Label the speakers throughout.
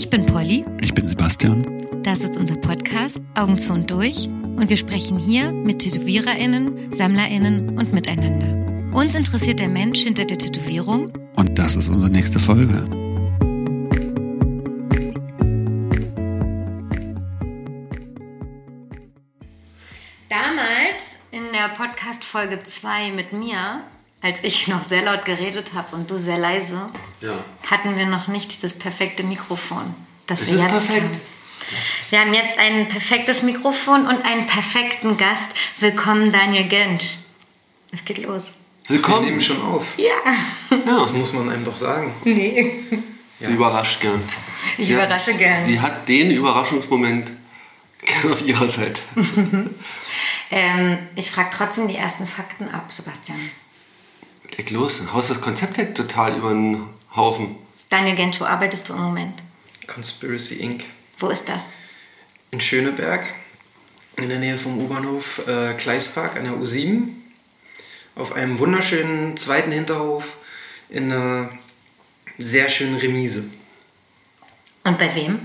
Speaker 1: Ich bin Polly.
Speaker 2: Ich bin Sebastian.
Speaker 1: Das ist unser Podcast Augen zu und durch und wir sprechen hier mit TätowiererInnen, SammlerInnen und miteinander. Uns interessiert der Mensch hinter der Tätowierung
Speaker 2: Und das ist unsere nächste Folge.
Speaker 1: Damals in der Podcast-Folge 2 mit mir, als ich noch sehr laut geredet habe und du sehr leise,
Speaker 3: Ja.
Speaker 1: hatten wir noch nicht dieses perfekte Mikrofon. Das
Speaker 3: Es
Speaker 1: wir
Speaker 3: ist
Speaker 1: jetzt
Speaker 3: perfekt.
Speaker 1: haben. Wir haben jetzt ein perfektes Mikrofon und einen perfekten Gast. Willkommen, Daniel Gensch. Es geht los.
Speaker 4: Wir
Speaker 3: Willkommen.
Speaker 4: nehmen schon auf.
Speaker 1: Ja.
Speaker 4: Das muss man einem doch sagen.
Speaker 1: Nee.
Speaker 3: Sie überrascht gern.
Speaker 1: Ich
Speaker 3: Sie
Speaker 1: überrasche
Speaker 3: hat,
Speaker 1: gern.
Speaker 3: Sie hat den Überraschungsmoment gern auf ihrer Seite.
Speaker 1: Ähm, ich frage trotzdem die ersten Fakten ab, Sebastian.
Speaker 3: Leg los, dann haust das Konzept halt total über den Haufen.
Speaker 1: Daniel Gensch, wo arbeitest du im Moment?
Speaker 4: Conspiracy Inc.
Speaker 1: Wo ist das?
Speaker 4: in Schöneberg, in der Nähe vom U-Bahnhof äh, Kleispark an der U7, auf einem wunderschönen zweiten Hinterhof in einer sehr schönen Remise.
Speaker 1: Und bei wem?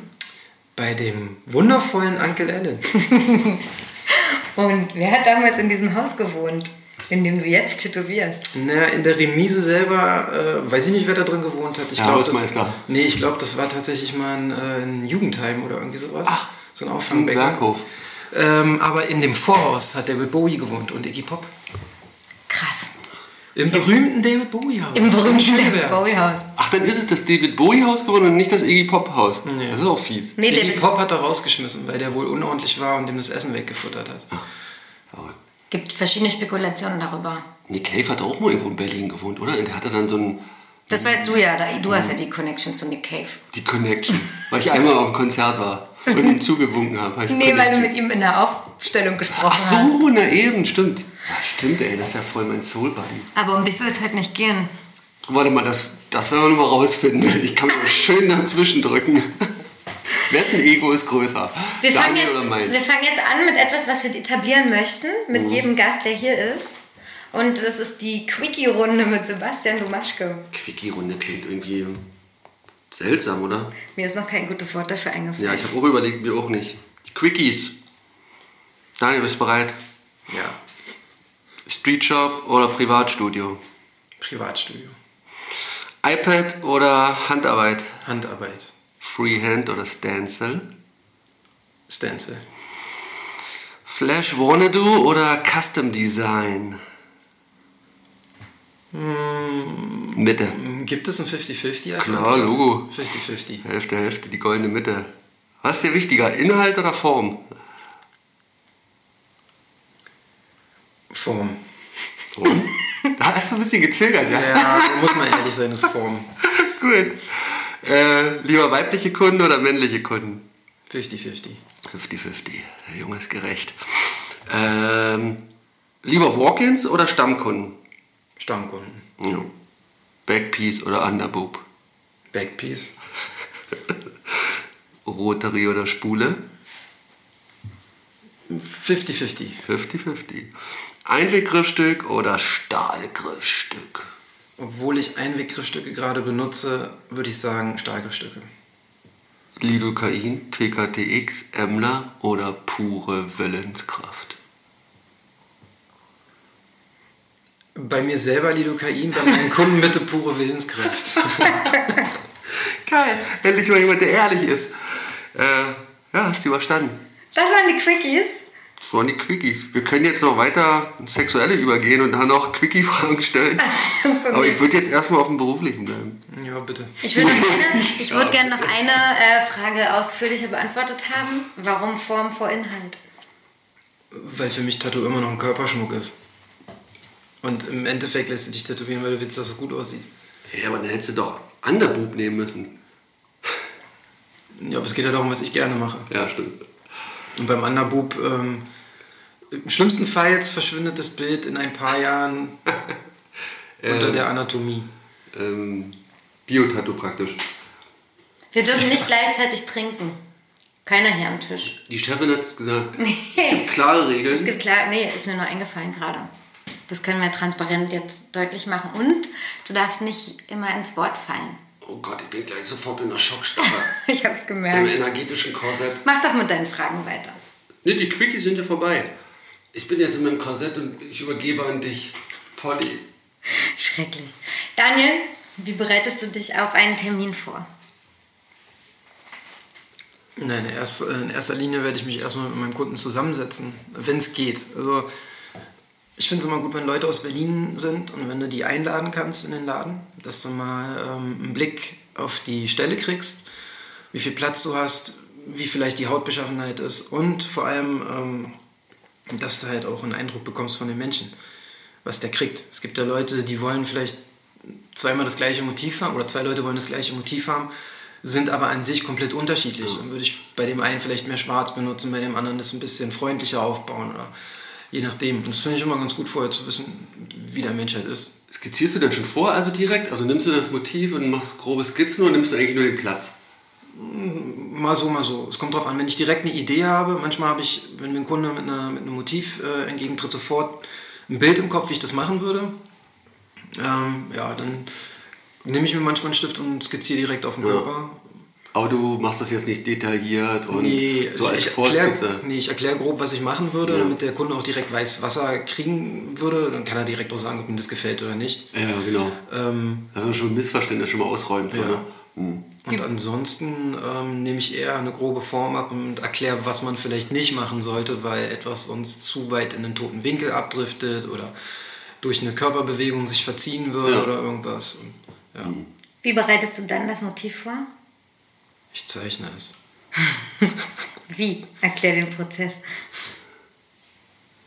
Speaker 4: Bei dem wundervollen Uncle Alan.
Speaker 1: Und wer hat damals in diesem Haus gewohnt, in dem du jetzt tätowierst?
Speaker 4: Naja, in der Remise selber, äh, weiß ich nicht, wer da drin gewohnt hat. Ich
Speaker 3: Der
Speaker 4: glaub,
Speaker 3: Hausmeister.
Speaker 4: Das, nee, ich glaube, das war tatsächlich mal ein, äh, ein Jugendheim oder irgendwie sowas.
Speaker 3: Ach,
Speaker 4: so ein Auffangbecken.
Speaker 3: Berghof.
Speaker 4: Ähm, aber in dem Vorhaus hat David Bowie gewohnt und Iggy Pop.
Speaker 1: Krass.
Speaker 4: Im berühmten David Bowie Haus.
Speaker 1: Im berühmten
Speaker 4: Schöneberg.
Speaker 1: Bowie-Haus.
Speaker 3: Ach, dann ist es das David Bowie-Haus geworden und nicht das Iggy Pop-Haus.
Speaker 4: Nee.
Speaker 3: Das ist auch fies.
Speaker 1: Nee,
Speaker 4: Iggy
Speaker 1: David,
Speaker 4: Pop hat er rausgeschmissen, weil der wohl unordentlich war und dem das Essen weggefuttert hat.
Speaker 3: Verrückt.
Speaker 1: Gibt verschiedene Spekulationen darüber.
Speaker 3: Nick Cave hat auch mal irgendwo in Berlin gewohnt, oder? Und der hatte dann so ein,
Speaker 1: Das weißt du ja, da- du hast ja die Connection zu Nick Cave.
Speaker 3: die Connection. weil ich einmal auf dem Konzert war und ihm zugewunken habe. hab
Speaker 1: Nee, weil du
Speaker 3: Connection.
Speaker 1: mit ihm in der Aufstellung gesprochen
Speaker 3: Ach
Speaker 1: hast.
Speaker 3: so, na eben, stimmt. Ja, stimmt, ey, das ist ja voll mein Soul Buddy.
Speaker 1: Aber um dich soll es heute nicht gehen.
Speaker 3: Warte mal, das, das werden wir noch mal rausfinden. Ich kann mir schön dazwischen drücken. Wessen Ego ist größer?
Speaker 1: Wir fangen,
Speaker 3: Daniel oder
Speaker 1: jetzt,
Speaker 3: meins?
Speaker 1: wir fangen jetzt an mit etwas, was wir etablieren möchten, mit
Speaker 3: Mhm.
Speaker 1: jedem Gast, der hier ist. Und das ist die Quickie-Runde mit Sebastian Domaschke.
Speaker 3: Quickie-Runde klingt irgendwie seltsam, oder?
Speaker 1: Mir ist noch kein gutes Wort dafür eingefallen.
Speaker 3: Ja, ich habe auch überlegt, mir auch nicht. Die Quickies. Daniel, bist du bereit?
Speaker 4: Ja,
Speaker 3: Street Shop oder Privatstudio?
Speaker 4: Privatstudio.
Speaker 3: iPad oder Handarbeit?
Speaker 4: Handarbeit.
Speaker 3: Freehand oder Stencil?
Speaker 4: Stencil.
Speaker 3: Flash Wanadu oder Custom Design? Mitte.
Speaker 4: Hm, Gibt es ein 50-50? als
Speaker 3: Klar? Logo.
Speaker 4: 50-50.
Speaker 3: Hälfte, Hälfte, die goldene Mitte. Was ist dir wichtiger, Inhalt oder Form?
Speaker 4: Form.
Speaker 3: Form? da hast du ein bisschen gezögert, ja?
Speaker 4: Ja, muss man ehrlich sein, ist Form.
Speaker 3: Gut. Äh, lieber weibliche Kunden oder männliche Kunden?
Speaker 4: 50-50.
Speaker 3: 50-50. Der Junge ist gerecht. Ähm, lieber Walk-ins oder Stammkunden?
Speaker 4: Stammkunden.
Speaker 3: Ja. Backpiece oder Underboob?
Speaker 4: Backpiece.
Speaker 3: Rotary oder Spule?
Speaker 4: 50-50.
Speaker 3: 50-50. Einweggriffstück oder Stahlgriffstück?
Speaker 4: Obwohl ich Einweggriffstücke gerade benutze, würde ich sagen Stahlgriffstücke.
Speaker 3: Lidocain, TKTX, Emler oder pure Willenskraft?
Speaker 4: Bei mir selber Lidocain, bei meinen Kunden bitte pure Willenskraft.
Speaker 3: Geil, endlich mal jemand, der ehrlich ist. Äh, ja, hast du überstanden.
Speaker 1: Das waren die Quickies.
Speaker 3: Das waren die Quickies. Wir können jetzt noch weiter ins Sexuelle übergehen und dann noch Quickie-Fragen stellen. Aber ich würde jetzt erstmal auf dem Beruflichen bleiben.
Speaker 4: ja, bitte.
Speaker 1: Ich würde gerne ich würd gern noch eine äh, Frage ausführlicher beantwortet haben. Warum Form vor Inhalt?
Speaker 4: Weil für mich Tattoo immer noch ein Körperschmuck ist. Und im Endeffekt lässt du dich tätowieren, weil du willst, dass es gut aussieht.
Speaker 3: Ja, aber dann hättest du doch Underboob nehmen müssen.
Speaker 4: Ja, aber es geht ja darum, was ich gerne mache.
Speaker 3: Ja, stimmt.
Speaker 4: Und beim Underboob, ähm, im schlimmsten Fall verschwindet das Bild in ein paar Jahren unter der Anatomie.
Speaker 3: Ähm, Bio-Tattoo praktisch.
Speaker 1: Wir dürfen nicht gleichzeitig trinken. Keiner hier am Tisch.
Speaker 3: Die Chefin hat es gesagt. Es gibt klare Regeln.
Speaker 1: Es gibt klar, nee, ist mir nur eingefallen gerade. Das können wir transparent jetzt deutlich machen. Und du darfst nicht immer ins Wort fallen.
Speaker 3: Oh Gott, ich bin gleich sofort in der Schockstarre.
Speaker 1: ich hab's
Speaker 3: Im
Speaker 1: gemerkt.
Speaker 3: energetischen Korsett.
Speaker 1: Mach doch mit deinen Fragen weiter.
Speaker 3: Ne, die Quickies sind ja vorbei. Ich bin jetzt in meinem Korsett und ich übergebe an dich, Polly.
Speaker 1: Schrecklich. Daniel, wie bereitest du dich auf einen Termin vor?
Speaker 4: Nein, erst, in erster Linie werde ich mich erstmal mit meinem Kunden zusammensetzen, wenn es geht. Also ich finde es immer gut, wenn Leute aus Berlin sind und wenn du die einladen kannst in den Laden, dass du mal ähm, einen Blick auf die Stelle kriegst, wie viel Platz du hast, wie vielleicht die Hautbeschaffenheit ist und vor allem, ähm, dass du halt auch einen Eindruck bekommst von den Menschen, was der kriegt. Es gibt ja Leute, die wollen vielleicht zweimal das gleiche Motiv haben oder zwei Leute wollen das gleiche Motiv haben, sind aber an sich komplett unterschiedlich. Dann würde ich bei dem einen vielleicht mehr schwarz benutzen, bei dem anderen das ein bisschen freundlicher aufbauen oder je nachdem. Und das finde ich immer ganz gut vorher zu wissen, wie der Mensch halt ist.
Speaker 3: Skizzierst du denn schon vor, also direkt? Also nimmst du das Motiv und machst grobe Skizzen oder nimmst du eigentlich nur den Platz?
Speaker 4: Mal so, mal so. Es kommt drauf an, wenn ich direkt eine Idee habe, manchmal habe ich, wenn mir ein Kunde mit, einer, mit einem Motiv äh, entgegentritt, sofort ein Bild im Kopf, wie ich das machen würde. Ähm, ja, dann nehme ich mir manchmal einen Stift und skizziere direkt auf den Körper.
Speaker 3: Aber du machst das jetzt nicht detailliert und
Speaker 4: Nee,
Speaker 3: so als
Speaker 4: ich
Speaker 3: Vorskizze.
Speaker 4: erkläre nee, ich erklär grob, was ich machen würde,
Speaker 3: Ja.
Speaker 4: damit der Kunde auch direkt weiß, was er kriegen würde. Dann kann er direkt auch sagen, ob ihm das gefällt oder nicht.
Speaker 3: Ja, genau.
Speaker 4: Ähm,
Speaker 3: Also schon ein Missverständnis schon mal ausräumt. So,
Speaker 4: Ja.
Speaker 3: ne? Hm.
Speaker 4: Und ansonsten ähm, nehme ich eher eine grobe Form ab und erkläre, was man vielleicht nicht machen sollte, weil etwas sonst zu weit in den toten Winkel abdriftet oder durch eine Körperbewegung sich verziehen würde
Speaker 3: Ja.
Speaker 4: oder irgendwas. Und, ja,
Speaker 1: Wie bereitest du dann das Motiv vor?
Speaker 4: ich zeichne es.
Speaker 1: Wie? Erklär den Prozess.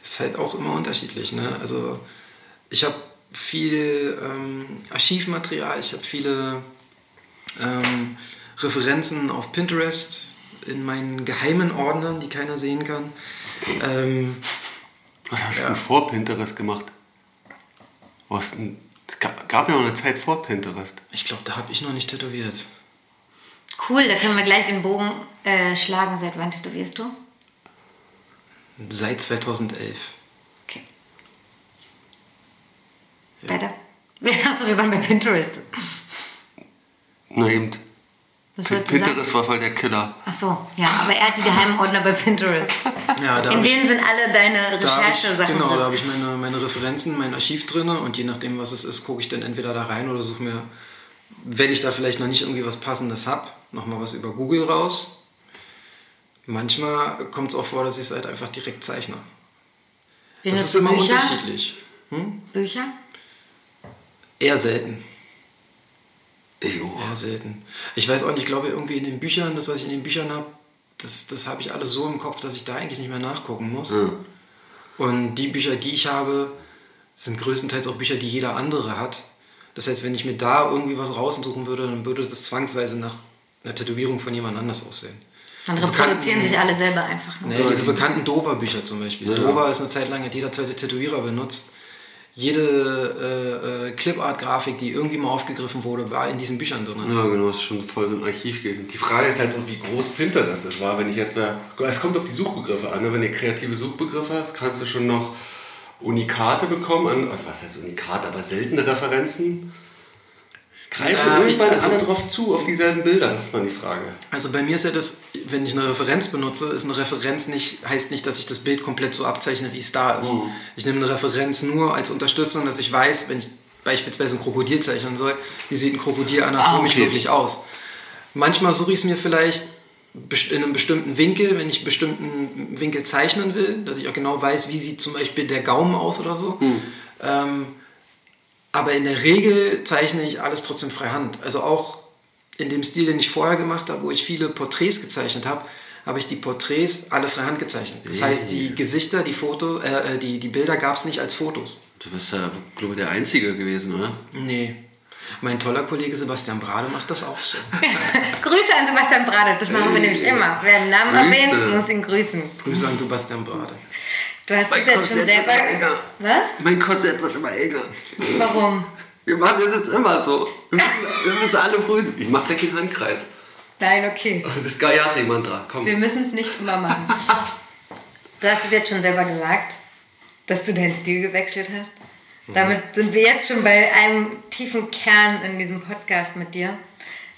Speaker 4: Ist halt auch immer unterschiedlich. Ne? Also ich habe viel ähm, Archivmaterial, ich habe viele ähm, Referenzen auf Pinterest in meinen geheimen Ordnern, die keiner sehen kann. Ähm,
Speaker 3: Was hast du denn vor Pinterest gemacht? Hast ein, es ga- gab ja noch eine Zeit vor Pinterest.
Speaker 4: ich glaube, da habe ich noch nicht tätowiert.
Speaker 1: Cool, da können wir gleich den Bogen äh, schlagen. Seit wann tätowierst du?
Speaker 4: Seit 2011.
Speaker 1: Okay. Weiter. Achso, wir waren bei Pinterest.
Speaker 3: Na eben. Pinterest war voll der Killer.
Speaker 1: Ach so, ja, aber er hat die geheimen Ordner bei Pinterest.
Speaker 4: Ja, da
Speaker 1: In
Speaker 4: hab ich-
Speaker 1: denen sind alle deine
Speaker 4: da
Speaker 1: Recherchesachen
Speaker 4: genau, da
Speaker 1: drin.
Speaker 4: habe ich meine, meine Referenzen, mein Archiv drin und je nachdem, was es ist, gucke ich dann entweder da rein oder suche mir, wenn ich da vielleicht noch nicht irgendwie was Passendes habe, nochmal was über Google raus. Manchmal kommt es auch vor, dass ich es halt einfach direkt zeichne.
Speaker 1: Wie
Speaker 4: Das ist immer
Speaker 1: Bücher?
Speaker 4: unterschiedlich. Hm?
Speaker 1: Bücher?
Speaker 4: Eher selten.
Speaker 3: Jo.
Speaker 4: Eher selten. Ich weiß auch nicht, ich glaube irgendwie in den Büchern, das, was ich in den Büchern habe, das, das habe ich alles so im Kopf, dass ich da eigentlich nicht mehr nachgucken muss.
Speaker 3: Ja.
Speaker 4: Und die Bücher, die ich habe, sind größtenteils auch Bücher, die jeder andere hat. Das heißt, wenn ich mir da irgendwie was raussuchen würde, dann würde das zwangsweise nach einer Tätowierung von jemand anders aussehen.
Speaker 1: Dann reproduzieren sich alle selber einfach nur.
Speaker 4: Nee, diese bekannten Dover-Bücher zum Beispiel.
Speaker 3: Ja.
Speaker 4: Dover ist eine Zeit lang, hat jeder zweite Tätowierer benutzt. Jede äh, äh, Clipart-Grafik, die irgendwie mal aufgegriffen wurde, war in diesen Büchern drin.
Speaker 3: Ja, genau, das ist schon voll so ein Archiv gewesen. Die Frage ist halt wie groß Pinterest das war. Wenn ich jetzt, äh, es kommt auf die Suchbegriffe an. Ne? Wenn du kreative Suchbegriffe hast, kannst du schon noch Unikate bekommen. An, also was heißt Unikate, aber seltene Referenzen. Greifen
Speaker 4: Ja,
Speaker 3: irgendwann
Speaker 4: also-
Speaker 3: alle drauf zu, auf dieselben Bilder? Das ist dann die Frage.
Speaker 4: Also bei mir ist ja das, wenn ich eine Referenz benutze, ist eine Referenz nicht, heißt nicht, dass ich das Bild komplett so abzeichne, wie es da ist.
Speaker 3: Mhm.
Speaker 4: Ich nehme eine Referenz nur als Unterstützung, dass ich weiß, wenn ich beispielsweise ein Krokodil zeichnen soll, wie sieht ein Krokodil anatomisch
Speaker 3: Ah, okay.
Speaker 4: wirklich aus. Manchmal suche ich es mir vielleicht in einem bestimmten Winkel, wenn ich einen bestimmten Winkel zeichnen will, dass ich auch genau weiß, wie sieht zum Beispiel der Gaumen aus oder so.
Speaker 3: Hm.
Speaker 4: Ähm, aber in der Regel zeichne ich alles trotzdem freihand. Also auch in dem Stil, den ich vorher gemacht habe, wo ich viele Porträts gezeichnet habe, habe ich die Porträts alle freihand gezeichnet. Das heißt, die Gesichter, die Foto, äh, äh, die, die Bilder gab es nicht als Fotos.
Speaker 3: Du bist ja, glaube ich, der Einzige gewesen, oder?
Speaker 4: Nee. Mein toller Kollege Sebastian Brade macht das auch so.
Speaker 1: Grüße an Sebastian Brade, das machen wir nämlich immer. Wer einen Namen
Speaker 3: Grüße.
Speaker 1: erwähnt, muss ihn grüßen.
Speaker 4: Grüße an Sebastian Brade.
Speaker 1: Du hast
Speaker 3: Mein
Speaker 1: es jetzt schon
Speaker 3: Korsett
Speaker 1: selber.
Speaker 3: wird enger.
Speaker 1: Was?
Speaker 3: Mein Korsett wird immer enger.
Speaker 1: Warum?
Speaker 3: Wir machen das jetzt immer so. Wir müssen, wir müssen alle grüßen. Ich mache gleich den Handkreis.
Speaker 1: Nein, okay.
Speaker 3: Das Gayatri-Mantra. Komm.
Speaker 1: Wir müssen es nicht immer machen. Du hast es jetzt schon selber gesagt, dass du deinen Stil gewechselt hast. Damit sind wir jetzt schon bei einem tiefen Kern in diesem Podcast mit dir.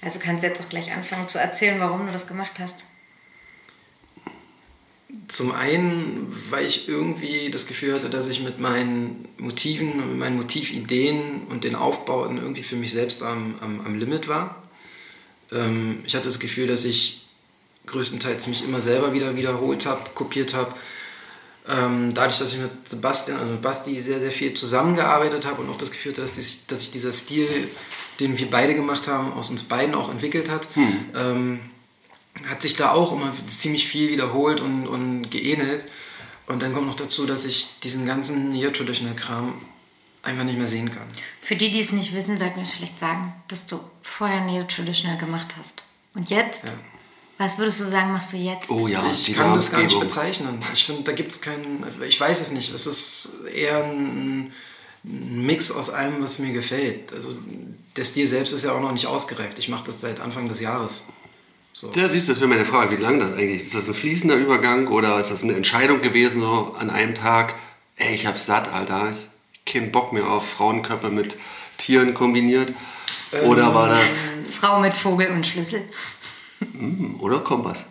Speaker 1: Also kannst du jetzt auch gleich anfangen zu erzählen, warum du das gemacht hast.
Speaker 4: Zum einen, weil ich irgendwie das Gefühl hatte, dass ich mit meinen Motiven und mit meinen Motivideen und den Aufbauten irgendwie für mich selbst am, am, am Limit war. Ähm, ich hatte das Gefühl, dass ich größtenteils mich immer selber wieder wiederholt habe, kopiert habe. Ähm, dadurch, dass ich mit Sebastian, also mit Basti sehr, sehr viel zusammengearbeitet habe und auch das Gefühl hatte, dass, dies, dass sich dieser Stil, den wir beide gemacht haben, aus uns beiden auch entwickelt hat. Hm. Ähm, hat sich da auch immer ziemlich viel wiederholt und, und geähnelt. Und dann kommt noch dazu, dass ich diesen ganzen Neo-Traditional-Kram einfach nicht mehr sehen kann.
Speaker 1: Für die, die es nicht wissen, sollten wir vielleicht sagen, dass du vorher Neo-Traditional gemacht hast. Und jetzt? Ja. Was würdest du sagen, machst du jetzt?
Speaker 4: Oh ja, ich kann das gar nicht bezeichnen. Ich finde, da gibt es keinen, ich weiß es nicht. Es ist eher ein, ein Mix aus allem, was mir gefällt. Also der Stil selbst ist ja auch noch nicht ausgereift. Ich mache das seit Anfang des Jahres.
Speaker 3: So. Ja, siehst du, das wäre meine Frage, wie lange das eigentlich ist. Ist das ein fließender Übergang oder ist das eine Entscheidung gewesen, so an einem Tag, ey, ich hab's satt, Alter, ich keinen Bock mehr auf Frauenkörper mit Tieren kombiniert? Oder ähm, war das...
Speaker 1: Frau mit Vogel und Schlüssel.
Speaker 3: Hm, oder Kompass.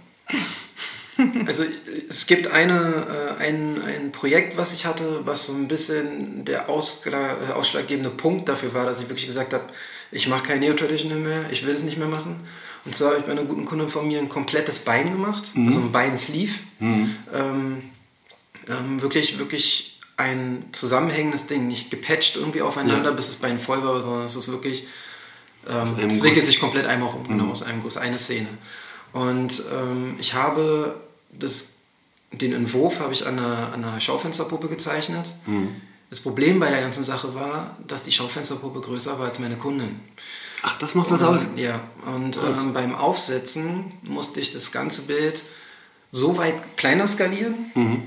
Speaker 4: Also es gibt eine, äh, ein, ein Projekt, was ich hatte, was so ein bisschen der äh, ausschlaggebende Punkt dafür war, dass ich wirklich gesagt habe, ich mache kein Neo-Traditional mehr, ich will es nicht mehr machen. Und zwar habe ich bei einer guten Kundin von mir ein komplettes Bein gemacht, mhm. also ein Bein-Sleeve. Mhm. Ähm, ähm, wirklich, wirklich ein zusammenhängendes Ding, nicht gepatcht irgendwie aufeinander, ja. bis das Bein voll war, sondern es ist wirklich, ähm, es wickelt sich komplett einmal um, genau, mhm. aus einem Guss, eine Szene. Und ähm, ich habe das, den Entwurf habe ich an einer, an einer Schaufensterpuppe gezeichnet. Mhm. Das Problem bei der ganzen Sache war, dass die Schaufensterpuppe größer war als meine Kundin.
Speaker 3: Ach, das macht was aus?
Speaker 4: Ja, und ähm, beim Aufsetzen musste ich das ganze Bild so weit kleiner skalieren, mhm.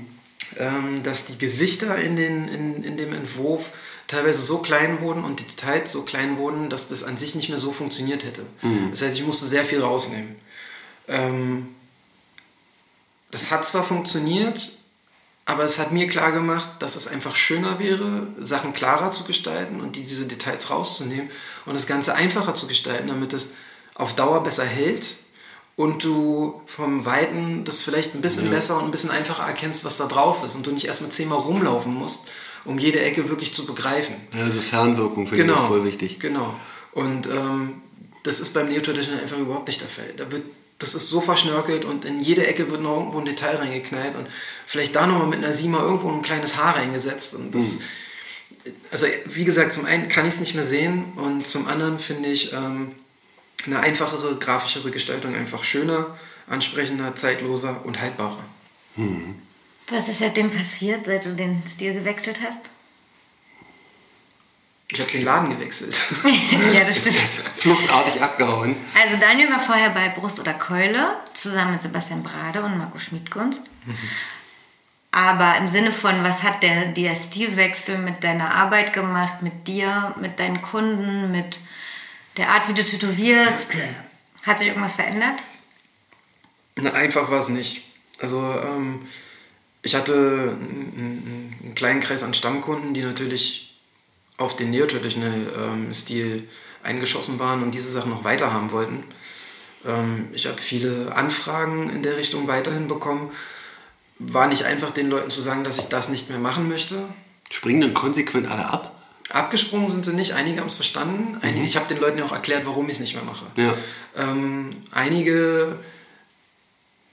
Speaker 4: ähm, dass die Gesichter in, den, in, in dem Entwurf teilweise so klein wurden und die Details so klein wurden, dass das an sich nicht mehr so funktioniert hätte. Mhm. Das heißt, ich musste sehr viel rausnehmen. Ähm, das hat zwar funktioniert, aber es hat mir klar gemacht, dass es einfach schöner wäre, Sachen klarer zu gestalten und die, diese Details rauszunehmen und das Ganze einfacher zu gestalten, damit es auf Dauer besser hält und du vom Weiten das vielleicht ein bisschen ja. besser und ein bisschen einfacher erkennst, was da drauf ist und du nicht erstmal zehnmal rumlaufen musst, um jede Ecke wirklich zu begreifen.
Speaker 3: Also Fernwirkung finde genau, ich voll wichtig.
Speaker 4: Genau. Und ähm, das ist beim Neo-Traditional einfach überhaupt nicht der Fall. Da wird das ist so verschnörkelt und in jede Ecke wird noch irgendwo ein Detail reingeknallt und vielleicht da nochmal mit einer Sima irgendwo ein kleines Haar reingesetzt. Und das, mhm. Also wie gesagt, zum einen kann ich es nicht mehr sehen und zum anderen finde ich ähm, eine einfachere, grafischere Gestaltung einfach schöner, ansprechender, zeitloser und haltbarer.
Speaker 1: Mhm. Was ist seitdem passiert, seit du den Stil gewechselt hast?
Speaker 4: Ich habe den Laden gewechselt.
Speaker 1: ja, das stimmt.
Speaker 3: Fluchtartig abgehauen.
Speaker 1: Also Daniel war vorher bei Brust oder Keule, zusammen mit Sebastian Brade und Marco Schmidkunst. Mhm. Aber im Sinne von, was hat der, der Stilwechsel mit deiner Arbeit gemacht, mit dir, mit deinen Kunden, mit der Art, wie du tätowierst? Hat sich irgendwas verändert?
Speaker 4: Na, einfach war es nicht. Also ähm, ich hatte einen, einen kleinen Kreis an Stammkunden, die natürlich auf den Neo-Traditional-Stil ähm, eingeschossen waren und diese Sachen noch weiter haben wollten. Ähm, ich habe viele Anfragen in der Richtung weiterhin bekommen. War nicht einfach den Leuten zu sagen, dass ich das nicht mehr machen möchte.
Speaker 3: Springen dann konsequent alle ab?
Speaker 4: Abgesprungen sind sie nicht, einige haben es verstanden. Einige, mhm. Ich habe den Leuten ja auch erklärt, warum ich es nicht mehr mache. Ja. Ähm, einige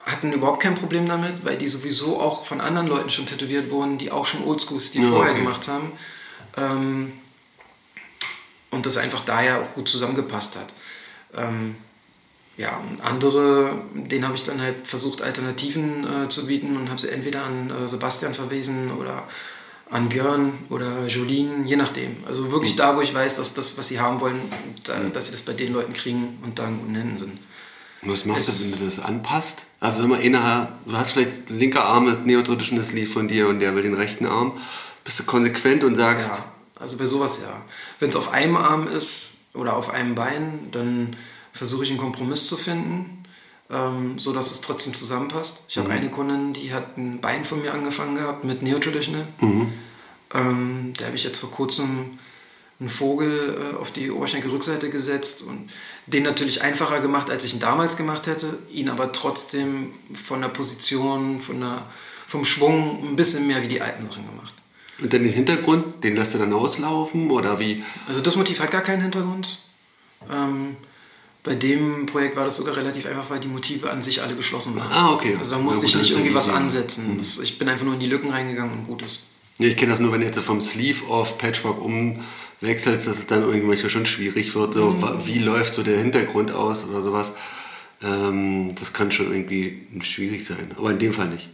Speaker 4: hatten überhaupt kein Problem damit, weil die sowieso auch von anderen Leuten schon tätowiert wurden, die auch schon Oldschool-Stil ja, vorher okay. gemacht haben. Ähm, und das einfach daher auch gut zusammengepasst hat. Ähm, ja, und andere, denen habe ich dann halt versucht, Alternativen äh, zu bieten und habe sie entweder an äh, Sebastian verwiesen oder an Björn oder Jolien, je nachdem. Also wirklich mhm. da, wo ich weiß, dass das, was sie haben wollen, da, mhm. dass sie das bei den Leuten kriegen und da in guten Händen sind.
Speaker 3: Was machst du, wenn du das anpasst? Also immer innerhalb, du hast vielleicht linker Arm ist neotritisches Sleeve von dir und der will den rechten Arm. Bist du konsequent und sagst,
Speaker 4: ja. Also bei sowas ja. Wenn es auf einem Arm ist oder auf einem Bein, dann versuche ich einen Kompromiss zu finden, ähm, so dass es trotzdem zusammenpasst. Ich mhm. habe eine Kundin, die hat ein Bein von mir angefangen gehabt mit Neo-Traditional. Mhm. Ähm, da habe ich jetzt vor kurzem einen Vogel äh, auf die Oberschenkelrückseite gesetzt und den natürlich einfacher gemacht, als ich ihn damals gemacht hätte, ihn aber trotzdem von der Position, von der, vom Schwung ein bisschen mehr wie die alten Sachen gemacht.
Speaker 3: Und dann den Hintergrund, den lässt du dann auslaufen oder wie?
Speaker 4: Also das Motiv hat gar keinen Hintergrund. Ähm, bei dem Projekt war das sogar relativ einfach, weil die Motive an sich alle geschlossen waren.
Speaker 3: Ah, okay.
Speaker 4: Also da musste
Speaker 3: Ja,
Speaker 4: ich nicht
Speaker 3: ja
Speaker 4: irgendwie was
Speaker 3: easy.
Speaker 4: ansetzen. Das, ich bin einfach nur in die Lücken reingegangen und gut ist.
Speaker 3: Nee, Ich kenne das nur, wenn du jetzt vom Sleeve auf Patchwork umwechselst, dass es dann irgendwelche schon schwierig wird. So,
Speaker 4: Mhm.
Speaker 3: Wie läuft so der Hintergrund aus oder sowas. Ähm, das kann schon irgendwie schwierig sein. Aber in dem Fall nicht.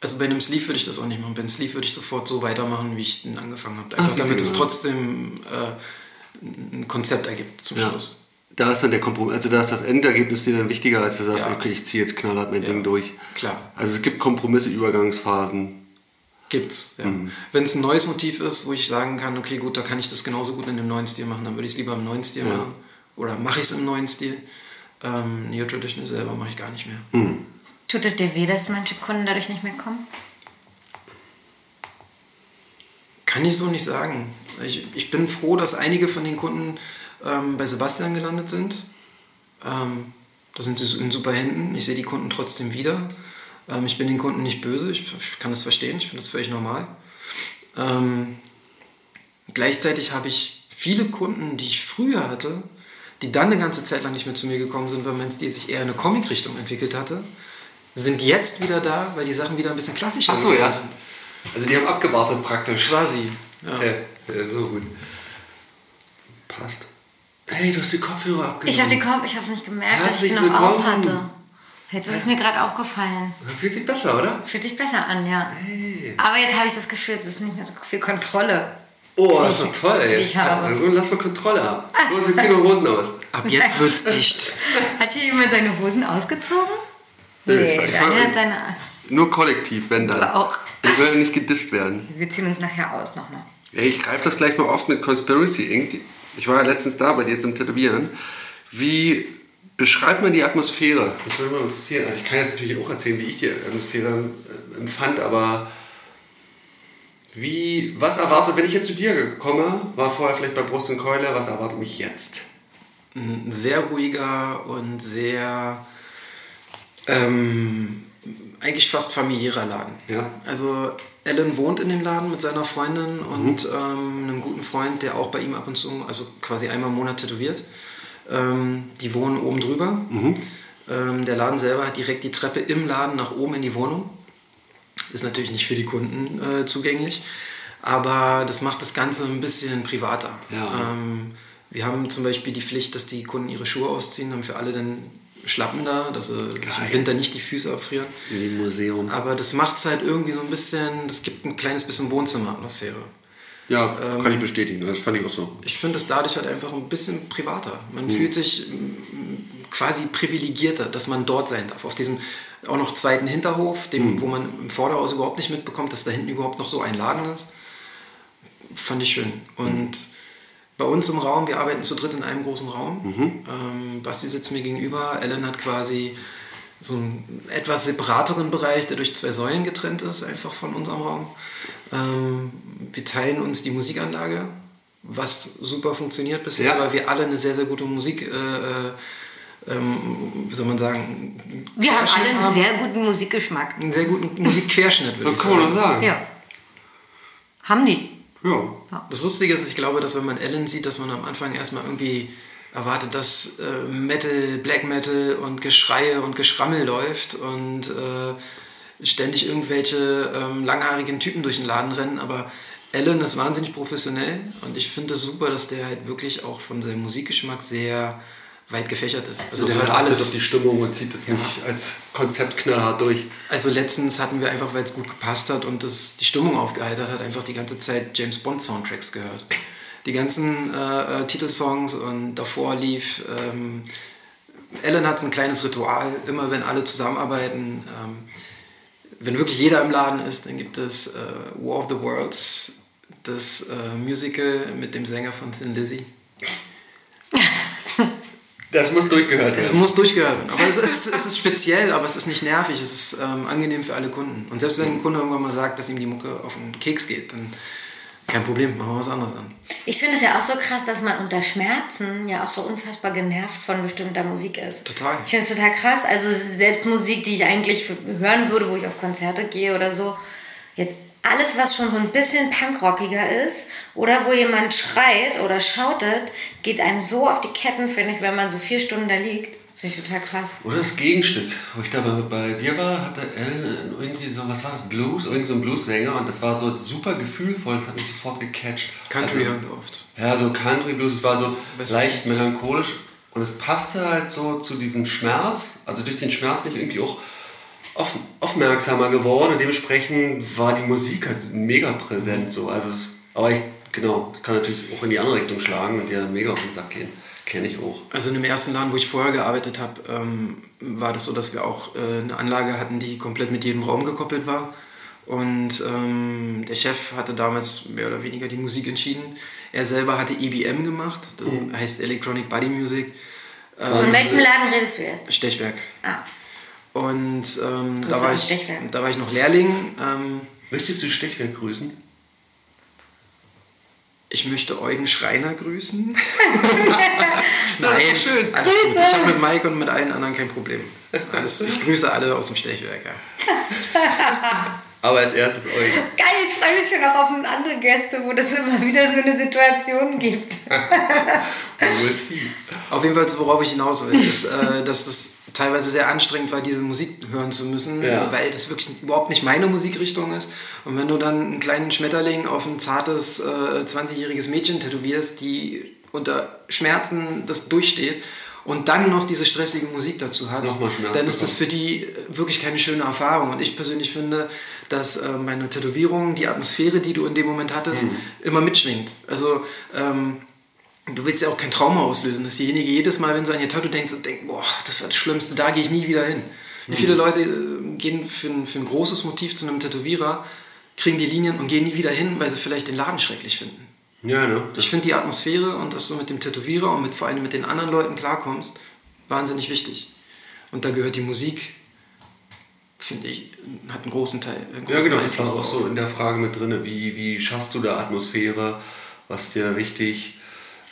Speaker 4: Also bei einem Sleeve würde ich das auch nicht machen. Bei einem Sleeve würde ich sofort so weitermachen, wie ich den angefangen habe.
Speaker 3: Ach,
Speaker 4: Einfach
Speaker 3: du,
Speaker 4: damit es trotzdem äh, ein Konzept ergibt zum
Speaker 3: Ja.
Speaker 4: Schluss.
Speaker 3: Da ist dann der Kompromiss, also da ist das Endergebnis dir dann wichtiger, als du sagst,
Speaker 4: Ja.
Speaker 3: okay, ich ziehe jetzt knallhart mein
Speaker 4: Ja.
Speaker 3: Ding durch.
Speaker 4: Klar.
Speaker 3: Also es gibt Kompromisse, Übergangsphasen.
Speaker 4: Gibt's, ja.
Speaker 3: Mhm.
Speaker 4: Wenn es ein neues Motiv ist, wo ich sagen kann, okay, gut, da kann ich das genauso gut in dem neuen Stil machen, dann würde ich es lieber im neuen Stil
Speaker 3: Ja.
Speaker 4: machen. Oder mache ich es im neuen Stil. Ähm, Neo-Traditional selber mache ich gar nicht mehr.
Speaker 3: Mhm.
Speaker 1: Tut es dir weh, dass manche Kunden dadurch nicht mehr kommen?
Speaker 4: Kann ich so nicht sagen. Ich, ich bin froh, dass einige von den Kunden ähm, bei Sebastian gelandet sind. Ähm, da sind sie in super Händen. Ich sehe die Kunden trotzdem wieder. Ähm, ich bin den Kunden nicht böse. Ich, ich kann das verstehen. Ich finde das völlig normal. Ähm, gleichzeitig habe ich viele Kunden, die ich früher hatte, die dann eine ganze Zeit lang nicht mehr zu mir gekommen sind, weil mein Stil sich eher in eine Comic-Richtung entwickelt hatte, sind jetzt wieder da, weil die Sachen wieder ein bisschen klassischer
Speaker 3: Ach so, ja.
Speaker 4: sind.
Speaker 3: Also die haben abgewartet praktisch.
Speaker 4: Quasi. Ja,
Speaker 3: ja, so gut. Passt. Hey, du hast die Kopfhörer abgenommen.
Speaker 1: Ich hatte Kopf, ich habe es nicht gemerkt, dass ich
Speaker 3: Herzlich
Speaker 1: die noch auf
Speaker 3: willkommen.
Speaker 1: hatte. Jetzt ist es mir gerade aufgefallen.
Speaker 3: Fühlt sich besser, oder?
Speaker 1: Fühlt sich besser an, ja. Aber jetzt habe ich das Gefühl, es ist nicht mehr so viel Kontrolle.
Speaker 3: Oh, das ist
Speaker 1: ich-
Speaker 3: doch toll. ey.
Speaker 1: ich habe.
Speaker 3: Lass mal Kontrolle haben. Los, wir ziehen noch Hosen aus.
Speaker 4: Ab jetzt wird's echt.
Speaker 1: Hat hier jemand seine Hosen ausgezogen?
Speaker 3: Nee,
Speaker 1: Nee,
Speaker 3: ich-
Speaker 1: Daniel hat seine.
Speaker 3: Nur kollektiv, wenn dann.
Speaker 1: Du auch.
Speaker 3: Ich will nicht gedisst werden.
Speaker 1: Wir ziehen uns nachher aus nochmal.
Speaker 3: Ey, ich greife das gleich mal auf mit Conspiracy Inc. Ich war ja letztens da bei dir zum Tätowieren. Wie beschreibt man die Atmosphäre? Mich würde mal interessieren. Also ich kann jetzt natürlich auch erzählen, wie ich die Atmosphäre äh, empfand, aber wie, was erwartet, wenn ich jetzt zu dir komme, war vorher vielleicht bei Brust und Keule, was erwartet mich jetzt?
Speaker 4: Ein sehr ruhiger und sehr ähm, eigentlich fast familiärer Laden.
Speaker 3: Ja.
Speaker 4: Also Alan wohnt in dem Laden mit seiner Freundin und ähm, einem guten Freund, der auch bei ihm ab und zu, also quasi einmal im Monat tätowiert. Ähm, die wohnen oben drüber. Ähm, der Laden selber hat direkt die Treppe im Laden nach oben in die Wohnung. Ist natürlich nicht für die Kunden äh, zugänglich, aber das macht das Ganze ein bisschen privater.
Speaker 3: Ja.
Speaker 4: Ähm, wir haben zum Beispiel die Pflicht, dass die Kunden ihre Schuhe ausziehen, haben für alle dann Schlappen da, dass sie im Winter nicht die Füße abfrieren.
Speaker 3: In dem Museum.
Speaker 4: Aber das macht es halt irgendwie so ein bisschen, das gibt ein kleines bisschen Wohnzimmeratmosphäre.
Speaker 3: Ja, kann ich bestätigen. Das fand ich auch so.
Speaker 4: Ich finde es dadurch halt einfach ein bisschen privater. Man fühlt sich mm, quasi privilegierter, dass man dort sein darf. Auf diesem auch noch zweiten Hinterhof, dem, wo man im Vorderhaus überhaupt nicht mitbekommt, dass da hinten überhaupt noch so ein Laden ist. Fand ich schön. Und bei uns im Raum, wir arbeiten zu dritt in einem großen Raum. Ähm, Basti sitzt mir gegenüber. Ellen hat quasi so einen etwas separateren Bereich, der durch zwei Säulen getrennt ist, einfach von unserem Raum. Ähm, wir teilen uns die Musikanlage, was super funktioniert bisher,
Speaker 3: Ja.
Speaker 4: weil wir alle eine sehr, sehr gute Musik, äh, äh, ähm, wie soll man sagen,
Speaker 1: Wir haben alle einen sehr guten Musikgeschmack.
Speaker 4: einen sehr guten Musikquerschnitt, würde ich
Speaker 3: kann man
Speaker 4: sagen.
Speaker 3: sagen.
Speaker 1: Ja. Haben die.
Speaker 3: Ja.
Speaker 4: Das Lustige ist, ich glaube, dass wenn man Ellen sieht, dass man am Anfang erstmal irgendwie erwartet, dass äh, Metal, Black Metal und Geschreie und Geschrammel läuft und äh, ständig irgendwelche ähm, langhaarigen Typen durch den Laden rennen, aber Ellen ist wahnsinnig professionell und ich finde es super, dass der halt wirklich auch von seinem Musikgeschmack sehr weit gefächert ist.
Speaker 3: Also
Speaker 4: das
Speaker 3: der
Speaker 4: hört
Speaker 3: achtet auf die Stimmung und zieht das nicht als Konzept knallhart durch.
Speaker 4: Also letztens hatten wir einfach, weil es gut gepasst hat und es die Stimmung aufgeheitert hat, einfach die ganze Zeit James Bond Soundtracks gehört. Die ganzen äh, äh, Titelsongs und davor lief. Ähm, Ellen hat so ein kleines Ritual, immer wenn alle zusammenarbeiten. Ähm, wenn wirklich jeder im Laden ist, dann gibt es äh, War of the Worlds, das äh, Musical mit dem Sänger von Thin Lizzy.
Speaker 3: Das muss durchgehört
Speaker 4: Es
Speaker 3: werden.
Speaker 4: muss durchgehört werden. Aber es ist, es ist speziell, aber es ist nicht nervig. Es ist ähm, angenehm für alle Kunden. Und selbst wenn ein Kunde irgendwann mal sagt, dass ihm die Mucke auf den Keks geht, dann Kein Problem, machen wir was anderes an.
Speaker 1: Ich finde es ja auch so krass, dass man unter Schmerzen ja auch so unfassbar genervt von bestimmter Musik ist.
Speaker 4: Total.
Speaker 1: Ich finde es total krass. Also selbst Musik, die ich eigentlich hören würde, wo ich auf Konzerte gehe oder so. Jetzt alles, was schon so ein bisschen punkrockiger ist oder wo jemand schreit oder schautet, geht einem so auf die Ketten, finde ich, wenn man so vier Stunden da liegt. Das finde ich total krass.
Speaker 3: Oder das Gegenstück, wo ich da bei, bei dir war, hatte Elle irgendwie so, was war das, Blues, irgend so ein Blues-Sänger und das war so super gefühlvoll, das hat mich sofort gecatcht.
Speaker 4: Country
Speaker 3: also,
Speaker 4: hören wir oft.
Speaker 3: Ja, so Country Blues, es war so
Speaker 4: Bisschen.
Speaker 3: leicht melancholisch und es passte halt so zu diesem Schmerz. Also durch den Schmerz bin ich irgendwie auch auf, aufmerksamer geworden und dementsprechend war die Musik halt mega präsent. So. Also es, aber ich, genau, das kann natürlich auch in die andere Richtung schlagen und dir mega auf den Sack gehen. Kenne ich auch.
Speaker 4: Also in dem ersten Laden, wo ich vorher gearbeitet habe, ähm, war das so, dass wir auch äh, eine Anlage hatten, die komplett mit jedem Raum gekoppelt war. Und ähm, der Chef hatte damals mehr oder weniger die Musik entschieden. Er selber hatte EBM gemacht, das heißt Electronic Body Music.
Speaker 1: Von welchem Laden redest du jetzt?
Speaker 4: Stechwerk.
Speaker 1: Ah,
Speaker 4: Und ähm,
Speaker 1: Grüße
Speaker 4: da, war ich, da war ich noch Lehrling. Ähm,
Speaker 3: Möchtest du Stechwerk grüßen?
Speaker 4: ich möchte Eugen Schreiner grüßen. Nein,
Speaker 3: schön.
Speaker 4: alles gut. Ich habe mit Mike und mit allen anderen kein Problem. Alles, ich grüße alle aus dem Stechwerk. Ja.
Speaker 3: Aber als erstes euch.
Speaker 1: geil, ich freue mich schon auch auf andere Gäste, wo das immer wieder so eine Situation gibt.
Speaker 3: We'll see.
Speaker 4: Auf jeden Fall, worauf ich hinaus will, ist, äh, dass das teilweise sehr anstrengend war, diese Musik hören zu müssen,
Speaker 3: Ja.
Speaker 4: weil das wirklich überhaupt nicht meine Musikrichtung ist. Und wenn du dann einen kleinen Schmetterling auf ein zartes äh, 20-jähriges Mädchen tätowierst, die unter Schmerzen das durchsteht und dann noch diese stressige Musik dazu hat, dann ist das für die wirklich keine schöne Erfahrung. Und ich persönlich finde, dass äh, meine Tätowierung, die Atmosphäre, die du in dem Moment hattest,
Speaker 3: Mhm.
Speaker 4: immer mitschwingt. Also ähm, du willst ja auch kein Trauma auslösen, dass derjenige jedes Mal, wenn sie an ihr Tattoo denkt, so denkt, boah, das war das Schlimmste, da gehe ich nie wieder hin. Wie viele Leute äh, gehen für ein, für ein großes Motiv zu einem Tätowierer, kriegen die Linien und gehen nie wieder hin, weil sie vielleicht den Laden schrecklich finden.
Speaker 3: Ja, ne?
Speaker 4: Ich finde die Atmosphäre und dass du mit dem Tätowierer und mit, vor allem mit den anderen Leuten klarkommst, wahnsinnig wichtig. Und da gehört die Musik, finde ich, hat einen großen Teil. Einen
Speaker 3: Ja,
Speaker 4: großen
Speaker 3: genau, das war
Speaker 4: Einfluss
Speaker 3: auch so in der Frage mit drin. Wie, wie schaffst du da Atmosphäre? Was ist dir wichtig?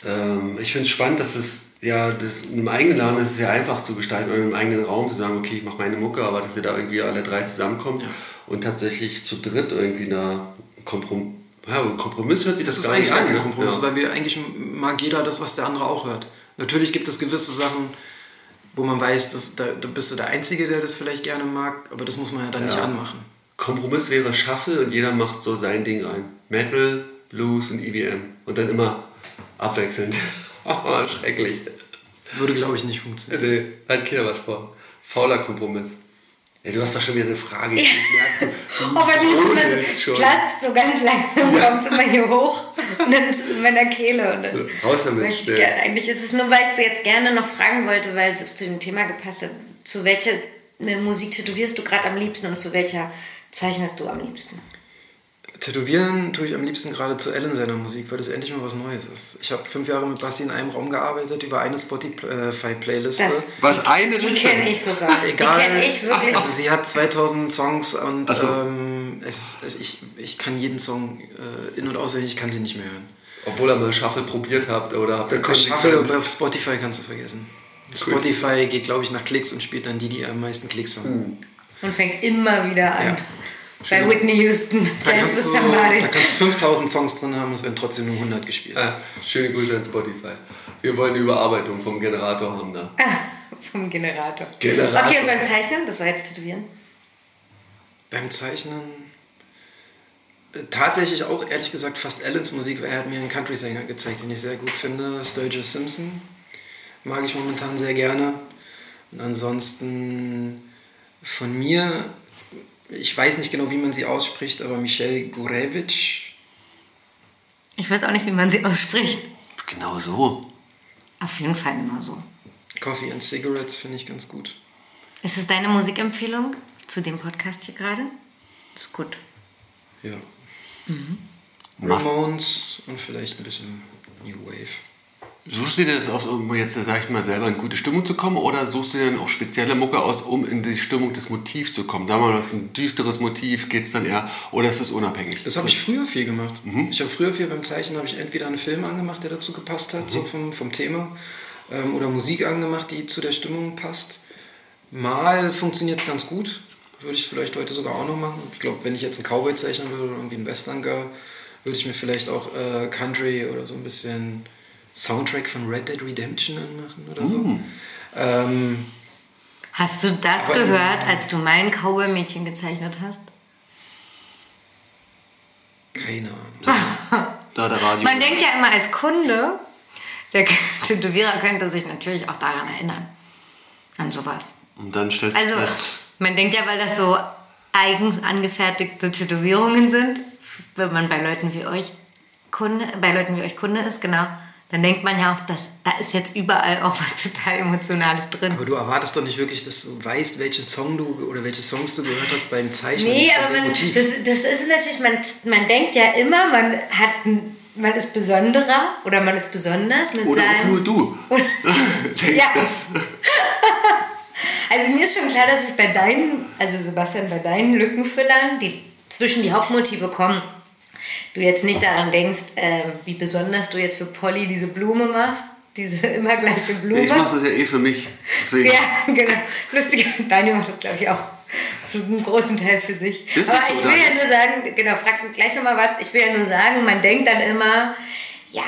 Speaker 3: Ähm, ich finde es spannend, dass es ja, das, im eigenen Laden ist es sehr einfach zu gestalten oder im eigenen Raum zu sagen, okay, ich mache meine Mucke, aber dass ihr da irgendwie alle drei zusammenkommt und tatsächlich zu dritt irgendwie da Komprom ja, Kompromiss hört sich das,
Speaker 4: Das ist
Speaker 3: gar
Speaker 4: eigentlich
Speaker 3: nicht
Speaker 4: gar
Speaker 3: an. ne?
Speaker 4: Kompromiss,
Speaker 3: Ja.
Speaker 4: weil wir eigentlich mag jeder das, was der andere auch hört. Natürlich gibt es gewisse Sachen, wo man weiß, dass da, da bist du der Einzige, der das vielleicht gerne mag, aber das muss man ja dann nicht
Speaker 3: Ja.
Speaker 4: anmachen.
Speaker 3: Kompromiss wäre Shuffle und jeder macht so sein Ding rein. Metal, Blues und EBM. Und dann immer abwechselnd. Oh, Schrecklich.
Speaker 4: Würde, glaube ich, nicht funktionieren.
Speaker 3: Nee, hat keiner was vor. Fauler Kompromiss. Ja, du hast doch schon wieder eine Frage. Ich merkst du, du
Speaker 1: Oh, mir ist immer so, platzt so ganz langsam, kommt immer hier hoch und dann ist es in meiner Kehle. Und dann
Speaker 3: Raus damit,
Speaker 1: möchte ich gerne, eigentlich ist es nur, weil ich es jetzt gerne noch fragen wollte, weil es zu dem Thema gepasst hat. Zu welcher Musik tätowierst du gerade am liebsten und zu welcher zeichnest du am liebsten?
Speaker 4: Tätowieren tue ich am liebsten gerade zu Ellen seiner Musik, weil das endlich mal was Neues ist. Ich habe fünf Jahre mit Basti in einem Raum gearbeitet über eine Spotify-Playliste.
Speaker 3: Was eine
Speaker 1: die
Speaker 3: Liste?
Speaker 1: kenne ich sogar.
Speaker 4: Egal.
Speaker 1: Die kenne ich wirklich.
Speaker 4: Also sie hat 2000 Songs und
Speaker 3: so.
Speaker 4: ähm, es, es, ich, ich kann jeden Song äh, in- und auswendig, ich kann sie nicht mehr hören.
Speaker 3: Obwohl ihr mal Shuffle probiert habt oder habt ihr
Speaker 4: Das Shuffle auf Spotify kannst du vergessen. Spotify geht, glaube ich, nach Klicks und spielt dann die, die am meisten Klicks haben.
Speaker 1: Und fängt immer wieder an.
Speaker 4: Ja.
Speaker 1: Bei Whitney Houston.
Speaker 4: Da
Speaker 1: Dance
Speaker 4: kannst,
Speaker 1: with
Speaker 4: du,
Speaker 1: somebody.
Speaker 4: da kannst du 5000 Songs drin haben, es werden trotzdem nur 100 gespielt.
Speaker 3: Ah, schöne Grüße an Spotify. Wir wollen eine Überarbeitung vom Generator haben da.
Speaker 1: Vom Generator.
Speaker 3: Generator.
Speaker 1: Okay, und beim Zeichnen, das war jetzt Tätowieren.
Speaker 4: Beim Zeichnen äh, tatsächlich auch ehrlich gesagt fast Allens Musik, weil er hat mir einen Country-Sänger gezeigt, den ich sehr gut finde, Sturgill Simpson. Mag ich momentan sehr gerne. Und ansonsten von mir, ich weiß nicht genau, wie man sie ausspricht, aber Michelle Gurevich.
Speaker 1: Ich weiß auch nicht, wie man sie ausspricht.
Speaker 3: Genau so.
Speaker 1: Auf jeden Fall genau so.
Speaker 4: Coffee and Cigarettes finde ich ganz gut.
Speaker 1: Ist es deine Musikempfehlung zu dem Podcast hier gerade? Ist gut.
Speaker 4: Ja.
Speaker 3: Was?
Speaker 4: Ramones und vielleicht ein bisschen New Wave.
Speaker 3: Suchst du dir das aus, um jetzt, sag ich mal, selber in gute Stimmung zu kommen oder suchst du dir dann auch spezielle Mucke aus, um in die Stimmung des Motivs zu kommen? Sag mal, das ist ein düsteres Motiv, geht es dann eher, oder ist das unabhängig?
Speaker 4: Das habe ich früher viel gemacht. Ich habe früher viel beim Zeichnen, habe ich entweder einen Film angemacht, der dazu gepasst hat, so vom, vom Thema, ähm, oder Musik angemacht, die zu der Stimmung passt. Mal funktioniert es ganz gut, würde ich vielleicht heute sogar auch noch machen. Ich glaube, wenn ich jetzt einen Cowboy zeichnen würde oder irgendwie einen Western Girl, würde ich mir vielleicht auch äh, Country oder so ein bisschen Soundtrack von Red Dead Redemption anmachen oder so. Ähm,
Speaker 1: Hast du das
Speaker 4: Aber-
Speaker 1: gehört, als du mein Cowboy-Mädchen gezeichnet hast?
Speaker 4: keine Ahnung.
Speaker 3: Da der Radio.
Speaker 1: Man denkt ja immer als Kunde, der Tätowierer könnte sich natürlich auch daran erinnern. An sowas.
Speaker 3: Und dann stellst du
Speaker 1: Also,
Speaker 3: fest,
Speaker 1: man denkt ja, weil das so eigens angefertigte Tätowierungen sind, wenn man bei Leuten wie euch Kunde, bei Leuten wie euch Kunde ist, genau, dann denkt man ja auch, dass da ist jetzt überall auch was total Emotionales drin.
Speaker 4: Aber du erwartest doch nicht wirklich, dass du weißt, welchen Song du oder welche Songs du gehört hast beim Zeichnen.
Speaker 1: Nee, aber man, das, das ist natürlich, man, man denkt ja immer, man hat ein, man ist besonderer oder man ist besonders mit
Speaker 3: oder auch
Speaker 1: seinem.
Speaker 3: nur du.
Speaker 1: Oder-
Speaker 3: Denkst
Speaker 1: Ja.
Speaker 3: das?
Speaker 1: Also mir ist schon klar, dass ich bei deinen, also Sebastian, bei deinen Lückenfüllern, die zwischen die Hauptmotive kommen, du jetzt nicht daran denkst, ähm, wie besonders du jetzt für Polly diese Blume machst, diese immer gleiche Blume.
Speaker 3: Ich mach das ja eh für mich. Deswegen.
Speaker 1: Ja, genau. Lustig, Daniel macht das, glaube ich, auch zu einem großen Teil für sich.
Speaker 3: Ist
Speaker 1: Aber
Speaker 3: das so,
Speaker 1: ich will ja nur sagen, genau, frag gleich nochmal was. Ich will ja nur sagen, man denkt dann immer, ja,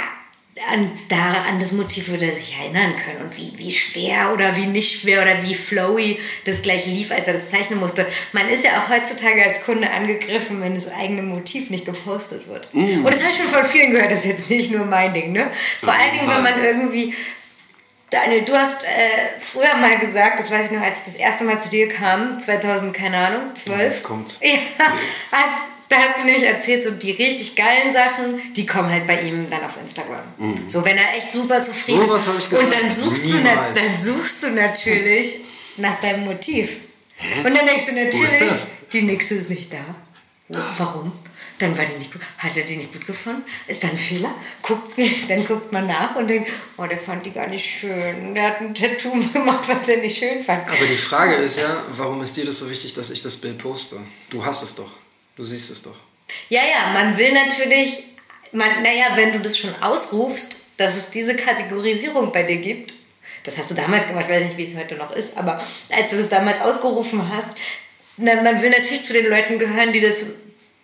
Speaker 1: an, da, an das Motiv würde er sich erinnern können und wie, wie schwer oder wie nicht schwer oder wie flowy das gleich lief, als er das zeichnen musste. Man ist ja auch heutzutage als Kunde angegriffen, wenn das eigene Motiv nicht gepostet wird.
Speaker 3: Mm.
Speaker 1: Und das habe ich schon von vielen gehört, das ist jetzt nicht nur mein Ding. Ne? Vor allen Dingen, wenn man irgendwie Daniel, du hast äh, früher mal gesagt, das weiß ich noch, als ich das erste Mal zu dir kam, 2000, keine Ahnung, 12.
Speaker 4: Ja, jetzt kommt's.
Speaker 1: Ja, hast, da hast du nämlich erzählt, so die richtig geilen Sachen, die kommen halt bei ihm dann auf Instagram. So, wenn er echt super zufrieden
Speaker 4: Mhm. So was
Speaker 1: ist. Und dann suchst, du
Speaker 4: Niemals.
Speaker 1: dann suchst du natürlich nach deinem Motiv. Und dann denkst du natürlich, die nächste ist nicht da. Warum? Dann war die nicht gut. Hat er die nicht gut gefunden? Ist da ein Fehler? Guckt, dann guckt man nach und denkt, oh, der fand die gar nicht schön. Der hat ein Tattoo gemacht, was der nicht schön fand.
Speaker 4: Aber die Frage ist ja, warum ist dir das so wichtig, dass ich das Bild poste? Du hast es doch. Du siehst es doch.
Speaker 1: Ja, ja, man will natürlich, man, naja, wenn du das schon ausrufst, dass es diese Kategorisierung bei dir gibt, das hast du damals gemacht, ich weiß nicht, wie es heute noch ist, aber als du es damals ausgerufen hast, na, man will natürlich zu den Leuten gehören, die das,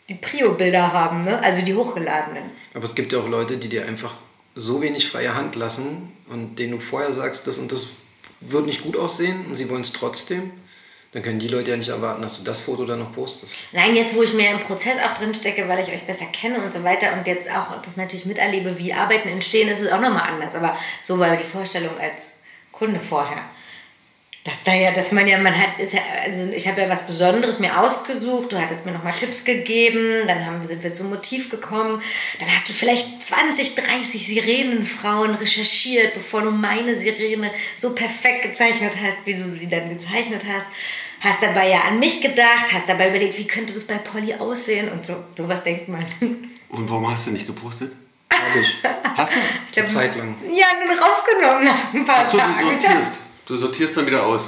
Speaker 1: die Prio-Bilder haben, ne? also die hochgeladenen.
Speaker 4: Aber es gibt ja auch Leute, die dir einfach so wenig freie Hand lassen und denen du vorher sagst, das und das wird nicht gut aussehen und sie wollen es trotzdem, dann können die Leute ja nicht erwarten, dass du das Foto dann noch postest.
Speaker 1: Nein, jetzt wo ich mehr im Prozess auch drin stecke, weil ich euch besser kenne und so weiter und jetzt auch das natürlich miterlebe, wie Arbeiten entstehen, ist es auch nochmal anders. Aber so war die Vorstellung als Kunde vorher. Dass da ja, dass man ja, man hat, ist ja, also ich habe ja was Besonderes mir ausgesucht, du hattest mir nochmal Tipps gegeben, dann haben, sind wir zum Motiv gekommen, dann hast du vielleicht 20, 30 Sirenenfrauen recherchiert, bevor du meine Sirene so perfekt gezeichnet hast, wie du sie dann gezeichnet hast. Hast dabei ja an mich gedacht, hast dabei überlegt, wie könnte das bei Polly aussehen und so, sowas denkt man.
Speaker 3: Und warum hast du nicht gepostet?
Speaker 4: Ehrlich.
Speaker 3: Hast du?
Speaker 1: Ich glaub,
Speaker 4: Zeit lang.
Speaker 1: Ja, nun rausgenommen nach ein paar
Speaker 3: Achso, du
Speaker 1: Tagen.
Speaker 3: sortierst. Du sortierst dann wieder aus.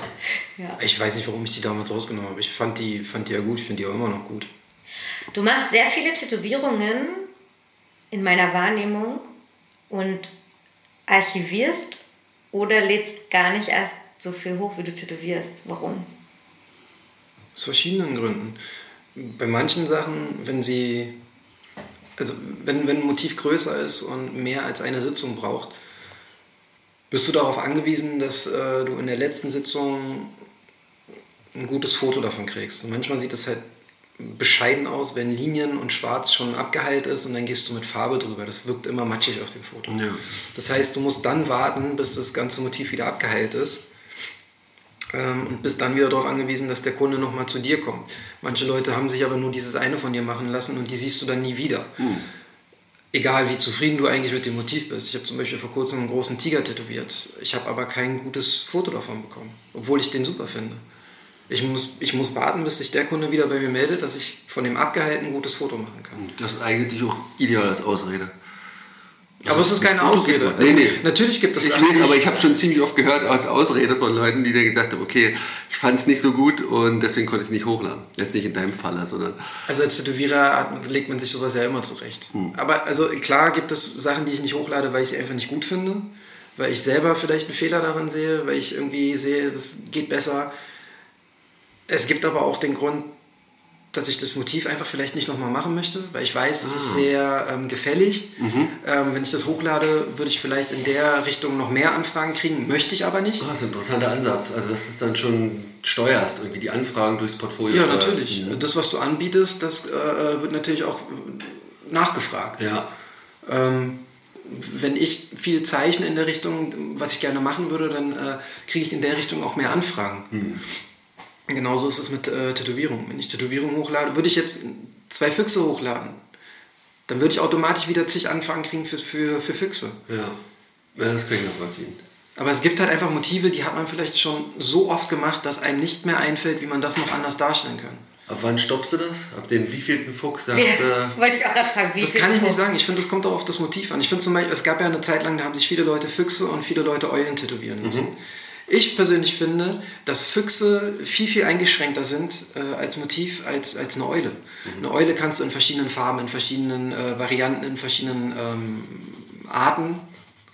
Speaker 4: Ich weiß nicht, warum ich die damals rausgenommen habe. Ich fand die, fand die ja gut, ich finde die auch immer noch gut.
Speaker 1: Du machst sehr viele Tätowierungen in meiner Wahrnehmung und archivierst oder lädst gar nicht erst so viel hoch, wie du tätowierst. Warum?
Speaker 4: Aus verschiedenen Gründen. Bei manchen Sachen, wenn sie, also wenn, wenn ein Motiv größer ist und mehr als eine Sitzung braucht, bist du darauf angewiesen, dass äh, du in der letzten Sitzung ein gutes Foto davon kriegst. Und manchmal sieht es halt bescheiden aus, wenn Linien und Schwarz schon abgeheilt ist und dann gehst du mit Farbe drüber. Das wirkt immer matschig auf dem Foto.
Speaker 3: Ja.
Speaker 4: Das heißt, du musst dann warten, bis das ganze Motiv wieder abgeheilt ist ähm, und bist dann wieder darauf angewiesen, dass der Kunde nochmal zu dir kommt. Manche Leute haben sich aber nur dieses eine von dir machen lassen und die siehst du dann nie wieder. Egal wie zufrieden du eigentlich mit dem Motiv bist. Ich habe zum Beispiel vor kurzem einen großen Tiger tätowiert. Ich habe aber kein gutes Foto davon bekommen, obwohl ich den super finde. Ich muss, ich muss warten, bis sich der Kunde wieder bei mir meldet, dass ich von dem abgehalten ein gutes Foto machen kann.
Speaker 3: Das eignet sich auch ideal als Ausrede.
Speaker 4: Aber es ist keine Ausrede.
Speaker 3: gibt- Nee, nee.
Speaker 4: Also, Natürlich gibt es
Speaker 3: Ich
Speaker 4: Sachen,
Speaker 3: weiß,
Speaker 4: die
Speaker 3: aber ich habe schon ziemlich oft gehört als Ausrede von Leuten, die dann gesagt haben, okay, ich fand es nicht so gut und deswegen konnte ich es nicht hochladen. Jetzt nicht in deinem Falle, sondern
Speaker 4: Also als Tätowierer legt man sich sowas ja immer zurecht. Aber also klar gibt es Sachen, die ich nicht hochlade, weil ich sie einfach nicht gut finde. Weil ich selber vielleicht einen Fehler darin sehe, weil ich irgendwie sehe, das geht besser. Es gibt aber auch den Grund, dass ich das Motiv einfach vielleicht nicht nochmal machen möchte, weil ich weiß, es ist sehr ähm, gefällig. Ähm, wenn ich das hochlade, würde ich vielleicht in der Richtung noch mehr Anfragen kriegen, möchte ich aber nicht.
Speaker 3: Ah, das ist ein interessanter Ansatz. Also, dass du dann schon steuerst, irgendwie die Anfragen durchs Portfolio
Speaker 4: Ja,
Speaker 3: steuerst.
Speaker 4: natürlich.
Speaker 3: Mhm.
Speaker 4: Das, was du anbietest, das äh, wird natürlich auch nachgefragt.
Speaker 3: Ja.
Speaker 4: Ähm, wenn ich viel zeichne in der Richtung, was ich gerne machen würde, dann äh, kriege ich in der Richtung auch mehr Anfragen.
Speaker 3: Hm.
Speaker 4: Genauso ist es mit äh, Tätowierung. Wenn ich Tätowierung hochlade, würde ich jetzt zwei Füchse hochladen, dann würde ich automatisch wieder zig Anfragen kriegen für, für, für Füchse.
Speaker 3: Ja. ja, das kann ich nachvollziehen.
Speaker 4: Aber es gibt halt einfach Motive, die hat man vielleicht schon so oft gemacht, dass einem nicht mehr einfällt, wie man das noch anders darstellen kann.
Speaker 3: Ab wann stoppst du das? Ab den wievielten Fuchs sagst
Speaker 1: Ja,
Speaker 3: du?
Speaker 1: wollte ich auch gerade fragen, wie
Speaker 4: Das kann ich
Speaker 1: du
Speaker 4: nicht sagen. Ich finde, das kommt auch auf das Motiv an. Ich finde zum Beispiel, es gab ja eine Zeit lang, da haben sich viele Leute Füchse und viele Leute Eulen tätowieren lassen. Ich persönlich finde, dass Füchse viel, viel eingeschränkter sind äh, als Motiv als, als eine Eule. Eine Eule kannst du in verschiedenen Farben, in verschiedenen äh, Varianten, in verschiedenen ähm, Arten,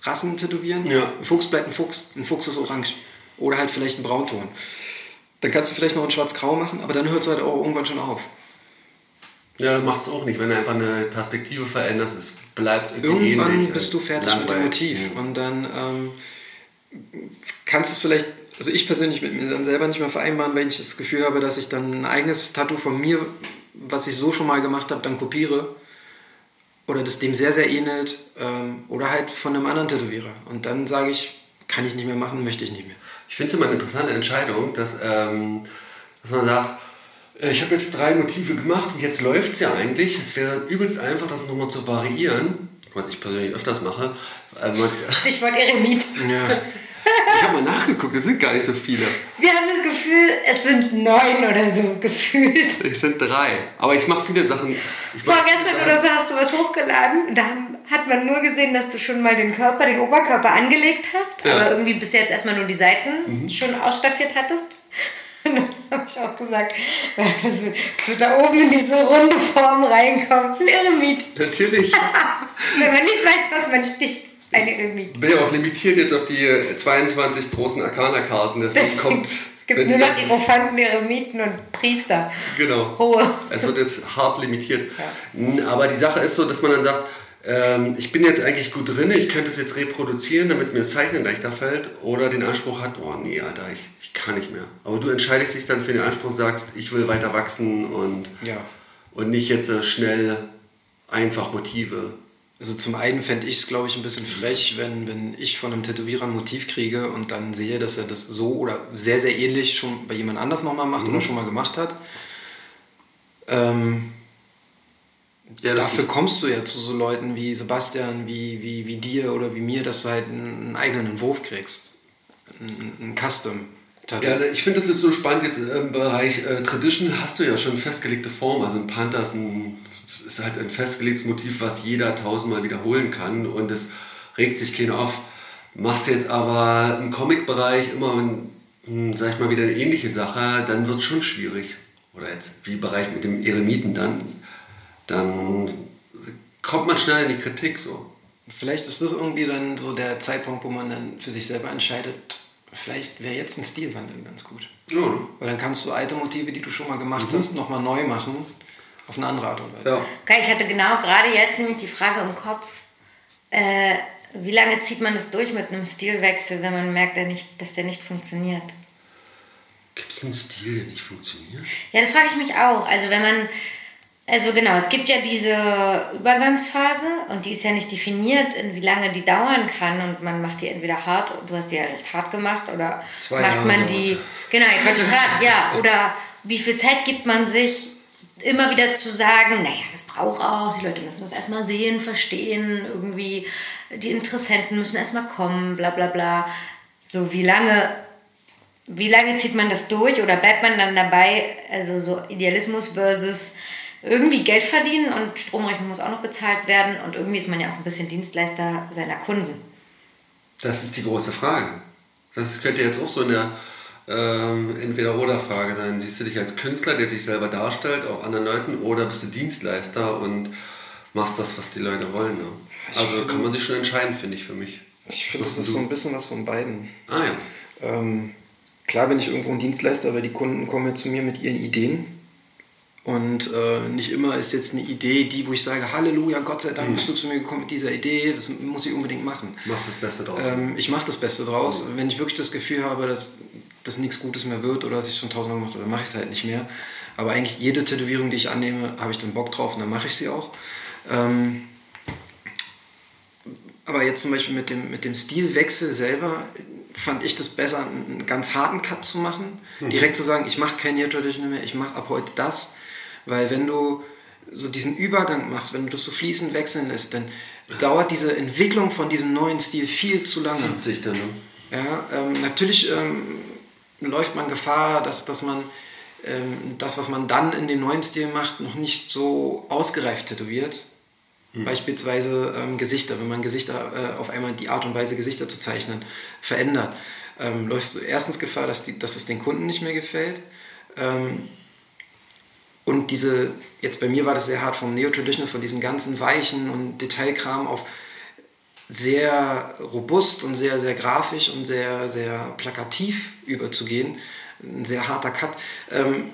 Speaker 4: Rassen tätowieren.
Speaker 3: Ja.
Speaker 4: Ein Fuchs bleibt ein Fuchs, ein Fuchs ist orange. Oder halt vielleicht ein Braunton. Dann kannst du vielleicht noch ein Schwarz-Grau machen, aber dann hört es halt auch irgendwann schon auf.
Speaker 3: Ja, macht es auch nicht. Wenn du einfach eine Perspektive veränderst, es bleibt irgendwie
Speaker 4: Irgendwann
Speaker 3: ähnlich.
Speaker 4: bist du
Speaker 3: und
Speaker 4: fertig mit dem
Speaker 3: langweilig.
Speaker 4: Motiv. Und dann ähm, kannst du es vielleicht, also ich persönlich mit mir dann selber nicht mehr vereinbaren, wenn ich das Gefühl habe, dass ich dann ein eigenes Tattoo von mir, was ich so schon mal gemacht habe, dann kopiere. Oder das dem sehr, sehr ähnelt. Ähm, oder halt von einem anderen Tätowierer. Und dann sage ich, kann ich nicht mehr machen, möchte ich nicht mehr.
Speaker 3: Ich finde es immer eine interessante Entscheidung, dass, ähm, dass man sagt, äh, ich habe jetzt drei Motive gemacht und jetzt läuft es ja eigentlich. Es wäre übelst einfach, das nochmal zu variieren, was ich persönlich öfters mache. Äh, man-
Speaker 1: Stichwort Eremit.
Speaker 4: Ja.
Speaker 3: ich habe mal nachgeguckt, es sind gar nicht so viele.
Speaker 1: Wir haben das Gefühl, es sind neun oder so gefühlt.
Speaker 3: Es sind drei. Aber ich mache viele Sachen. Mach
Speaker 1: Vorgestern oder so hast du was hochgeladen. und Da hat man nur gesehen, dass du schon mal den Körper, den Oberkörper angelegt hast,
Speaker 3: Ja.
Speaker 1: aber irgendwie bis jetzt erstmal nur die Seiten schon ausstaffiert hattest. Und dann habe ich auch gesagt, so da oben in diese runde Form reinkommt, ein Eremit.
Speaker 3: Natürlich.
Speaker 1: Wenn man nicht weiß, was man sticht, ein Eremit.
Speaker 3: Ich bin ja auch limitiert jetzt auf die 22 großen Arcana-Karten. Deswegen
Speaker 1: Es
Speaker 3: kommt.
Speaker 1: gibt
Speaker 3: wenn
Speaker 1: nur
Speaker 3: die-
Speaker 1: noch Hierophanten, Eremiten und Priester.
Speaker 3: Genau.
Speaker 1: Hohe.
Speaker 3: Es wird jetzt hart limitiert. N- Aber die Sache ist so, dass man dann sagt, ähm, ich bin jetzt eigentlich gut drin, ich könnte es jetzt reproduzieren, damit mir das Zeichnen leichter fällt. Oder den Anspruch hat, oh nee, Alter, ich, ich kann nicht mehr. Aber du entscheidest dich dann für den Anspruch, sagst, ich will weiter wachsen und,
Speaker 4: Ja.
Speaker 3: und nicht jetzt so schnell einfach Motive.
Speaker 4: Also zum einen fände ich es, glaube ich, ein bisschen frech, wenn, wenn ich von einem Tätowierer ein Motiv kriege und dann sehe, dass er das so oder sehr, sehr ähnlich schon bei jemand anders nochmal macht oder schon mal gemacht hat. Ähm,
Speaker 3: Ja,
Speaker 4: dafür kommst du ja zu so Leuten wie Sebastian, wie, wie, wie dir oder wie mir, dass du halt einen, eigenen Entwurf kriegst. Ein, ein Custom.
Speaker 3: Ja, ich finde das jetzt so spannend, jetzt im Bereich äh, Tradition hast du ja schon festgelegte Form. Also ein Panther ist, ein, ist halt ein festgelegtes Motiv, was jeder tausendmal wiederholen kann und es regt sich keiner auf. Machst jetzt aber im Comic-Bereich immer, hm, sag ich mal, wieder eine ähnliche Sache, dann wird es schon schwierig. Oder jetzt wie im Bereich mit dem Eremiten, dann, dann kommt man schnell in die Kritik so.
Speaker 4: Vielleicht ist das irgendwie dann so der Zeitpunkt, wo man dann für sich selber entscheidet, vielleicht wäre jetzt ein Stilwandel ganz gut.
Speaker 3: Ja?
Speaker 4: Weil dann kannst du alte Motive, die du schon mal gemacht hast, nochmal neu machen. Auf eine andere Art und Weise.
Speaker 3: ja.
Speaker 1: Okay, ich hatte genau gerade jetzt nämlich die Frage im Kopf, äh, wie lange zieht man das durch mit einem Stilwechsel, wenn man merkt, dass der nicht funktioniert?
Speaker 3: Gibt es einen Stil, der nicht funktioniert?
Speaker 1: Ja, das frage ich mich auch. Also wenn man, also genau, es gibt ja diese Übergangsphase und die ist ja nicht definiert, in wie lange die dauern kann und man macht die entweder hart, du hast die ja recht hart gemacht oder
Speaker 3: Zwei
Speaker 1: macht
Speaker 3: Jahre
Speaker 1: man die,
Speaker 3: dauert's.
Speaker 1: genau, jetzt wollte ich fragen, ja, oder wie viel Zeit gibt man sich immer wieder zu sagen, naja, das braucht auch, die Leute müssen das erstmal sehen, verstehen, irgendwie, die Interessenten müssen erstmal kommen, bla bla bla. So, wie lange wie lange zieht man das durch oder bleibt man dann dabei? Also so Idealismus versus irgendwie Geld verdienen und Stromrechnung muss auch noch bezahlt werden und irgendwie ist man ja auch ein bisschen Dienstleister seiner Kunden.
Speaker 3: Das ist die große Frage. Das könnte jetzt auch so eine ähm, Entweder-Oder-Frage sein. Siehst du dich als Künstler, der dich selber darstellt, auf anderen Leuten, oder bist du Dienstleister und machst das, was die Leute wollen? Ne? Also kann man sich schon entscheiden, finde ich für mich.
Speaker 4: Ich finde, das ist
Speaker 3: du?
Speaker 4: so ein bisschen was von beiden.
Speaker 3: Ah ja.
Speaker 4: Ähm, klar bin ich irgendwo ein Dienstleister, weil die Kunden kommen ja zu mir mit ihren Ideen. Und äh, nicht immer ist jetzt eine Idee die, wo ich sage, Halleluja, Gott sei Dank bist du zu mir gekommen mit dieser Idee, das muss ich unbedingt machen.
Speaker 3: Machst das Beste draus.
Speaker 4: Ähm, ich mache das Beste draus. Wenn ich wirklich das Gefühl habe, dass das nichts Gutes mehr wird oder dass ich schon tausendmal gemacht habe, dann mache ich es halt nicht mehr. Aber eigentlich jede Tätowierung, die ich annehme, habe ich dann Bock drauf und dann mache ich sie auch. Ähm, aber jetzt zum Beispiel mit dem, mit dem Stilwechsel selber fand ich das besser, einen ganz harten Cut zu machen. Direkt zu sagen, ich mache kein Near Traditional mehr, ich mache ab heute das. Weil wenn du so diesen Übergang machst, wenn du das so fließend wechseln lässt, dann dauert diese Entwicklung von diesem neuen Stil viel zu lange.
Speaker 3: Zieht sich dann, ne?
Speaker 4: Ja, ähm, natürlich ähm, läuft man Gefahr, dass, dass man ähm, das, was man dann in dem neuen Stil macht, noch nicht so ausgereift tätowiert. Beispielsweise ähm, Gesichter, wenn man Gesichter äh, auf einmal die Art und Weise, Gesichter zu zeichnen, verändert, ähm, läufst du erstens Gefahr, dass, die, dass es den Kunden nicht mehr gefällt. Und diese, jetzt bei mir war das sehr hart vom Neo-Traditional, von diesem ganzen Weichen und Detailkram auf sehr robust und sehr, sehr grafisch und sehr, sehr plakativ überzugehen. Ein sehr harter Cut. Ähm,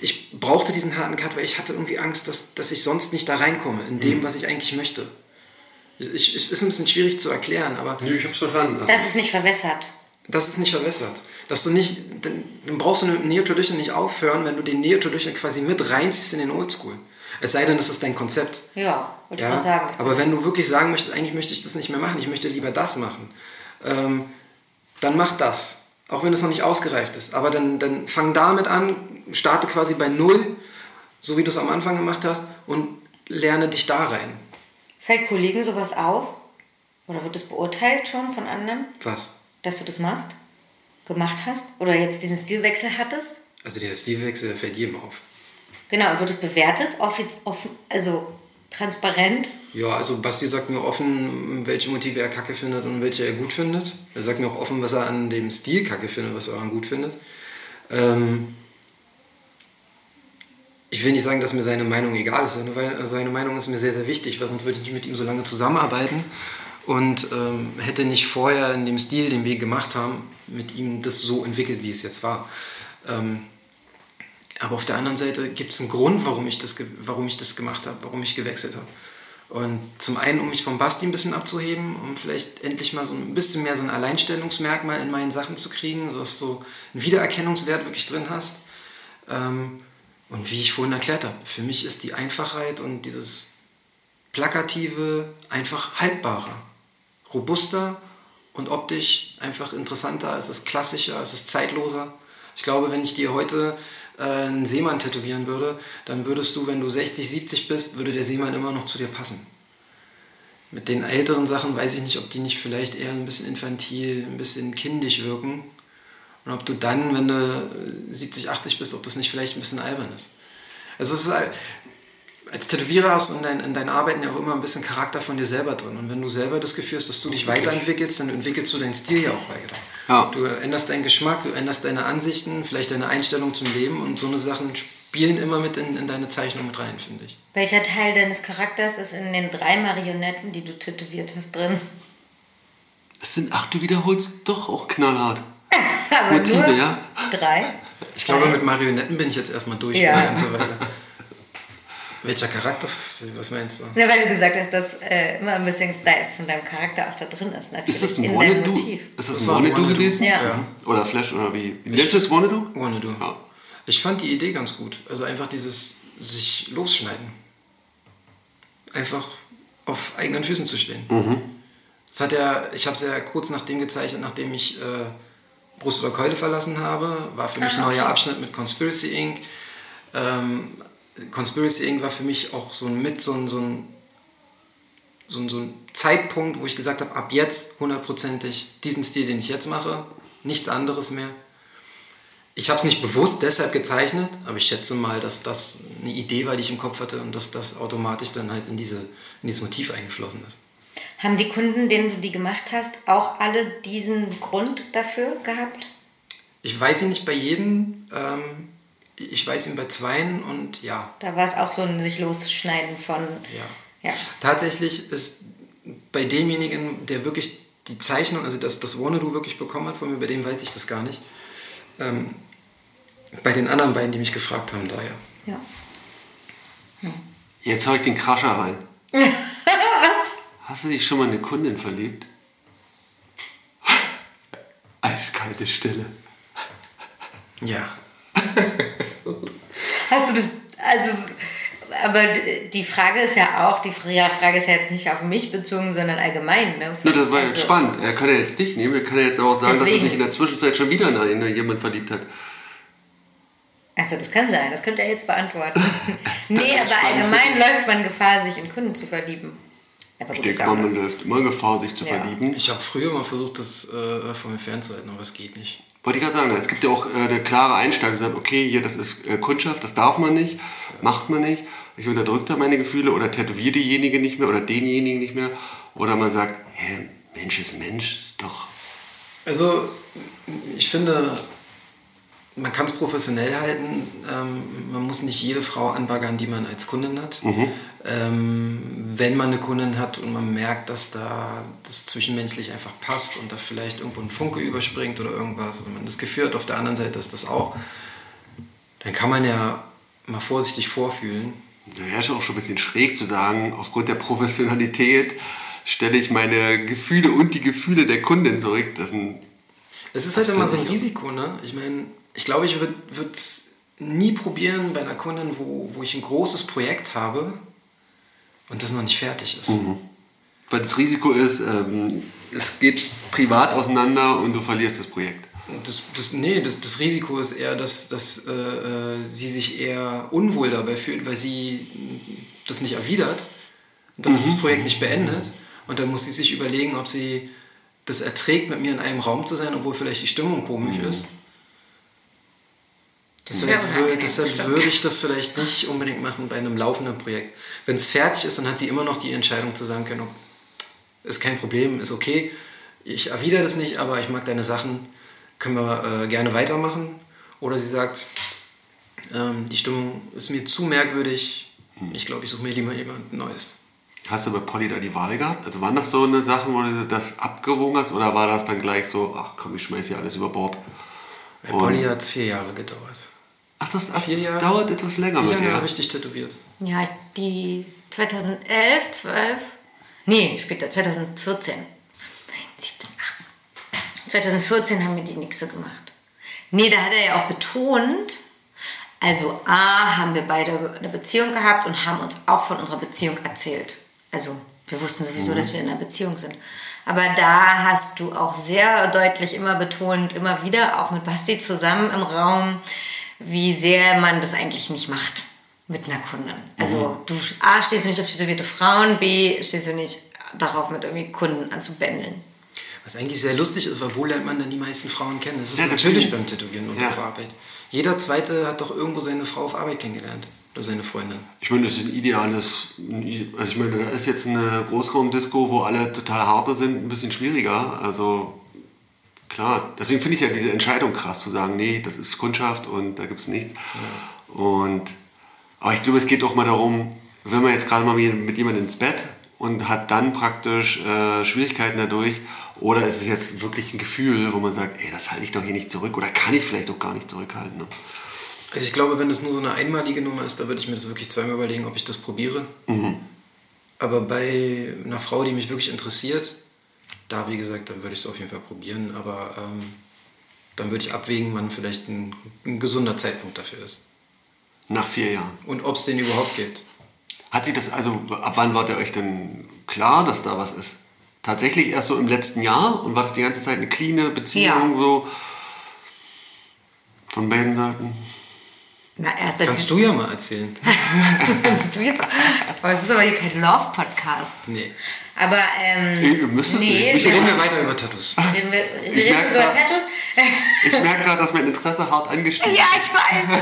Speaker 4: ich brauchte diesen harten Cut, weil ich hatte irgendwie Angst, dass, dass ich sonst nicht da reinkomme, in dem, was ich eigentlich möchte. Ich, ich, ist ein bisschen schwierig zu erklären, aber
Speaker 3: Nee, ich hab's verstanden. Also,
Speaker 1: Das ist nicht verwässert.
Speaker 4: das ist nicht verwässert. Dass du nicht, dann, brauchst du mit dem Neo-Traditional nicht aufhören, wenn du den Neo-Traditional quasi mit reinziehst in den Oldschool. Es sei denn, das ist dein Konzept.
Speaker 1: Ja, wollte ich
Speaker 4: Ja,
Speaker 1: mal sagen. Das
Speaker 4: aber wenn du wirklich sagen möchtest, eigentlich möchte ich das nicht mehr machen, ich möchte lieber das machen, ähm, dann mach das. Auch wenn es noch nicht ausgereift ist. Aber dann, dann fang damit an, starte quasi bei Null, so wie du es am Anfang gemacht hast, und lerne dich da rein.
Speaker 1: Fällt Kollegen sowas auf? Oder wird es beurteilt schon von anderen,
Speaker 4: Was?
Speaker 1: dass du das machst? Gemacht hast? Oder jetzt diesen Stilwechsel hattest?
Speaker 4: Also der Stilwechsel fällt jedem auf.
Speaker 1: Genau, und wird es bewertet? Offiz offen, also transparent?
Speaker 4: Ja, also Basti sagt mir offen, welche Motive er kacke findet und welche er gut findet. Er sagt mir auch offen, was er an dem Stil kacke findet, was er daran gut findet. Ähm ich will nicht sagen, dass mir seine Meinung egal ist. Seine, seine Meinung ist mir sehr, sehr wichtig, weil sonst würde ich nicht mit ihm so lange zusammenarbeiten und ähm, hätte nicht vorher in dem Stil, den wir gemacht haben, mit ihm das so entwickelt, wie es jetzt war. Ähm, aber auf der anderen Seite gibt es einen Grund, warum ich das, warum ich das gemacht habe, warum ich gewechselt habe. Und zum einen, um mich vom Basti ein bisschen abzuheben, um vielleicht endlich mal so ein bisschen mehr so ein Alleinstellungsmerkmal in meinen Sachen zu kriegen, sodass du einen Wiedererkennungswert wirklich drin hast. Ähm, und wie ich vorhin erklärt habe, für mich ist die Einfachheit und dieses Plakative einfach haltbarer, robuster und optisch einfach interessanter, es ist klassischer, es ist zeitloser. Ich glaube, wenn ich dir heute äh, einen Seemann tätowieren würde, dann würdest du, wenn du 60, 70 bist, würde der Seemann immer noch zu dir passen. Mit den älteren Sachen weiß ich nicht, ob die nicht vielleicht eher ein bisschen infantil, ein bisschen kindisch wirken. Und ob du dann, wenn du 70, 80 bist, ob das nicht vielleicht ein bisschen albern ist. Also es ist halt, als Tätowierer hast du in, dein, in deinen Arbeiten ja auch immer ein bisschen Charakter von dir selber drin. Und wenn du selber das Gefühl hast, dass du dich weiterentwickelst, dann entwickelst du deinen Stil ja auch weiter.
Speaker 3: Ja.
Speaker 4: Du änderst deinen Geschmack, du änderst deine Ansichten, vielleicht deine Einstellung zum Leben und so eine Sachen spielen immer mit in, in deine Zeichnung mit rein, finde ich.
Speaker 1: Welcher Teil deines Charakters ist in den drei Marionetten, die du tätowiert hast, drin?
Speaker 3: Das sind, ach, du wiederholst doch auch knallhart.
Speaker 1: Aber
Speaker 3: Motive,
Speaker 1: nur
Speaker 3: ja?
Speaker 1: drei.
Speaker 4: Ich glaube, mit Marionetten bin ich jetzt erstmal durch
Speaker 1: Ja.
Speaker 4: für eine ganze Weile. Welcher Charakter? Was meinst du?
Speaker 1: Na, weil du gesagt hast, dass äh, immer ein bisschen von deinem Charakter auch da drin ist. Natürlich
Speaker 3: Ist das ein
Speaker 1: in deinem
Speaker 3: Wannabe?
Speaker 1: Motiv.
Speaker 3: Ist das ein
Speaker 4: ein
Speaker 3: Wannabe gewesen?
Speaker 1: Ja.
Speaker 3: Oder Flash oder wie? Nennst du es Wannabe? Ja.
Speaker 4: Ich fand die Idee ganz gut. Also einfach dieses sich losschneiden. Einfach auf eigenen Füßen zu stehen. Das hat ja, ich habe es ja kurz nachdem gezeichnet, nachdem ich äh, Brust oder Keule verlassen habe, war für mich ein
Speaker 1: Ah, okay.
Speaker 4: neuer Abschnitt mit Conspiracy Inc. Ähm, Conspiracy Inc. war für mich auch so ein mit so ein, so ein, so ein, so ein Zeitpunkt, wo ich gesagt habe, ab jetzt hundertprozentig diesen Stil, den ich jetzt mache, nichts anderes mehr. Ich habe es nicht bewusst deshalb gezeichnet, aber ich schätze mal, dass das eine Idee war, die ich im Kopf hatte und dass das automatisch dann halt in, diese, in dieses Motiv eingeflossen ist.
Speaker 1: Haben die Kunden, denen du die gemacht hast, auch alle diesen Grund dafür gehabt?
Speaker 4: Ich weiß ihn nicht bei jedem, ähm, ich weiß ihn bei zweien und ja.
Speaker 1: Da war es auch so ein sich losschneiden von.
Speaker 4: Ja. ja. Tatsächlich ist bei demjenigen, der wirklich die Zeichnung, also das, das Wanadu wirklich bekommen hat von mir, bei dem weiß ich das gar nicht. Ähm, bei den anderen beiden, die mich gefragt haben, da ja.
Speaker 1: Ja.
Speaker 3: Hm. Jetzt hau ich den Krascher rein. Was? Hast du dich schon mal in eine Kundin verliebt? Eiskalte Stille.
Speaker 4: Ja.
Speaker 1: Hast du das, also, aber die Frage ist ja auch, die Frage ist ja jetzt nicht auf mich bezogen, sondern allgemein. Ne?
Speaker 3: Ja, das war also, jetzt spannend. Er kann ja jetzt dich nehmen, er kann ja jetzt auch sagen, deswegen. dass er sich in der Zwischenzeit schon wieder in jemand verliebt hat.
Speaker 1: Achso, das kann sein, das könnte er jetzt beantworten. nee, aber allgemein läuft man Gefahr, sich in Kunden zu verlieben.
Speaker 3: Aber ich denke mal, man läuft immer Gefahr, sich zu ja. verlieben.
Speaker 4: Ich habe früher mal versucht, das äh, von mir fernzuhalten, aber es geht nicht.
Speaker 3: Wollte ich gerade sagen, es gibt ja auch äh, eine klare Einstellung, die sagt, okay, hier, das ist äh, Kundschaft, das darf man nicht, macht man nicht. Ich unterdrücke da meine Gefühle oder tätowiere diejenige nicht mehr oder denjenigen nicht mehr. Oder man sagt, hä, Mensch ist Mensch, ist doch...
Speaker 4: Also, ich finde, man kann es professionell halten. Ähm, man muss nicht jede Frau anbaggern, die man als Kundin hat. Mhm. Ähm, wenn man eine Kundin hat und man merkt, dass da das zwischenmenschlich einfach passt und da vielleicht irgendwo ein Funke überspringt oder irgendwas und man das Gefühl hat, auf der anderen Seite ist das auch, dann kann man ja mal vorsichtig vorfühlen.
Speaker 3: Ja, ist auch schon ein bisschen schräg zu sagen, aufgrund der Professionalität stelle ich meine Gefühle und die Gefühle der Kundin zurück. Das,
Speaker 4: es ist halt immer so ein Risiko, ne? Ich meine, ich glaube, ich würde es nie probieren bei einer Kundin, wo, wo ich ein großes Projekt habe und das noch nicht fertig ist. Mhm.
Speaker 3: Weil das Risiko ist, ähm, es geht privat auseinander und du verlierst das Projekt.
Speaker 4: Das, das, nee, das, das Risiko ist eher, dass, dass äh, äh sie sich eher unwohl dabei fühlt, weil sie das nicht erwidert und dann mhm. ist das Projekt nicht beendet. Und dann muss sie sich überlegen, ob sie das erträgt, mit mir in einem Raum zu sein, obwohl vielleicht die Stimmung komisch mhm. ist. Deshalb, würde, deshalb würde ich das vielleicht nicht unbedingt machen bei einem laufenden Projekt. Wenn es fertig ist, dann hat sie immer noch die Entscheidung zu sagen können, ist kein Problem, ist okay, ich erwidere das nicht, aber ich mag deine Sachen, können wir äh, gerne weitermachen. Oder sie sagt, ähm, die Stimmung ist mir zu merkwürdig, ich glaube, ich suche mir lieber jemand Neues.
Speaker 3: Hast du bei Polly da die Wahl gehabt? Also waren das so eine Sachen, wo du das abgewogen hast oder war das dann gleich so, ach komm, ich schmeiß hier alles über Bord?
Speaker 4: Bei Polly hat es vier Jahre gedauert.
Speaker 3: Ach, das, ach, das Jahre, dauert etwas länger
Speaker 4: mit dir. habe ich dich tätowiert.
Speaker 1: Ja, die 2011, 12, nee, später, 2014. Nein, 17, 18. 2014 haben wir die Nixe gemacht. Nee, da hat er ja auch betont, also A, haben wir beide eine Beziehung gehabt und haben uns auch von unserer Beziehung erzählt. Also wir wussten sowieso, mhm. dass wir in einer Beziehung sind. Aber da hast du auch sehr deutlich immer betont, immer wieder, auch mit Basti zusammen im Raum, wie sehr man das eigentlich nicht macht mit einer Kundin. Also mhm. du A, stehst du nicht auf tätowierte Frauen, B, stehst du nicht darauf, mit irgendwie Kunden anzubändeln.
Speaker 4: Was eigentlich sehr lustig ist, weil wo lernt man denn die meisten Frauen kennen? Das ist ja, natürlich beim Tätowieren und ja. auf Arbeit. Jeder Zweite hat doch irgendwo seine Frau auf Arbeit kennengelernt. Oder seine Freundin.
Speaker 3: Ich meine, das ist ein ideales, also ich meine, da ist jetzt eine Großraumdisco, wo alle total harte sind, ein bisschen schwieriger. Also Klar, deswegen finde ich ja diese Entscheidung krass zu sagen, nee, das ist Kundschaft und da gibt es nichts. Ja. Und, aber ich glaube, es geht auch mal darum, wenn man jetzt gerade mal mit jemandem ins Bett und hat dann praktisch äh, Schwierigkeiten dadurch, oder ist es jetzt wirklich ein Gefühl, wo man sagt, ey, das halte ich doch hier nicht zurück oder kann ich vielleicht auch gar nicht zurückhalten. Ne?
Speaker 4: Also ich glaube, wenn es nur so eine einmalige Nummer ist, da würde ich mir das wirklich zweimal überlegen, ob ich das probiere. Mhm. Aber bei einer Frau, die mich wirklich interessiert, da, wie gesagt, dann würde ich es auf jeden Fall probieren, aber ähm, dann würde ich abwägen, wann vielleicht ein, ein, gesunder Zeitpunkt dafür ist.
Speaker 3: Nach vier Jahren.
Speaker 4: Und ob es den überhaupt gibt.
Speaker 3: Hat sich das, also ab wann war der euch denn klar, dass da was ist? Tatsächlich erst so im letzten Jahr und war das die ganze Zeit eine cleane Beziehung ja. so von beiden Seiten?
Speaker 1: Na, erst
Speaker 4: Kannst du ja mal erzählen.
Speaker 1: Kannst du ja. Aber es ist aber hier kein Love-Podcast.
Speaker 4: Nee.
Speaker 1: Aber, ähm.
Speaker 3: Ihr müsst
Speaker 1: nee,
Speaker 3: nicht.
Speaker 4: Reden wir weiter über Tattoos.
Speaker 1: reden, wir, wir
Speaker 3: Ich
Speaker 1: reden über
Speaker 3: grad-
Speaker 1: Tattoos.
Speaker 3: Ich merke gerade, dass mein Interesse hart angestiegen
Speaker 1: Ja,
Speaker 3: ist.
Speaker 1: ich weiß.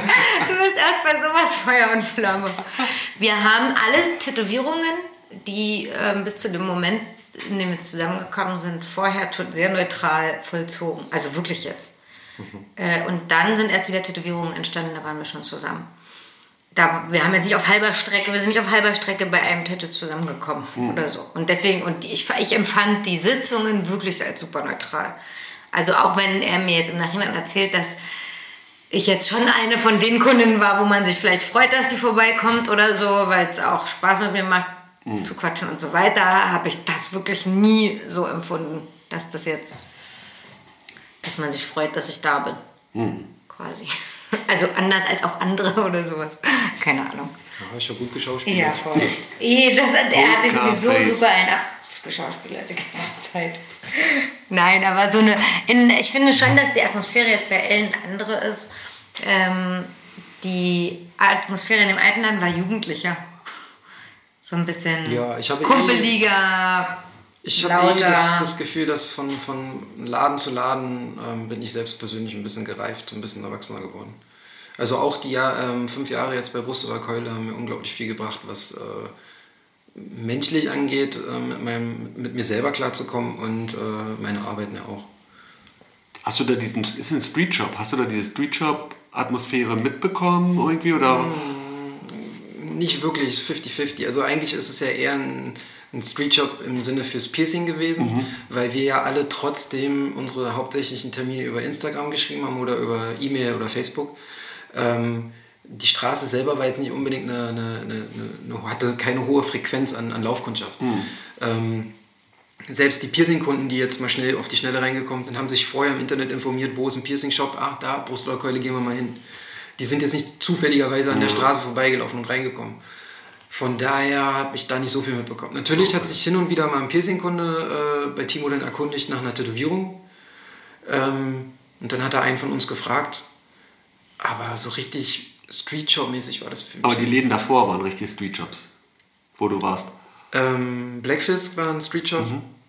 Speaker 1: Du bist erst bei sowas Feuer und Flamme. Wir haben alle Tätowierungen, die ähm, bis zu dem Moment, in dem wir zusammengekommen sind, vorher sehr neutral vollzogen. Also wirklich jetzt. Äh, und dann sind erst wieder Tätowierungen entstanden, da waren wir schon zusammen. Da, wir haben jetzt nicht auf halber Strecke, wir sind nicht auf halber Strecke bei einem Tattoo zusammengekommen oder so. Und deswegen, und ich, ich empfand die Sitzungen wirklich als super neutral. Also auch wenn er mir jetzt im Nachhinein erzählt, dass ich jetzt schon eine von den Kundinnen war, wo man sich vielleicht freut, dass die vorbeikommt oder so, weil es auch Spaß mit mir macht, zu quatschen und so weiter, habe ich das wirklich nie so empfunden, dass das jetzt, dass man sich freut, dass ich da bin. Quasi. Also anders als auch andere oder sowas. Keine Ahnung.
Speaker 4: Ja, ich habe gut geschauspielt.
Speaker 1: Ja, voll. Eh, das, der hat sich sowieso super ein abgeschauspielert die ganze Zeit. Nein, aber so eine. In, ich finde schon, dass die Atmosphäre jetzt bei Ellen eine andere ist. Ähm, die Atmosphäre in dem alten Land war jugendlicher. So ein bisschen
Speaker 4: Ja, ich habe eh-
Speaker 1: kumpeliger,
Speaker 4: Ich habe
Speaker 1: lauter.
Speaker 4: eh das, das Gefühl, dass von, von Laden zu Laden ähm, bin ich selbst persönlich ein bisschen gereift, ein bisschen erwachsener geworden. Also auch die ähm, fünf Jahre jetzt bei Brust oder Keule haben mir unglaublich viel gebracht, was äh, menschlich angeht, äh, mit, meinem, mit mir selber klarzukommen und äh, meine Arbeiten ja auch.
Speaker 3: Hast du da diesen, ist ein Street Shop, hast du da diese Street Shop Atmosphäre mitbekommen irgendwie oder?
Speaker 4: Nicht wirklich 50-50. Also eigentlich ist es ja eher ein, ein Streetshop im Sinne fürs Piercing gewesen, weil wir ja alle trotzdem unsere hauptsächlichen Termine über Instagram geschrieben haben oder über E-Mail oder Facebook. Ähm, die Straße selber war jetzt nicht unbedingt eine, eine, eine, eine hatte keine hohe Frequenz an, an Laufkundschaft. Ähm, selbst die Piercing-Kunden, die jetzt mal schnell auf die Schnelle reingekommen sind, haben sich vorher im Internet informiert, wo ist ein Piercing-Shop, ach da, Brust oder Keule, gehen wir mal hin. Die sind jetzt nicht zufälligerweise an der Straße vorbeigelaufen und reingekommen. Von daher habe ich da nicht so viel mitbekommen. Natürlich hat sich hin und wieder mal ein Piercing-Kunde äh, bei Timo dann erkundigt nach einer Tätowierung. Ähm, und dann hat er einen von uns gefragt. Aber so richtig Street-Shop-mäßig war das für mich.
Speaker 3: Aber die Läden davor waren richtige Street Shops, wo du warst.
Speaker 4: ähm, Blackfist war ein Street-Shop.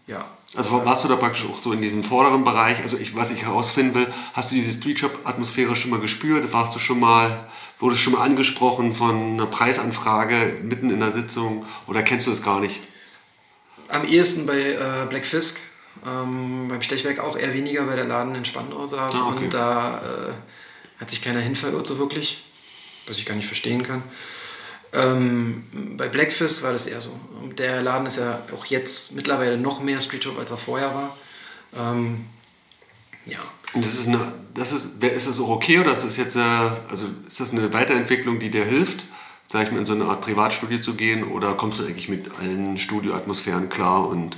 Speaker 4: Ja.
Speaker 3: Also warst du da praktisch auch so in diesem vorderen Bereich? Also ich, was ich herausfinden will, hast du diese Street Shop Atmosphäre schon mal gespürt? Warst du schon mal, wurdest schon mal angesprochen von einer Preisanfrage mitten in der Sitzung oder kennst du es gar nicht?
Speaker 4: Am ehesten bei äh, Black Fisk. Ähm, beim Stechwerk auch eher weniger, weil der Laden in Spandau saß
Speaker 3: Ah, okay.
Speaker 4: und da äh, hat sich keiner hin verirrt so wirklich, was ich gar nicht verstehen kann. Ähm, bei Blackfist war das eher so. Der Laden ist ja auch jetzt mittlerweile noch mehr Street Shop, als er vorher war. Ähm, ja,
Speaker 3: Und das ist eine, das ist, wer- ist das auch okay oder ist das jetzt, äh, also ist das eine Weiterentwicklung, die dir hilft, sag ich mal, in so eine Art Privatstudio zu gehen oder kommst du eigentlich mit allen Studioatmosphären klar und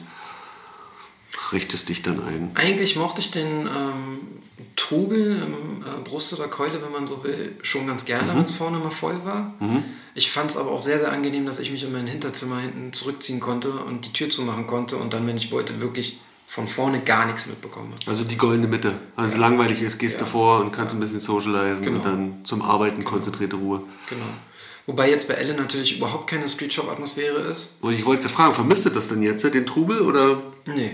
Speaker 3: richtest dich dann ein?
Speaker 4: Eigentlich mochte ich den ähm, Trubel im äh, Brust oder Keule, wenn man so will, schon ganz gerne, wenn es vorne mal voll war. Ich fand es aber auch sehr, sehr angenehm, dass ich mich in mein Hinterzimmer hinten zurückziehen konnte und die Tür zumachen konnte und dann, wenn ich wollte, wirklich von vorne gar nichts mitbekommen habe.
Speaker 3: Also die goldene Mitte. Wenn es langweilig ist, gehst du vor und kannst ein bisschen socialisen
Speaker 4: Genau.
Speaker 3: und dann zum Arbeiten konzentrierte Ruhe.
Speaker 4: Genau. Wobei jetzt bei Ellen natürlich überhaupt keine Street Shop Atmosphäre ist.
Speaker 3: Und ich wollte gerade fragen, vermisst du das denn jetzt, den Trubel oder?
Speaker 4: Nee.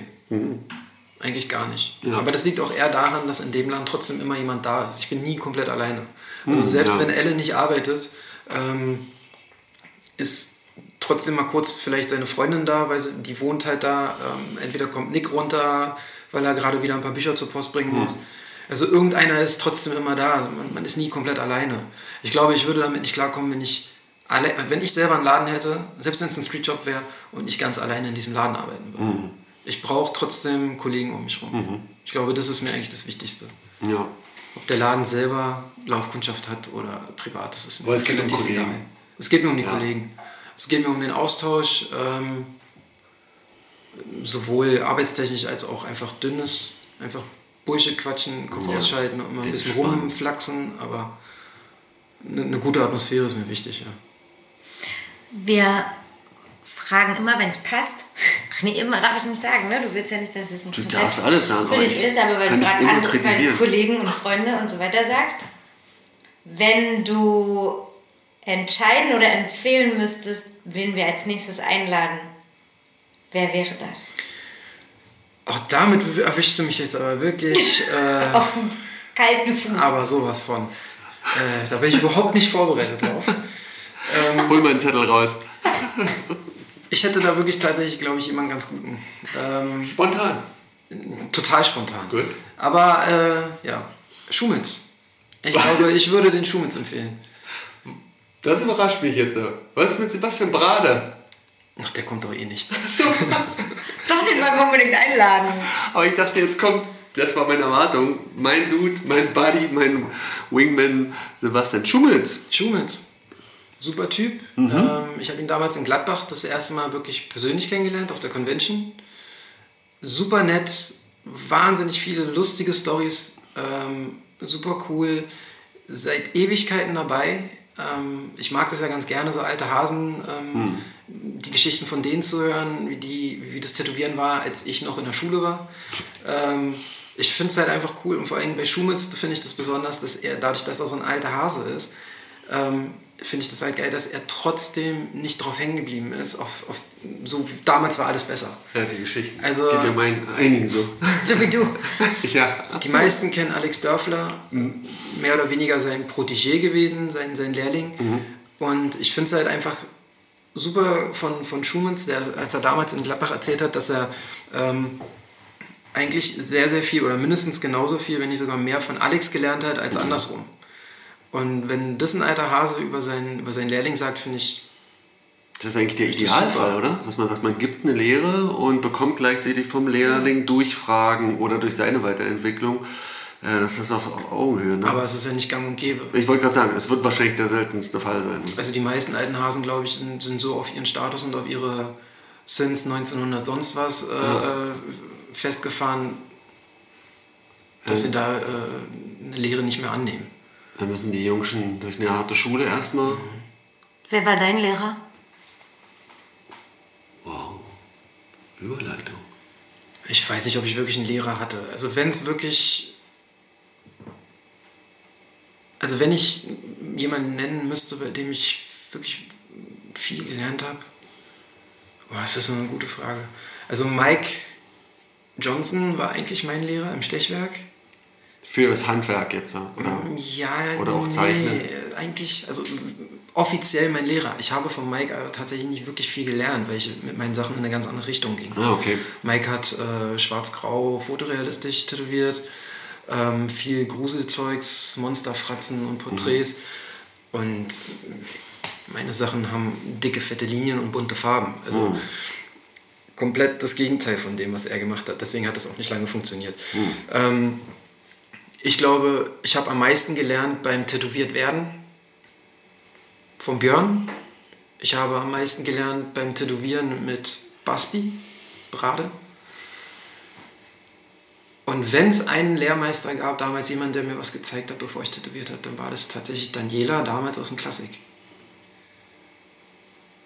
Speaker 4: Eigentlich gar nicht.
Speaker 3: Ja.
Speaker 4: Aber das liegt auch eher daran, dass in dem Land trotzdem immer jemand da ist. Ich bin nie komplett alleine. Also selbst
Speaker 3: ja.
Speaker 4: wenn Elle nicht arbeitet, ähm, ist trotzdem mal kurz vielleicht seine Freundin da, weil sie, die wohnt halt da. Ähm, entweder kommt Nick runter, weil er gerade wieder ein paar Bücher zur Post bringen muss. Also irgendeiner ist trotzdem immer da. Man, man ist nie komplett alleine. Ich glaube, ich würde damit nicht klarkommen, wenn ich, alle, wenn ich selber einen Laden hätte, selbst wenn es ein Streetjob wäre und ich ganz alleine in diesem Laden arbeiten würde. Ich brauche trotzdem Kollegen um mich herum. Ich glaube, das ist mir eigentlich das Wichtigste.
Speaker 3: Ja.
Speaker 4: Ob der Laden selber Laufkundschaft hat oder privat, das ist mir
Speaker 3: es geht um
Speaker 4: relativ
Speaker 3: Kollegen.
Speaker 4: egal. Es geht mir um die
Speaker 3: Ja.
Speaker 4: Kollegen. Es geht mir um den Austausch, ähm, sowohl arbeitstechnisch als auch einfach dünnes, einfach Bullshit quatschen, Kopf
Speaker 3: Ja.
Speaker 4: ausschalten und mal ein bisschen
Speaker 3: Entspannen.
Speaker 4: rumflachsen, aber eine, eine gute Atmosphäre ist mir wichtig, ja.
Speaker 1: Wir fragen immer, wenn es passt. Nee, immer darf ich nicht sagen, ne? Du willst ja nicht, dass es ein
Speaker 3: Du darfst alles sagen,
Speaker 1: für dich
Speaker 3: ich
Speaker 1: ist, aber weil du gerade
Speaker 3: immer
Speaker 1: andere weil
Speaker 3: kritisieren.
Speaker 1: Kollegen und Freunde und so weiter sagst. Wenn du entscheiden oder empfehlen müsstest, wen wir als nächstes einladen, wer wäre das?
Speaker 4: Auch damit erwischst du mich jetzt aber wirklich. Äh,
Speaker 1: Auf dem kalten Fuß.
Speaker 4: aber sowas von. Äh, da bin ich überhaupt nicht vorbereitet drauf.
Speaker 3: Hol mal einen Zettel raus.
Speaker 4: Ich hätte da wirklich tatsächlich, glaube ich, jemanden ganz guten. Ähm,
Speaker 3: Spontan.
Speaker 4: total spontan.
Speaker 3: Gut.
Speaker 4: Aber äh, ja, Schumitz. Ich glaube, ich würde den Schumitz empfehlen.
Speaker 3: Das überrascht mich jetzt. Was ist mit Sebastian Brade?
Speaker 4: Ach, der kommt doch eh nicht.
Speaker 3: So.
Speaker 1: Doch, den wollen wir unbedingt einladen.
Speaker 3: Aber ich dachte, jetzt kommt, das war meine Erwartung, mein Dude, mein Buddy, mein Wingman Sebastian Schumitz.
Speaker 4: Schumitz. Super Typ. Ähm, ich habe ihn damals in Gladbach das erste Mal wirklich persönlich kennengelernt auf der Convention. Super nett, wahnsinnig viele lustige Stories, ähm, super cool, seit Ewigkeiten dabei. Ähm, ich mag das ja ganz gerne, so alte Hasen, ähm, die Geschichten von denen zu hören, wie, die, wie das Tätowieren war, als ich noch in der Schule war. Ähm, ich finde es halt einfach cool und vor allem bei Schumitz finde ich das besonders, dass er, dadurch, dass er so ein alter Hase ist, ähm, finde ich das halt geil, dass er trotzdem nicht drauf hängen geblieben ist. Auf, auf, so damals war alles besser.
Speaker 3: Ja, die Geschichten.
Speaker 4: Also-
Speaker 3: Geht ja meinen einigen so.
Speaker 1: So wie du.
Speaker 3: ja.
Speaker 4: Die meisten kennen Alex Dörfler, mehr oder weniger sein Protégé gewesen, sein, sein Lehrling. Und ich finde es halt einfach super von, von Schumanns, der, als er damals in Gladbach erzählt hat, dass er ähm, eigentlich sehr, sehr viel oder mindestens genauso viel, wenn nicht sogar mehr von Alex gelernt hat als andersrum. Und wenn das ein alter Hase über seinen, über seinen Lehrling sagt, finde ich,
Speaker 3: Das ist eigentlich der Idealfall, oder? Dass man sagt, man gibt eine Lehre und bekommt gleichzeitig vom Lehrling durch Fragen oder durch seine Weiterentwicklung. Äh, das ist auf Augenhöhe. Ne?
Speaker 4: aber es ist ja nicht gang und gäbe.
Speaker 3: ich wollte gerade sagen, es wird wahrscheinlich der seltenste Fall sein.
Speaker 4: Also die meisten alten Hasen, glaube ich, sind, sind so auf ihren Status und auf ihre Since 1900 sonst was äh, äh, festgefahren, dass sie da äh, eine Lehre nicht mehr annehmen.
Speaker 3: Da müssen die Jungschen durch eine harte Schule erstmal.
Speaker 1: Wer war dein Lehrer?
Speaker 3: Wow. Überleitung.
Speaker 4: Ich weiß nicht, ob ich wirklich einen Lehrer hatte. Also wenn es wirklich... Also wenn ich jemanden nennen müsste, bei dem ich wirklich viel gelernt habe, boah, das ist so eine gute Frage. Also Mike Johnson war eigentlich mein Lehrer im Stechwerk.
Speaker 3: Für das Handwerk jetzt, oder?
Speaker 4: Ja,
Speaker 3: Oder auch
Speaker 4: nee,
Speaker 3: Zeichnen.
Speaker 4: eigentlich, also offiziell mein Lehrer. Ich habe von Mike aber tatsächlich nicht wirklich viel gelernt, weil ich mit meinen Sachen in eine ganz andere Richtung ging.
Speaker 3: Ah, okay.
Speaker 4: Mike hat äh, schwarz-grau fotorealistisch tätowiert, ähm, viel Gruselzeugs, Monsterfratzen und Porträts. Und meine Sachen haben dicke, fette Linien und bunte Farben. Also komplett das Gegenteil von dem, was er gemacht hat. Deswegen hat das auch nicht lange funktioniert. Ähm, ich glaube, ich habe am meisten gelernt beim Tätowiert werden von Björn. Ich habe am meisten gelernt beim Tätowieren mit Basti Brade. Und wenn es einen Lehrmeister gab, damals jemand, der mir was gezeigt hat, bevor ich tätowiert habe, dann war das tatsächlich Daniela, damals aus dem Klassik.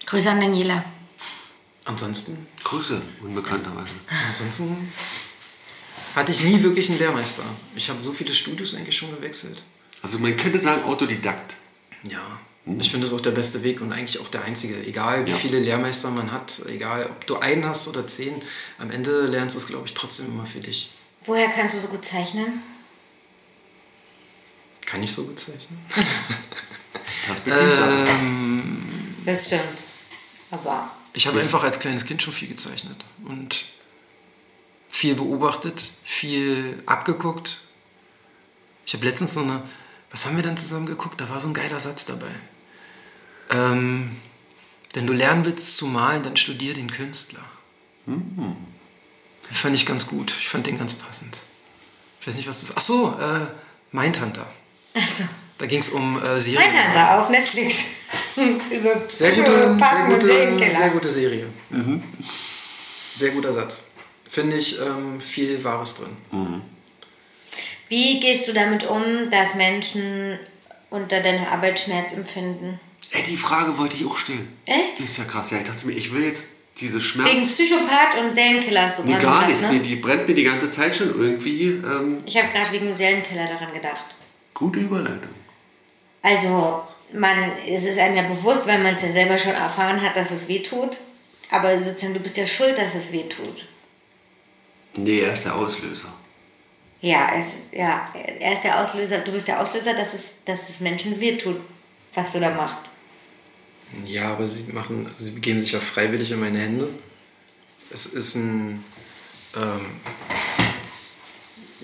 Speaker 1: Grüße an Daniela.
Speaker 4: Ansonsten,
Speaker 3: Grüße, unbekannterweise.
Speaker 4: ansonsten hatte ich nie wirklich einen Lehrmeister. Ich habe so viele Studios eigentlich schon gewechselt.
Speaker 3: Also man könnte sagen Autodidakt.
Speaker 4: Ja, ich finde das auch der beste Weg und eigentlich auch der einzige. Egal wie
Speaker 3: Ja.
Speaker 4: viele Lehrmeister man hat, egal ob du einen hast oder zehn, am Ende lernst du es, glaube ich, trotzdem immer für dich.
Speaker 1: Woher kannst du so gut zeichnen?
Speaker 4: Kann ich so gut zeichnen?
Speaker 3: Perspektivsache.
Speaker 1: Das stimmt. Aber
Speaker 4: Ich habe einfach als kleines Kind schon viel gezeichnet und viel beobachtet, viel abgeguckt. Ich habe letztens so eine, was haben wir denn zusammen geguckt? Da war so ein geiler Satz dabei. Ähm, wenn du lernen willst zu malen, dann studier den Künstler. Den fand ich ganz gut. Ich fand den ganz passend. Ich weiß nicht, was das ist. Ach so, äh, Mindhunter.
Speaker 1: also,
Speaker 4: Da ging es um äh, Serien.
Speaker 1: Mindhunter auf Netflix. Über
Speaker 4: Sehr gute, sehr gute, sehr gute Serie. Sehr guter Satz. Finde ich ähm, viel Wahres drin.
Speaker 1: Wie gehst du damit um, dass Menschen unter deiner Arbeit Schmerz empfinden?
Speaker 3: Ey, die Frage wollte ich auch stellen.
Speaker 1: Echt?
Speaker 3: Das ist ja krass. Ja, ich dachte mir, ich will jetzt diese
Speaker 1: Wegen
Speaker 3: Schmerz...
Speaker 1: Psychopath und Serienkiller hast du
Speaker 3: Nee,
Speaker 1: gerade
Speaker 3: gar
Speaker 1: gesagt,
Speaker 3: nicht.
Speaker 1: ne?
Speaker 3: Nee, die brennt mir die ganze Zeit schon irgendwie. Ähm,
Speaker 1: Ich habe gerade wegen Serienkiller daran gedacht.
Speaker 3: gute Überleitung.
Speaker 1: Also, man, es ist einem ja bewusst, weil man es ja selber schon erfahren hat, dass es weh tut. Aber sozusagen, du bist ja schuld, dass es weh tut.
Speaker 3: Nee, er ist der Auslöser.
Speaker 1: Ja, es, ja, er ist der Auslöser, du bist der Auslöser, dass es, dass es Menschen wehtut, was du da machst.
Speaker 4: Ja, aber sie machen, also sie begeben sich ja freiwillig in meine Hände. Es ist ein, ähm,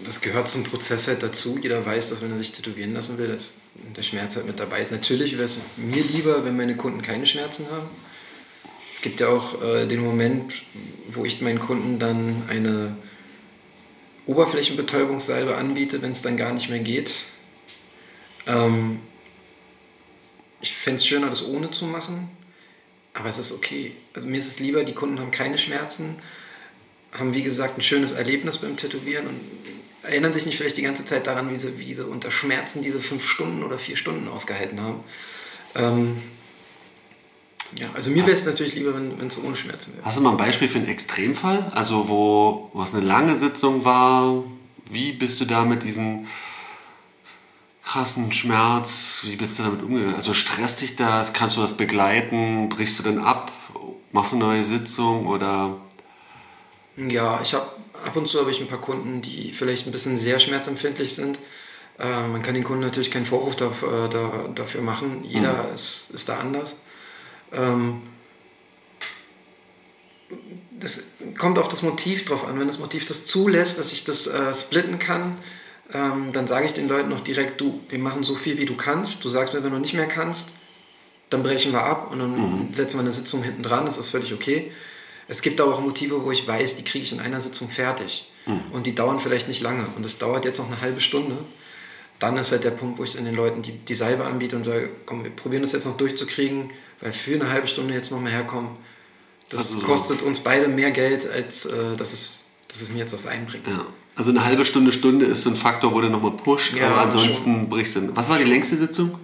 Speaker 4: das gehört zum Prozess halt dazu. Jeder weiß, dass wenn er sich tätowieren lassen will, dass der Schmerz halt mit dabei ist. Natürlich wäre es mir lieber, wenn meine Kunden keine Schmerzen haben. Es gibt ja auch äh, den Moment, wo ich meinen Kunden dann eine Oberflächenbetäubungssalbe anbiete, wenn es dann gar nicht mehr geht. Ähm, ich fände es schöner, das ohne zu machen, aber es ist okay. Also mir ist es lieber, die Kunden haben keine Schmerzen, haben wie gesagt ein schönes Erlebnis beim Tätowieren und erinnern sich nicht vielleicht die ganze Zeit daran, wie sie, wie sie unter Schmerzen diese fünf Stunden oder vier Stunden ausgehalten haben. Ähm, ja, also mir wäre es natürlich lieber, wenn es ohne Schmerzen wäre.
Speaker 3: Hast du mal ein Beispiel für einen Extremfall? Also wo was eine lange Sitzung war? Wie bist du da mit diesem krassen Schmerz, wie bist du damit umgegangen? Also stresst dich das? Kannst du das begleiten? Brichst du dann ab? Machst du eine neue Sitzung oder?
Speaker 4: Ja, ich habe ab und zu habe ich ein paar Kunden, die vielleicht ein bisschen sehr schmerzempfindlich sind. Äh, man kann den Kunden natürlich keinen Vorwurf dafür, da, dafür machen. Jeder mhm. ist, ist da anders. Ähm, das kommt auf das Motiv drauf an. Wenn das Motiv das zulässt, dass ich das äh, splitten kann, ähm, dann sage ich den Leuten noch direkt, du, wir machen so viel, wie du kannst. Du sagst mir, wenn du nicht mehr kannst, dann brechen wir ab und dann mhm. setzen wir eine Sitzung hinten dran. Das ist völlig okay. Es gibt aber auch Motive, wo ich weiß, die kriege ich in einer Sitzung fertig. Mhm. Und die dauern vielleicht nicht lange. Und es dauert jetzt noch eine halbe Stunde. Dann ist halt der Punkt, wo ich den Leuten die, die Salbe anbiete und sage, komm, wir probieren das jetzt noch durchzukriegen, weil für eine halbe Stunde jetzt noch mehr herkommen, das also kostet uns beide mehr Geld, als äh, dass, es, dass es mir jetzt was einbringt.
Speaker 3: Ja. Also eine halbe Stunde, Stunde ist so ein Faktor, wo du nochmal pusht, ja, aber ansonsten schon. brichst du. Was war die längste Sitzung?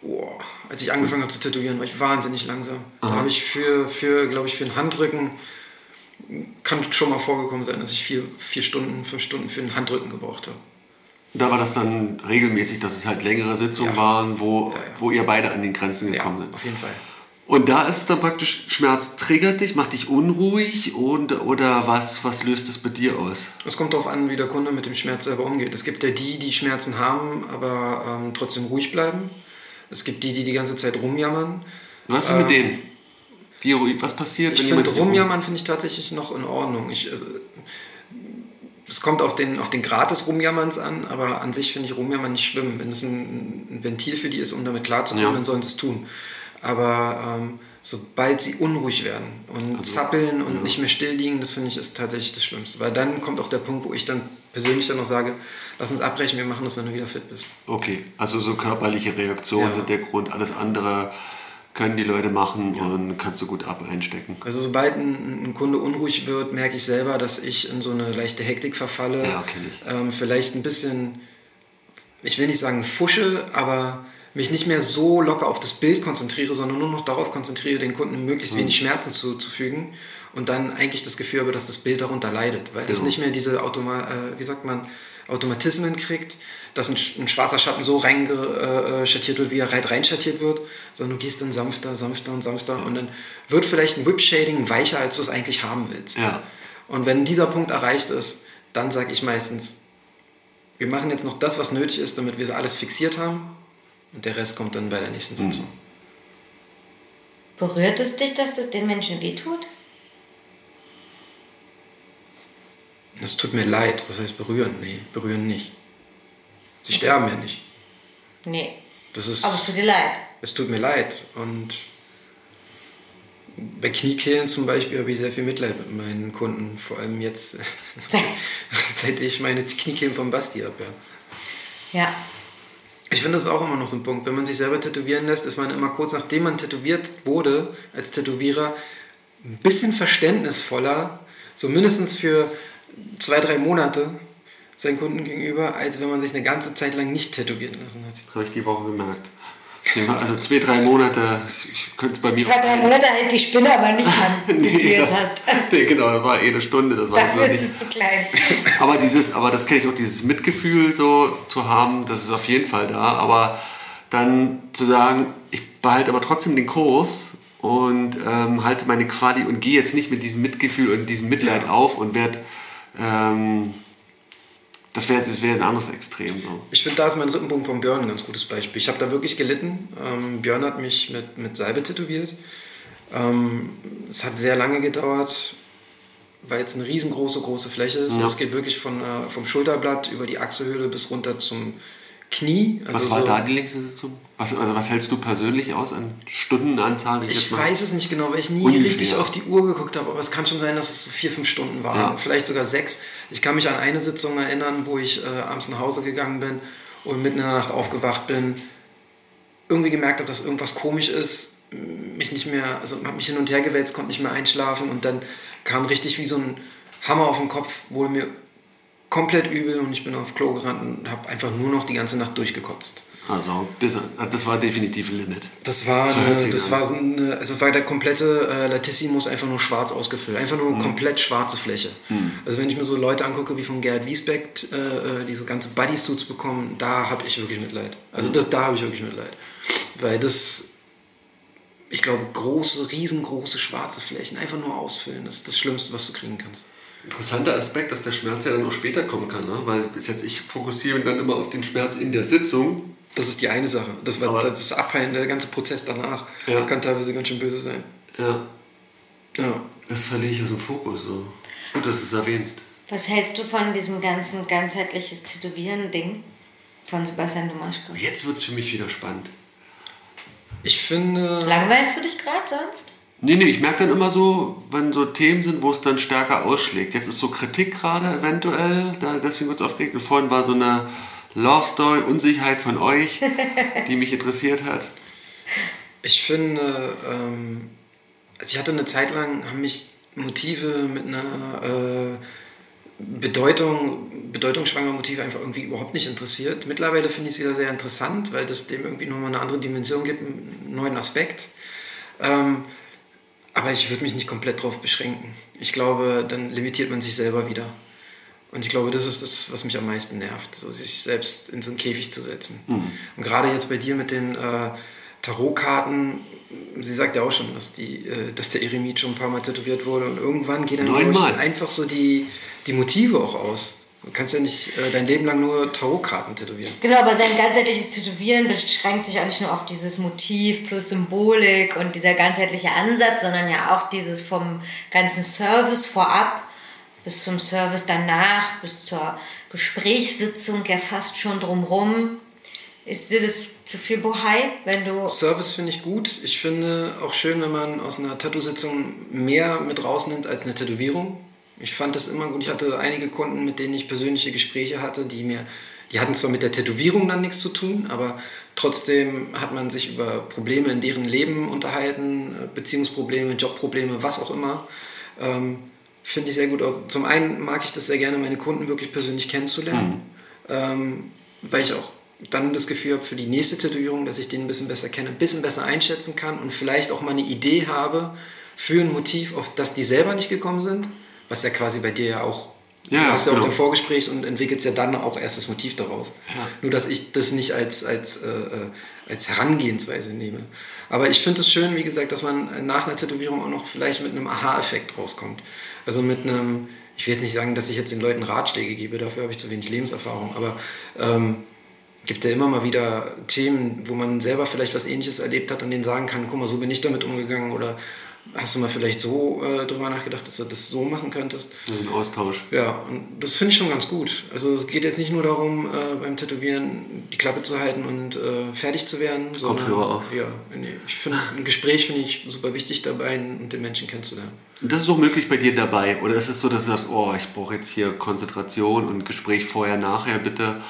Speaker 4: Boah, als ich angefangen habe zu tätowieren, war ich wahnsinnig langsam. Aha. Da habe ich für, für glaube ich, für einen Handrücken, kann schon mal vorgekommen sein, dass ich vier, vier Stunden, fünf Stunden für einen Handrücken gebraucht habe.
Speaker 3: Da war das dann regelmäßig, dass es halt längere Sitzungen ja. waren, wo, ja, wo ihr beide an den Grenzen gekommen
Speaker 4: seid. Auf jeden Fall.
Speaker 3: Und da ist es dann praktisch, Schmerz triggert dich, macht dich unruhig und, oder was, was löst es bei dir aus?
Speaker 4: Es kommt darauf an, wie der Kunde mit dem Schmerz selber umgeht. Es gibt ja die, die Schmerzen haben, aber ähm, trotzdem ruhig bleiben. Es gibt die, die die ganze Zeit rumjammern.
Speaker 3: Was ist ähm, mit denen? Die, was passiert?
Speaker 4: Ich finde rumjammern finde ich tatsächlich noch in Ordnung. Ich, also, es kommt auf den, auf den Grad des Rumjammerns an, aber an sich finde ich Rumjammern nicht schlimm. Wenn es ein, ein, Ventil für die ist, um damit klarzukommen, ja. dann sollen sie es tun. Aber ähm, sobald sie unruhig werden und also, zappeln und ja. nicht mehr still liegen, das finde ich ist tatsächlich das Schlimmste. Weil dann kommt auch der Punkt, wo ich dann persönlich dann noch sage, lass uns abbrechen, wir machen das, wenn du wieder fit bist.
Speaker 3: Okay, also so körperliche Reaktionen ja. der Grund, alles andere können die Leute machen ja. und kannst du gut ab einstecken.
Speaker 4: Also sobald ein, ein, Kunde unruhig wird, merke ich selber, dass ich in so eine leichte Hektik verfalle.
Speaker 3: Ja, kenne ich.
Speaker 4: Ähm, vielleicht ein bisschen, ich will nicht sagen fusche, aber mich nicht mehr so locker auf das Bild konzentriere, sondern nur noch darauf konzentriere, den Kunden möglichst mhm. wenig Schmerzen zuzufügen und dann eigentlich das Gefühl habe, dass das Bild darunter leidet, weil es nicht mehr diese Automa äh, wie sagt man, Automatismen kriegt, dass ein, ein schwarzer Schatten so reingeschattiert äh, wird, wie er rein schattiert wird, sondern du gehst dann sanfter, sanfter und sanfter und dann wird vielleicht ein Whip-Shading weicher, als du es eigentlich haben willst.
Speaker 3: Ja.
Speaker 4: Und wenn dieser Punkt erreicht ist, dann sage ich meistens, wir machen jetzt noch das, was nötig ist, damit wir alles fixiert haben und der Rest kommt dann bei der nächsten Sitzung. Mhm.
Speaker 1: Berührt es dich, dass das den Menschen wehtut?
Speaker 4: Es tut mir leid. Was heißt berühren? Nee, berühren nicht. Sie sterben ja nicht.
Speaker 1: Nee.
Speaker 4: Das ist,
Speaker 1: Aber es tut dir leid.
Speaker 4: Es tut mir leid. Und bei Kniekehlen zum Beispiel habe ich sehr viel Mitleid mit meinen Kunden. Vor allem jetzt, seit ich meine Kniekehlen vom Basti habe.
Speaker 1: Ja. ja.
Speaker 4: Ich finde das auch immer noch so ein Punkt. Wenn man sich selber tätowieren lässt, ist man immer kurz nachdem man tätowiert wurde, als Tätowierer, ein bisschen verständnisvoller, so mindestens für zwei, drei Monate seinen Kunden gegenüber, als wenn man sich eine ganze Zeit lang nicht tätowieren lassen hat.
Speaker 3: Habe ich die Woche gemerkt. Also zwei, drei Monate, ich könnte es bei mir...
Speaker 1: Zwei, drei Monate hält die Spinne aber nicht an, nee, die du jetzt hast.
Speaker 3: nee, genau, das war eh eine Stunde. Das war
Speaker 1: Dafür ist es zu klein.
Speaker 3: aber, dieses, aber das kenne ich auch, dieses Mitgefühl so zu haben, das ist auf jeden Fall da. Aber dann zu sagen, ich behalte aber trotzdem den Kurs und ähm, halte meine Quali und gehe jetzt nicht mit diesem Mitgefühl und diesem Mitleid
Speaker 4: Ja.
Speaker 3: auf und werde, ähm, das wäre das wär ein anderes Extrem so.
Speaker 4: Ich finde, da ist mein Rippenbogen von Björn ein ganz gutes Beispiel. Ich habe da wirklich gelitten. Ähm, Björn hat mich mit, mit Salbe tätowiert. Ähm, es hat sehr lange gedauert, weil es eine riesengroße, große Fläche ist.
Speaker 3: Ja.
Speaker 4: Es geht wirklich von, äh, vom Schulterblatt über die Achselhöhle bis runter zum Knie.
Speaker 3: Was
Speaker 4: Also
Speaker 3: war
Speaker 4: so-
Speaker 3: da die längste Sitzung? Was, also was hältst du persönlich aus an Stundenanzahl?
Speaker 4: Ich
Speaker 3: mal-
Speaker 4: weiß es nicht genau, weil ich nie richtig auf die Uhr geguckt habe, aber es kann schon sein, dass es so vier, fünf Stunden waren,
Speaker 3: Ja.
Speaker 4: vielleicht sogar sechs. Ich kann mich an eine Sitzung erinnern, wo ich äh, abends nach Hause gegangen bin und mitten in der Nacht aufgewacht bin, irgendwie gemerkt habe, dass irgendwas komisch ist, mich nicht mehr, also habe mich hin und her gewälzt, konnte nicht mehr einschlafen und dann kam richtig wie so ein Hammer auf den Kopf, wurde mir komplett übel und ich bin auf Klo gerannt und habe einfach nur noch die ganze Nacht durchgekotzt.
Speaker 3: Also, das, war definitiv ein Limit.
Speaker 4: Das war,
Speaker 3: So
Speaker 4: eine, das
Speaker 3: an.
Speaker 4: war eine, also war der komplette äh, Latissimus einfach nur schwarz ausgefüllt. Einfach nur komplett schwarze Fläche. Also wenn ich mir so Leute angucke wie von Gerhard Wiesbeck, äh, äh, die so ganze Bodysuits bekommen, da habe ich wirklich Mitleid. Also das, da habe ich wirklich Mitleid. Weil das, ich glaube, große, riesengroße schwarze Flächen einfach nur ausfüllen, das ist das Schlimmste, was du kriegen kannst.
Speaker 3: Interessanter Aspekt, dass der Schmerz ja dann auch später kommen kann, ne? weil bis jetzt ich fokussiere dann immer auf den Schmerz in der Sitzung.
Speaker 4: Das ist die eine Sache. Das, war, das Abheilen, der ganze Prozess danach
Speaker 3: Ja.
Speaker 4: kann teilweise ganz schön böse sein.
Speaker 3: Ja,
Speaker 4: Ja.
Speaker 3: das verliere ich aus dem Fokus. So. Gut, dass du es erwähnst.
Speaker 1: Was hältst du von diesem ganzen ganzheitliches Tätowieren-Ding von Sebastian Domaschko?
Speaker 3: Jetzt wird es für mich wieder spannend.
Speaker 4: Ich finde...
Speaker 1: Langweilst du dich gerade sonst?
Speaker 3: Nee, nee, ich merke dann immer so, wenn so Themen sind, wo es dann stärker ausschlägt. Jetzt ist so Kritik gerade eventuell, da, deswegen wird es aufgeregt. Und vorhin war so eine Love Story, Unsicherheit von euch, die mich interessiert hat.
Speaker 4: Ich finde, ähm, also ich hatte eine Zeit lang, haben mich Motive mit einer äh, Bedeutung, bedeutungsschwangere Motive einfach irgendwie überhaupt nicht interessiert. Mittlerweile finde ich es wieder sehr interessant, weil das dem irgendwie nochmal eine andere Dimension gibt, einen neuen Aspekt. Ähm, aber ich würde mich nicht komplett darauf beschränken. Ich glaube, dann limitiert man sich selber wieder. Und ich glaube, das ist das, was mich am meisten nervt, so sich selbst in so einen Käfig zu setzen. Und gerade jetzt bei dir mit den äh, Tarotkarten, sie sagt ja auch schon, dass, die, äh, dass der Eremit schon ein paar Mal tätowiert wurde und irgendwann gehen dann einfach so die, die Motive auch aus. Du kannst ja nicht äh, dein Leben lang nur Tarotkarten tätowieren.
Speaker 1: Genau, aber sein ganzheitliches Tätowieren beschränkt sich auch nicht nur auf dieses Motiv plus Symbolik und dieser ganzheitliche Ansatz, sondern ja auch dieses vom ganzen Service vorab bis zum Service danach, bis zur Gesprächssitzung ja fast schon drumrum. Ist dir das zu viel Bohai, wenn du...
Speaker 4: Service finde ich gut. Ich finde auch schön, wenn man aus einer Tattoo-Sitzung mehr mit rausnimmt als eine Tätowierung. Ich fand das immer gut. Ich hatte einige Kunden, mit denen ich persönliche Gespräche hatte, die mir, die hatten zwar mit der Tätowierung dann nichts zu tun, aber trotzdem hat man sich über Probleme in deren Leben unterhalten, äh, Beziehungsprobleme, Jobprobleme, was auch immer. Ähm, finde ich sehr gut. Zum einen mag ich das sehr gerne, meine Kunden wirklich persönlich kennenzulernen, ähm, weil ich auch dann das Gefühl habe für die nächste Tätowierung, dass ich den ein bisschen besser kenne, ein bisschen besser einschätzen kann und vielleicht auch mal eine Idee habe für ein Motiv, auf das die selber nicht gekommen sind, was ja quasi bei dir ja auch,
Speaker 3: Ja,
Speaker 4: du hast ja auch
Speaker 3: genau.
Speaker 4: im Vorgespräch und entwickelst ja dann auch erst das Motiv daraus. Nur, dass ich das nicht als, als, äh, äh, als Herangehensweise nehme. Aber ich finde es schön, wie gesagt, dass man nach einer Tätowierung auch noch vielleicht mit einem Aha-Effekt rauskommt. Also mit einem, ich will jetzt nicht sagen, dass ich jetzt den Leuten Ratschläge gebe, dafür habe ich zu wenig Lebenserfahrung, aber ähm, gibt ja immer mal wieder Themen, wo man selber vielleicht was ähnliches erlebt hat und denen sagen kann, guck mal, so bin ich damit umgegangen oder hast du mal vielleicht so äh, drüber nachgedacht, dass du das so machen könntest.
Speaker 3: Das ist ein Austausch.
Speaker 4: Ja, und das finde ich schon ganz gut. Also es geht jetzt nicht nur darum, äh, beim Tätowieren die Klappe zu halten und äh, fertig zu werden, sondern
Speaker 3: Kopfhörer auf.
Speaker 4: ja, nee, ich finde ein Gespräch finde ich super wichtig dabei und den Menschen kennenzulernen.
Speaker 3: Und das ist auch möglich bei dir dabei? Oder ist es so, dass du sagst, oh, ich brauche jetzt hier Konzentration und Gespräch vorher, nachher bitte?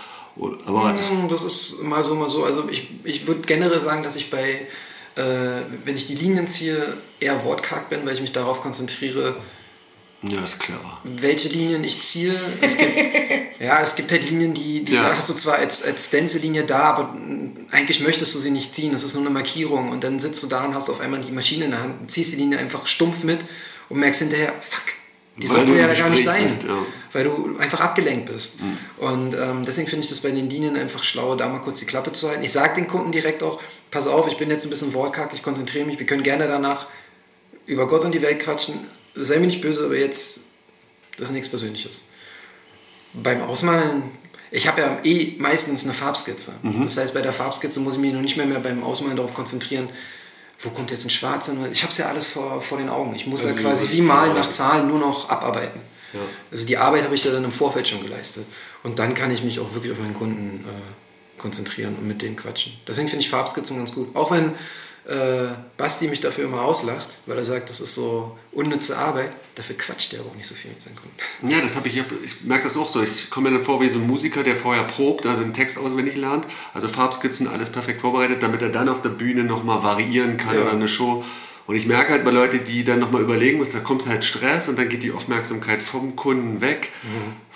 Speaker 3: Aber das,
Speaker 4: Mm, Das ist mal so, mal so. Also ich, ich würde generell sagen, dass ich bei, äh, wenn ich die Linien ziehe, eher wortkarg bin, weil ich mich darauf konzentriere,
Speaker 3: ja, ist clever.
Speaker 4: welche Linien ich ziehe. Es gibt, ja, es gibt halt Linien, die, die
Speaker 3: Ja.
Speaker 4: hast du zwar als, als Stencil-Linie da, aber eigentlich möchtest du sie nicht ziehen. Das ist nur eine Markierung. Und dann sitzt du da und hast auf einmal die Maschine in der Hand, ziehst die Linie einfach stumpf mit und merkst hinterher, fuck, die sollte ja gar nicht sein.
Speaker 3: bist, ja.
Speaker 4: Weil du einfach abgelenkt bist. Und ähm, deswegen finde ich das bei den Linien einfach schlau, da mal kurz die Klappe zu halten. Ich sage den Kunden direkt auch, pass auf, ich bin jetzt ein bisschen wortkack, ich konzentriere mich, wir können gerne danach über Gott und die Welt quatschen. Sei mir nicht böse, aber jetzt, das ist nichts Persönliches. Beim Ausmalen, ich habe ja eh meistens eine Farbskizze. Das heißt, bei der Farbskizze muss ich mich noch nicht mehr, mehr beim Ausmalen darauf konzentrieren, wo kommt jetzt ein Schwarz hin. Ich habe es ja alles vor, vor den Augen. Ich muss
Speaker 3: Also
Speaker 4: ja quasi wie malen nach Zahlen nur noch abarbeiten.
Speaker 3: Ja.
Speaker 4: Also die Arbeit habe ich ja dann im Vorfeld schon geleistet. Und dann kann ich mich auch wirklich auf meinen Kunden äh, konzentrieren und mit denen quatschen. Deswegen finde ich Farbskizzen ganz gut. Auch wenn äh, Basti mich dafür immer auslacht, weil er sagt, das ist so unnütze Arbeit. Dafür quatscht er aber auch nicht so viel mit seinen Kunden.
Speaker 3: Ja, das habe ich, ich merke das auch so. Ich komme mir dann vor wie so ein Musiker, der vorher probt, also den Text auswendig lernt, also Farbskizzen, alles perfekt vorbereitet, damit er dann auf der Bühne nochmal variieren kann
Speaker 4: Ja.
Speaker 3: oder eine Show. Und ich merke halt bei Leuten, die dann nochmal überlegen müssen, da kommt halt Stress und dann geht die Aufmerksamkeit vom Kunden weg,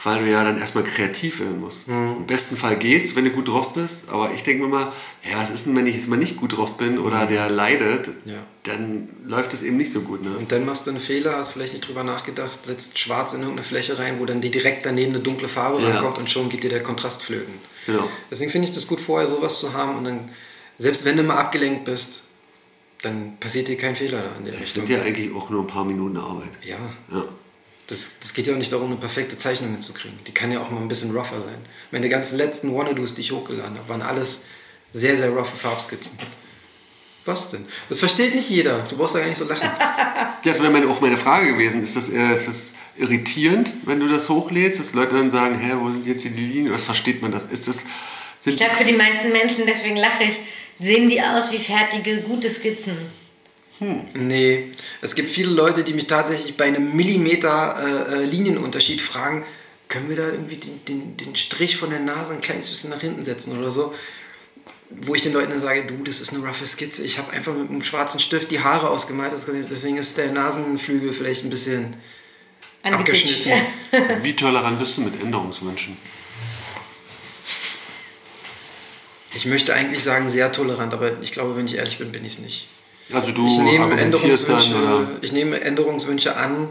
Speaker 3: weil du ja dann erstmal kreativ werden musst. Im besten Fall geht's, wenn du gut drauf bist, aber ich denke mir mal, ja, was ist denn, wenn ich jetzt mal nicht gut drauf bin oder der leidet,
Speaker 4: Ja.
Speaker 3: dann läuft es eben nicht so gut. Ne?
Speaker 4: Und dann machst du einen Fehler, hast vielleicht nicht drüber nachgedacht, setzt schwarz in irgendeine Fläche rein, wo dann die direkt daneben eine dunkle Farbe
Speaker 3: Ja.
Speaker 4: rankommt und schon geht dir der Kontrast flöten.
Speaker 3: Genau.
Speaker 4: Deswegen finde ich das gut, vorher sowas zu haben und dann, selbst wenn du mal abgelenkt bist, dann passiert dir kein Fehler da in der
Speaker 3: Das
Speaker 4: Richtung.
Speaker 3: sind ja eigentlich auch nur ein paar Minuten Arbeit.
Speaker 4: Ja,
Speaker 3: Ja.
Speaker 4: das, das geht ja auch nicht darum, eine perfekte Zeichnung hinzukriegen. Die kann ja auch mal ein bisschen rougher sein. Meine ganzen letzten Wannadoos, die ich hochgeladen habe, waren alles sehr, sehr roughe Farbskizzen. Was denn? Das versteht nicht jeder. Du brauchst da gar nicht so lachen.
Speaker 3: Ja, Das wäre meine, auch meine Frage gewesen. Ist das, äh, ist das irritierend, wenn du das hochlädst, dass Leute dann sagen, hä, wo sind jetzt hier die Linien? Oder versteht man das? Ist das sind
Speaker 1: Ich glaube, für die meisten Menschen, deswegen lache ich, sehen die aus wie fertige, gute Skizzen.
Speaker 4: Nee, es gibt viele Leute, die mich tatsächlich bei einem Millimeter äh, äh, Linienunterschied fragen, können wir da irgendwie den, den, den Strich von der Nase ein kleines bisschen nach hinten setzen oder so. Wo ich den Leuten dann sage, du, das ist eine roughe Skizze. Ich habe einfach mit einem schwarzen Stift die Haare ausgemalt, deswegen ist der Nasenflügel vielleicht ein bisschen abgeschnitten.
Speaker 3: wie tolerant bist du mit Änderungswünschen?
Speaker 4: Ich möchte eigentlich sagen, sehr tolerant, aber ich glaube, wenn ich ehrlich bin, bin ich es nicht.
Speaker 3: Also du
Speaker 4: Ich nehme,
Speaker 3: dann
Speaker 4: Änderungswünsche,
Speaker 3: oder
Speaker 4: ich nehme Änderungswünsche an,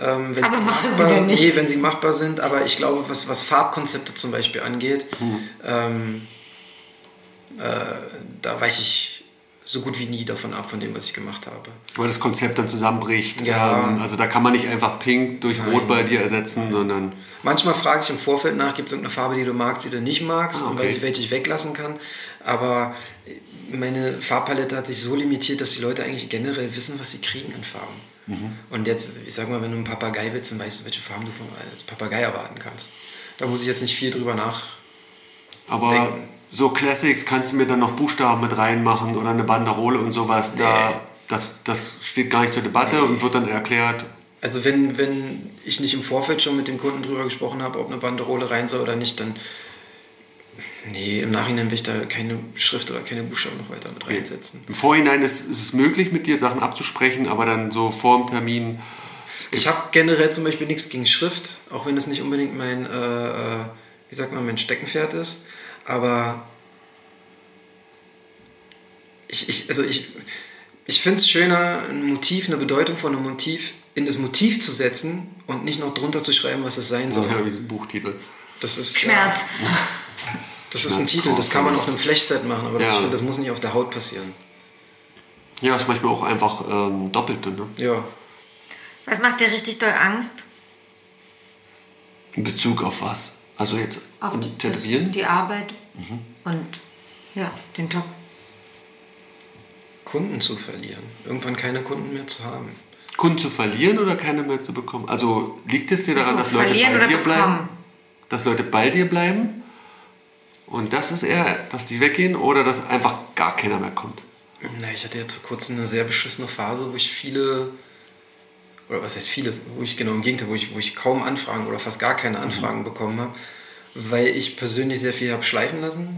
Speaker 4: ähm, wenn,
Speaker 1: Aber
Speaker 4: sie
Speaker 1: machen sie
Speaker 4: machbar,
Speaker 1: denn nicht.
Speaker 4: Nee, wenn sie machbar sind. Aber ich glaube, was, was Farbkonzepte zum Beispiel angeht,
Speaker 3: Hm.
Speaker 4: ähm, äh, da weiche ich so gut wie nie davon ab, von dem, was ich gemacht habe.
Speaker 3: weil das Konzept dann zusammenbricht.
Speaker 4: Ja.
Speaker 3: Ähm, also da kann man nicht einfach Pink durch Rot bei dir ersetzen, sondern
Speaker 4: Manchmal frage ich im Vorfeld nach, gibt es irgendeine Farbe, die du magst, die du nicht magst,
Speaker 3: Ah,
Speaker 4: und
Speaker 3: okay.
Speaker 4: weiß ich, welche ich weglassen kann. Aber meine Farbpalette hat sich so limitiert, dass die Leute eigentlich generell wissen, was sie kriegen an Farben.
Speaker 3: Mhm.
Speaker 4: Und jetzt, ich sag mal, wenn du einen Papagei willst, dann weißt du, welche Farben du von als Papagei erwarten kannst. Da muss ich jetzt nicht viel drüber nach.
Speaker 3: aber
Speaker 4: Denken.
Speaker 3: So Classics kannst du mir dann noch Buchstaben mit reinmachen oder eine Banderole und sowas. Da,
Speaker 4: Nee.
Speaker 3: das, das steht gar nicht zur Debatte und wird dann erklärt.
Speaker 4: Also wenn, wenn ich nicht im Vorfeld schon mit dem Kunden drüber gesprochen habe, ob eine Banderole rein soll oder nicht, dann nee, im Nachhinein will ich da keine Schrift oder keine Buchstaben noch weiter mit reinsetzen.
Speaker 3: Im Vorhinein ist, ist es möglich, mit dir Sachen abzusprechen, aber dann so vor dem Termin.
Speaker 4: Ich habe generell zum Beispiel nichts gegen Schrift, auch wenn es nicht unbedingt mein, äh, äh, wie sagt man, mein Steckenpferd ist. Aber ich, ich, also ich, ich finde es schöner, ein Motiv, eine Bedeutung von einem Motiv in das Motiv zu setzen und nicht noch drunter zu schreiben, was es sein
Speaker 3: So,
Speaker 4: soll.
Speaker 3: ja, wie ein Buchtitel.
Speaker 4: Das ist,
Speaker 1: Schmerz.
Speaker 4: Das ist ein Titel, das kann man auf einem Flechset machen, aber
Speaker 3: Ja.
Speaker 4: ich finde, das muss nicht auf der Haut passieren.
Speaker 3: Ja, ist manchmal auch einfach ähm, Doppelte, ne?
Speaker 4: Ja.
Speaker 1: Was macht dir richtig doll Angst?
Speaker 3: In Bezug auf was? Also jetzt
Speaker 1: Auf die,
Speaker 3: Tätowieren?
Speaker 1: das, die Arbeit
Speaker 3: Mhm.
Speaker 1: und ja, den Job.
Speaker 4: Kunden zu verlieren. Irgendwann keine Kunden mehr zu haben.
Speaker 3: Kunden zu verlieren oder keine mehr zu bekommen? Also liegt es dir daran,
Speaker 1: Achso,
Speaker 3: dass Leute bei dir bleiben?
Speaker 1: bekommen?
Speaker 3: Dass Leute bei dir bleiben? Und das ist eher, dass die weggehen oder dass einfach gar keiner mehr kommt?
Speaker 4: Na, ich hatte jetzt vor kurzem eine sehr beschissene Phase, wo ich viele, oder was heißt viele, wo ich genau im Gegenteil, wo ich, wo ich kaum Anfragen oder fast gar keine Anfragen bekommen habe, weil ich persönlich sehr viel habe schleifen lassen.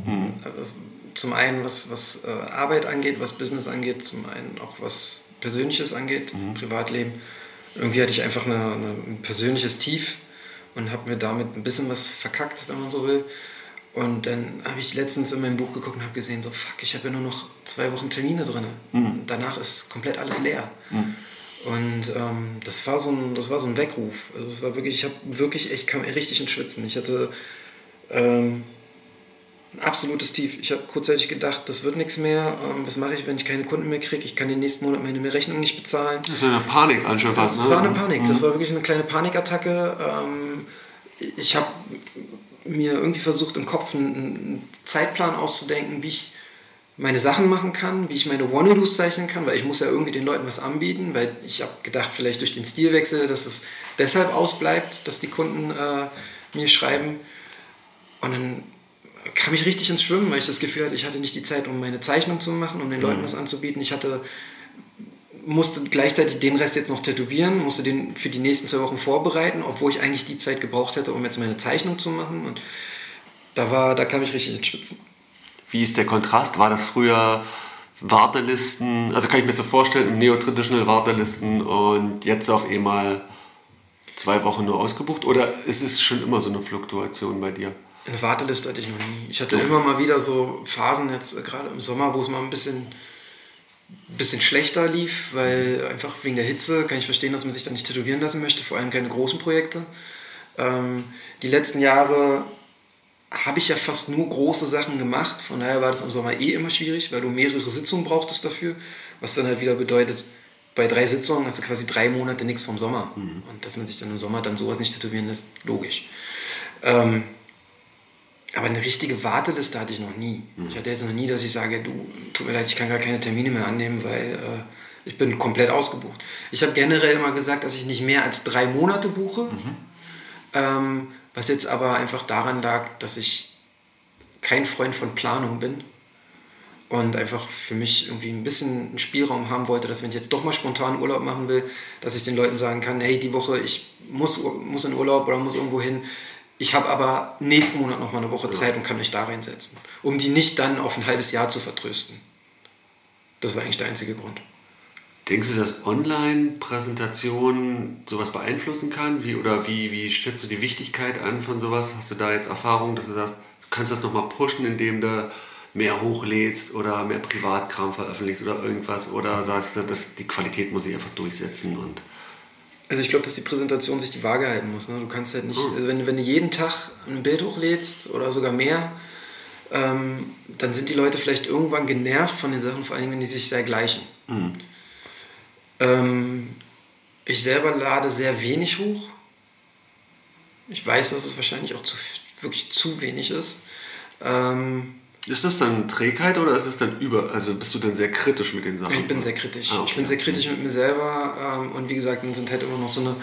Speaker 4: Also das, zum einen, was, was äh, Arbeit angeht, was Business angeht, zum einen auch was Persönliches angeht, Privatleben. Irgendwie hatte ich einfach eine, eine, ein persönliches Tief und habe mir damit ein bisschen was verkackt, wenn man so will. Und dann habe ich letztens in meinem Buch geguckt und habe gesehen, so fuck, ich habe ja nur noch zwei Wochen Termine drin. Danach ist komplett alles leer. Und ähm, das, war so ein, das war so ein Weckruf. Also es war wirklich, ich habe wirklich, ich kam richtig ins Schwitzen. Ich hatte ähm, ein absolutes Tief. Ich habe kurzzeitig gedacht, das wird nichts mehr. Ähm, was mache ich, wenn ich keine Kunden mehr kriege? Ich kann den nächsten Monat meine Rechnung nicht bezahlen.
Speaker 3: Das ist ja eine Panik schon fast.
Speaker 4: Das
Speaker 3: ne?
Speaker 4: war eine Panik. Das war wirklich eine kleine Panikattacke. Ähm, ich habe mir irgendwie versucht, im Kopf einen, einen Zeitplan auszudenken, wie ich meine Sachen machen kann, wie ich meine Wannadoos zeichnen kann, weil ich muss ja irgendwie den Leuten was anbieten, weil ich habe gedacht, vielleicht durch den Stilwechsel, dass es deshalb ausbleibt, dass die Kunden äh, mir schreiben. Und dann kam ich richtig ins Schwimmen, weil ich das Gefühl hatte, ich hatte nicht die Zeit, um meine Zeichnung zu machen, um den Leuten was anzubieten. Ich hatte musste gleichzeitig den Rest jetzt noch tätowieren, musste den für die nächsten zwei Wochen vorbereiten, obwohl ich eigentlich die Zeit gebraucht hätte, um jetzt meine Zeichnung zu machen. Und da war, da kam ich richtig ins Schwitzen.
Speaker 3: Wie ist der Kontrast? War das früher Wartelisten, also kann ich mir so vorstellen, Neo-Traditional Wartelisten und jetzt auf einmal zwei Wochen nur ausgebucht? Oder ist es schon immer so eine Fluktuation bei dir?
Speaker 4: Eine Warteliste hatte ich noch nie. Ich hatte immer mal wieder so Phasen, jetzt äh, gerade im Sommer, wo es mal ein bisschen, bisschen schlechter lief, weil einfach wegen der Hitze kann ich verstehen, dass man sich da nicht tätowieren lassen möchte, vor allem keine großen Projekte. Ähm, die letzten Jahre habe ich ja fast nur große Sachen gemacht, von daher war das im Sommer eh immer schwierig, weil du mehrere Sitzungen brauchtest dafür, was dann halt wieder bedeutet, bei drei Sitzungen hast du quasi drei Monate nichts vom Sommer. Und dass man sich dann im Sommer dann sowas nicht tätowieren lässt, logisch. Ähm, aber eine richtige Warteliste hatte ich noch nie. Ich hatte jetzt noch nie, dass ich sage, du, tut mir leid, ich kann gar keine Termine mehr annehmen, weil äh, ich bin komplett ausgebucht. Ich habe generell immer gesagt, dass ich nicht mehr als drei Monate buche. Ähm, was jetzt aber einfach daran lag, dass ich kein Freund von Planung bin und einfach für mich irgendwie ein bisschen einen Spielraum haben wollte, dass wenn ich jetzt doch mal spontan Urlaub machen will, dass ich den Leuten sagen kann, hey, die Woche, ich muss, muss in Urlaub oder muss irgendwo hin. Ich habe aber nächsten Monat noch mal eine Woche Zeit und kann mich da reinsetzen, um die nicht dann auf ein halbes Jahr zu vertrösten. Das war eigentlich der einzige Grund.
Speaker 3: Denkst du, dass Online-Präsentation sowas beeinflussen kann? Wie, oder wie, wie schätzt du die Wichtigkeit an von sowas? Hast du da jetzt Erfahrung, dass du sagst, du kannst das nochmal pushen, indem du mehr hochlädst oder mehr Privatkram veröffentlichst oder irgendwas? Oder sagst du, dass die Qualität muss sich einfach durchsetzen und
Speaker 4: Also ich glaube, dass die Präsentation sich die Waage halten muss. Ne? Du kannst halt nicht, also wenn, wenn du jeden Tag ein Bild hochlädst oder sogar mehr, ähm, dann sind die Leute vielleicht irgendwann genervt von den Sachen, vor allem wenn die sich sehr gleichen. Ähm, ich selber lade sehr wenig hoch. Ich weiß, dass es wahrscheinlich auch zu, wirklich zu wenig ist. Ähm,
Speaker 3: Ist das dann Trägheit oder ist es dann über? Also bist du dann sehr kritisch mit den Sachen?
Speaker 4: Ich bin sehr kritisch.
Speaker 3: Ah, okay.
Speaker 4: Ich bin sehr kritisch mit mir selber ähm, und wie gesagt, dann sind halt immer noch so eine.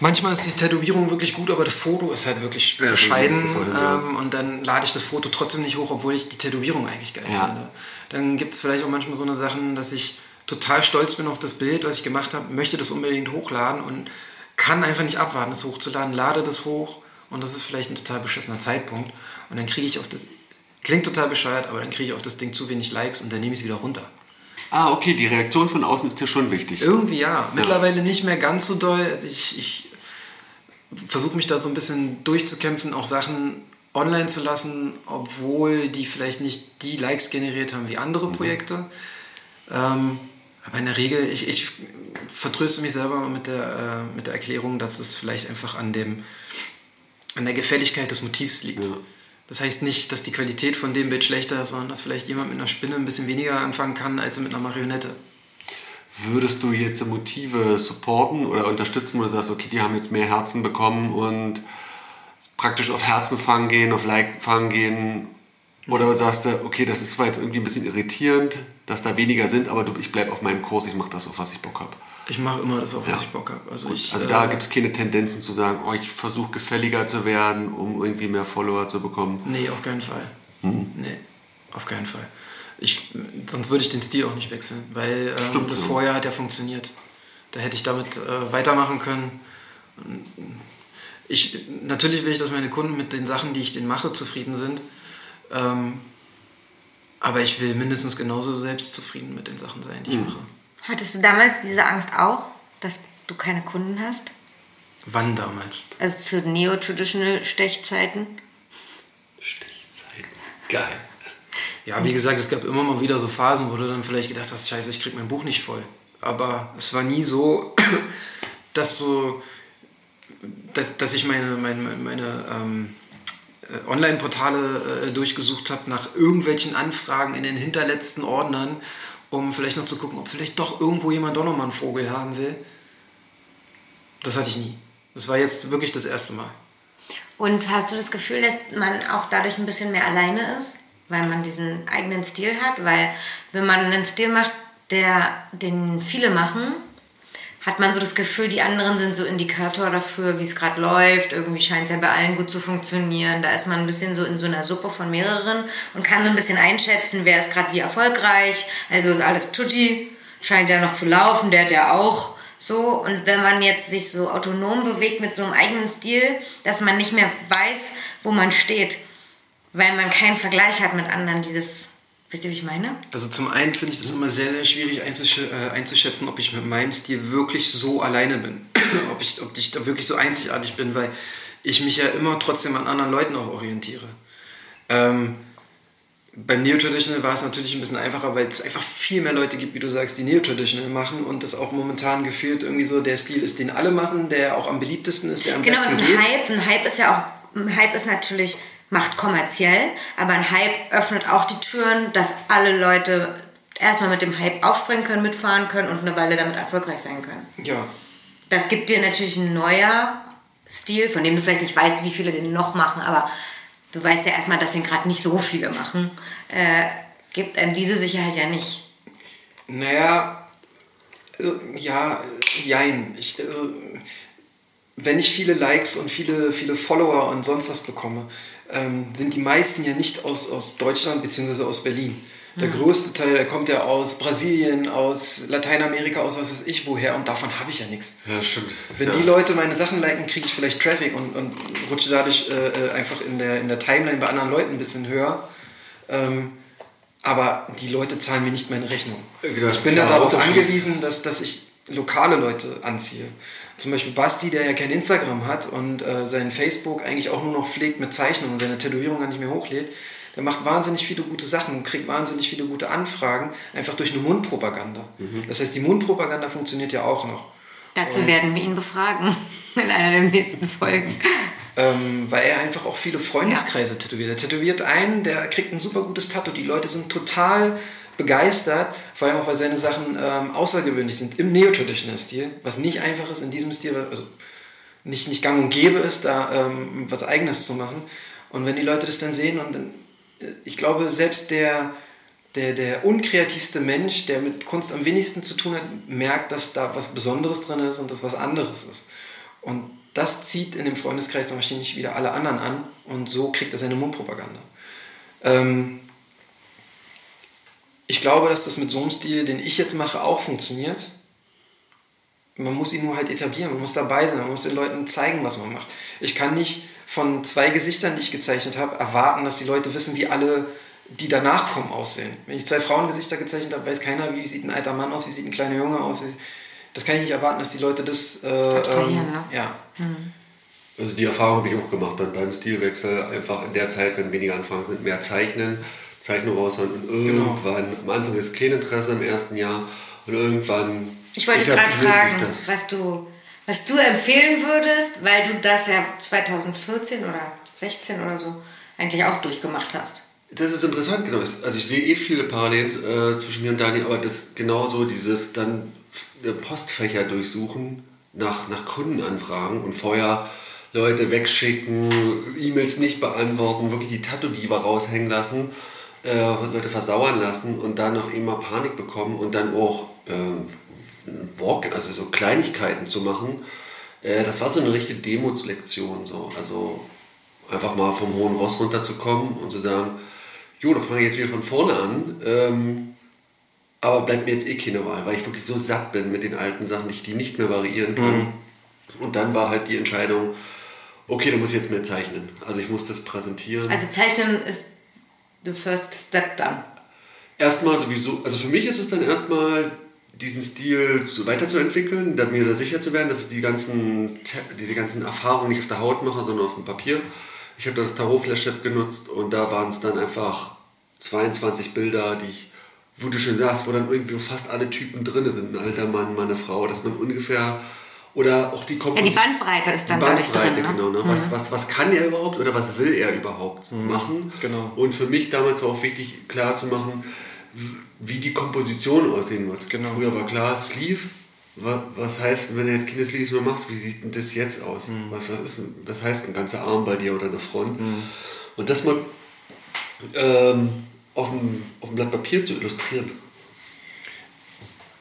Speaker 4: Manchmal ist die Tätowierung wirklich gut, aber das Foto ist halt wirklich
Speaker 3: Ja,
Speaker 4: bescheiden.
Speaker 3: vorhin, ja.
Speaker 4: ähm, und dann lade ich das Foto trotzdem nicht hoch, obwohl ich die Tätowierung eigentlich geil
Speaker 3: Ja.
Speaker 4: finde. Dann gibt es vielleicht auch manchmal so eine Sachen, dass ich total stolz bin auf das Bild, was ich gemacht habe, möchte das unbedingt hochladen und kann einfach nicht abwarten, das hochzuladen, lade das hoch und das ist vielleicht ein total beschissener Zeitpunkt. Und dann kriege ich auf das. Klingt total bescheuert, aber dann kriege ich auf das Ding zu wenig Likes und dann nehme ich es wieder runter.
Speaker 3: Ah, okay, die Reaktion von außen ist dir schon wichtig.
Speaker 4: Irgendwie ja. Mittlerweile nicht mehr ganz so doll. Also ich, ich versuche mich da so ein bisschen durchzukämpfen, auch Sachen online zu lassen, obwohl die vielleicht nicht die Likes generiert haben wie andere Projekte. Ähm, aber in der Regel, ich, ich vertröste mich selber mit der, äh, mit der Erklärung, dass es vielleicht einfach an, dem, an der Gefälligkeit des Motivs liegt.
Speaker 3: Ja.
Speaker 4: Das heißt nicht, dass die Qualität von dem Bild schlechter ist, sondern dass vielleicht jemand mit einer Spinne ein bisschen weniger anfangen kann als mit einer Marionette.
Speaker 3: Würdest du jetzt Motive supporten oder unterstützen, wo du sagst, okay, die haben jetzt mehr Herzen bekommen und praktisch auf Herzenfang gehen, auf Like-Fang gehen? Oder sagst du, okay, das ist zwar jetzt irgendwie ein bisschen irritierend, dass da weniger sind, aber du, ich bleibe auf meinem Kurs, ich mache das, auf was ich Bock habe.
Speaker 4: Ich mache immer das, auf was
Speaker 3: Ja.
Speaker 4: ich Bock habe. Also, ich,
Speaker 3: Also
Speaker 4: äh,
Speaker 3: da gibt es keine Tendenzen zu sagen, oh, ich versuche gefälliger zu werden, um irgendwie mehr Follower zu bekommen.
Speaker 4: Nee, auf keinen Fall.
Speaker 3: Mhm.
Speaker 4: Nee, auf keinen Fall. Ich, sonst würde ich den Stil auch nicht wechseln, weil ähm,
Speaker 3: Stimmt,
Speaker 4: das
Speaker 3: ja.
Speaker 4: Vorjahr hat ja funktioniert. Da hätte ich damit äh, weitermachen können. Ich, natürlich will ich, dass meine Kunden mit den Sachen, die ich denen mache, zufrieden sind. Ähm, aber ich will mindestens genauso selbst zufrieden mit den Sachen sein, die
Speaker 3: Mhm.
Speaker 4: ich mache.
Speaker 1: Hattest du damals diese Angst auch, dass du keine Kunden hast?
Speaker 4: Wann damals?
Speaker 1: Also zu Neo-Traditional-Stechzeiten?
Speaker 3: Stichzeiten. Geil.
Speaker 4: Ja, wie gesagt, es gab immer mal wieder so Phasen, wo du dann vielleicht gedacht hast, scheiße, ich krieg mein Buch nicht voll. aber es war nie so, dass so, dass, dass ich meine, meine, meine ähm, äh, Online-Portale äh, durchgesucht habe nach irgendwelchen Anfragen in den hinterletzten Ordnern, um vielleicht noch zu gucken, ob vielleicht doch irgendwo jemand doch nochmal einen Vogel haben will. Das hatte ich nie. Das war jetzt wirklich das erste Mal.
Speaker 1: Und hast du das Gefühl, dass man auch dadurch ein bisschen mehr alleine ist, weil man diesen eigenen Stil hat? Weil wenn man einen Stil macht, der, den viele machen, hat man so das Gefühl, die anderen sind so Indikator dafür, wie es gerade läuft. Irgendwie scheint es ja bei allen gut zu funktionieren. Da ist man ein bisschen so in so einer Suppe von mehreren und kann so ein bisschen einschätzen, wer ist gerade wie erfolgreich. Also ist alles Tutti, scheint ja noch zu laufen, der hat ja auch so. Und wenn man jetzt sich so autonom bewegt mit so einem eigenen Stil, dass man nicht mehr weiß, wo man steht, weil man keinen Vergleich hat mit anderen, die das Wisst ihr, wie ich meine?
Speaker 4: Also zum einen finde ich das immer sehr, sehr schwierig einzusch äh, einzuschätzen, ob ich mit meinem Stil wirklich so alleine bin. ob, ich, ob ich da wirklich so einzigartig bin, weil ich mich ja immer trotzdem an anderen Leuten auch orientiere. Ähm, beim Neo-Traditional war es natürlich ein bisschen einfacher, weil es einfach viel mehr Leute gibt, wie du sagst, die Neo-Traditional machen und das auch momentan gefühlt irgendwie so der Stil ist, den alle machen, der auch am beliebtesten ist, der am
Speaker 1: genau,
Speaker 4: besten
Speaker 1: ein
Speaker 4: geht.
Speaker 1: Hype, ein Hype ist ja auch, ein Hype ist natürlich macht kommerziell, aber ein Hype öffnet auch die Türen, dass alle Leute erstmal mit dem Hype aufspringen können, mitfahren können und eine Weile damit erfolgreich sein können.
Speaker 4: Ja.
Speaker 1: Das gibt dir natürlich ein neuer Stil, von dem du vielleicht nicht weißt, wie viele den noch machen, aber du weißt ja erstmal, dass den gerade nicht so viele machen. Äh, gibt einem diese Sicherheit ja nicht.
Speaker 4: Naja, äh, ja, jein. Ich, also, wenn ich viele Likes und viele, viele Follower und sonst was bekomme, ähm, sind die meisten ja nicht aus, aus Deutschland bzw. aus Berlin. Der mhm. größte Teil, der kommt ja aus Brasilien, aus Lateinamerika, aus was weiß ich woher und davon habe ich ja nichts.
Speaker 3: Ja, stimmt.
Speaker 4: Wenn
Speaker 3: ja.
Speaker 4: die Leute meine Sachen liken, kriege ich vielleicht Traffic und, und rutsche dadurch äh, einfach in der, in der Timeline bei anderen Leuten ein bisschen höher. Ähm, aber die Leute zahlen mir nicht meine Rechnung.
Speaker 3: Genau,
Speaker 4: ich bin ja darauf angewiesen, dass, dass ich lokale Leute anziehe zum Beispiel Basti, der ja kein Instagram hat und äh, sein Facebook eigentlich auch nur noch pflegt mit Zeichnungen und seine Tätowierung gar nicht mehr hochlädt, der macht wahnsinnig viele gute Sachen und kriegt wahnsinnig viele gute Anfragen, einfach durch eine Mundpropaganda. Mhm. Das heißt, die Mundpropaganda funktioniert ja auch noch.
Speaker 1: Dazu und, werden wir ihn befragen in einer der nächsten Folgen.
Speaker 4: Ähm, weil er einfach auch viele Freundeskreise ja. tätowiert. Er tätowiert einen, der kriegt ein super gutes Tattoo. Die Leute sind total begeistert, vor allem auch, weil seine Sachen ähm, außergewöhnlich sind im Neo-Traditional-Stil, was nicht einfach ist in diesem Stil, also nicht, nicht gang und gäbe ist, da ähm, was Eigenes zu machen. Und wenn die Leute das dann sehen und dann, äh, ich glaube, selbst der, der, der unkreativste Mensch, der mit Kunst am wenigsten zu tun hat, merkt, dass da was Besonderes drin ist und dass was anderes ist. Und das zieht in dem Freundeskreis dann wahrscheinlich wieder alle anderen an und so kriegt er seine Mundpropaganda. Ähm, ich glaube, dass das mit so einem Stil, den ich jetzt mache, auch funktioniert. Man muss ihn nur halt etablieren, man muss dabei sein, man muss den Leuten zeigen, was man macht. Ich kann nicht von zwei Gesichtern, die ich gezeichnet habe, erwarten, dass die Leute wissen, wie alle, die danach kommen, aussehen. Wenn ich zwei Frauengesichter gezeichnet habe, weiß keiner, wie sieht ein alter Mann aus, wie sieht ein kleiner Junge aus. Das kann ich nicht erwarten, dass die Leute das. Äh, ähm,
Speaker 1: ne?
Speaker 4: Ja.
Speaker 1: Mhm.
Speaker 3: Also die Erfahrung habe ich auch gemacht dann beim Stilwechsel. Einfach in der Zeit, wenn weniger Anfragen sind, mehr zeichnen Zeichnung raushauen und
Speaker 4: Genau.
Speaker 3: irgendwann, am Anfang ist kein Interesse im ersten Jahr und irgendwann.
Speaker 1: Ich wollte gerade fragen, was du, was du empfehlen würdest, weil du das ja 2014 oder 16 oder so eigentlich auch durchgemacht hast.
Speaker 3: Das ist interessant, genau. Also ich sehe eh viele Parallelen äh, zwischen mir und Dani, aber das genauso dieses dann Postfächer durchsuchen, nach, nach Kundenanfragen und vorher Leute wegschicken, E-Mails nicht beantworten, wirklich die Tattoo-Diva raushängen lassen, äh, Leute versauern lassen und dann auf einmal Panik bekommen und dann auch äh, Walk, also so Kleinigkeiten zu machen. Äh, das war so eine richtige Demotslektion. So. Also einfach mal vom hohen Ross runterzukommen und zu sagen, jo, da fange ich jetzt wieder von vorne an. Ähm, aber bleibt mir jetzt eh keine Wahl, weil ich wirklich so satt bin mit den alten Sachen, ich die nicht mehr variieren kann.
Speaker 4: Mhm.
Speaker 3: Und dann war halt die Entscheidung, okay, du musst jetzt mehr zeichnen. Also ich muss das präsentieren.
Speaker 1: Also Zeichnen ist the first step dann.
Speaker 3: erstmal sowieso, also für mich ist es dann erstmal diesen Stil so weiterzuentwickeln, mir da sicher zu werden, dass ich die ganzen, diese ganzen Erfahrungen nicht auf der Haut mache, sondern auf dem Papier. Ich habe das Tarot-Flash genutzt und da waren es dann einfach 22 Bilder, die ich wo du schon sagst, wo dann irgendwie fast alle Typen drin sind, ein alter Mann, mal eine Frau, dass man ungefähr oder auch die
Speaker 1: Ja,
Speaker 3: Komposition.
Speaker 1: die Bandbreite ist dann dadurch drin. Ne?
Speaker 3: Genau, ne? Was, was, was kann er überhaupt oder was will er überhaupt machen?
Speaker 4: genau.
Speaker 3: Und für mich damals war auch wichtig, klar zu machen, wie die Komposition aussehen wird.
Speaker 4: Genau.
Speaker 3: Früher war klar, Sleeve, wa- was heißt, wenn du jetzt Sleeves mehr machst, wie sieht denn das jetzt aus? Was, was, ist, was heißt ein ganzer Arm bei dir oder eine Front? Und das mal ähm, auf, dem, auf dem Blatt Papier zu illustrieren.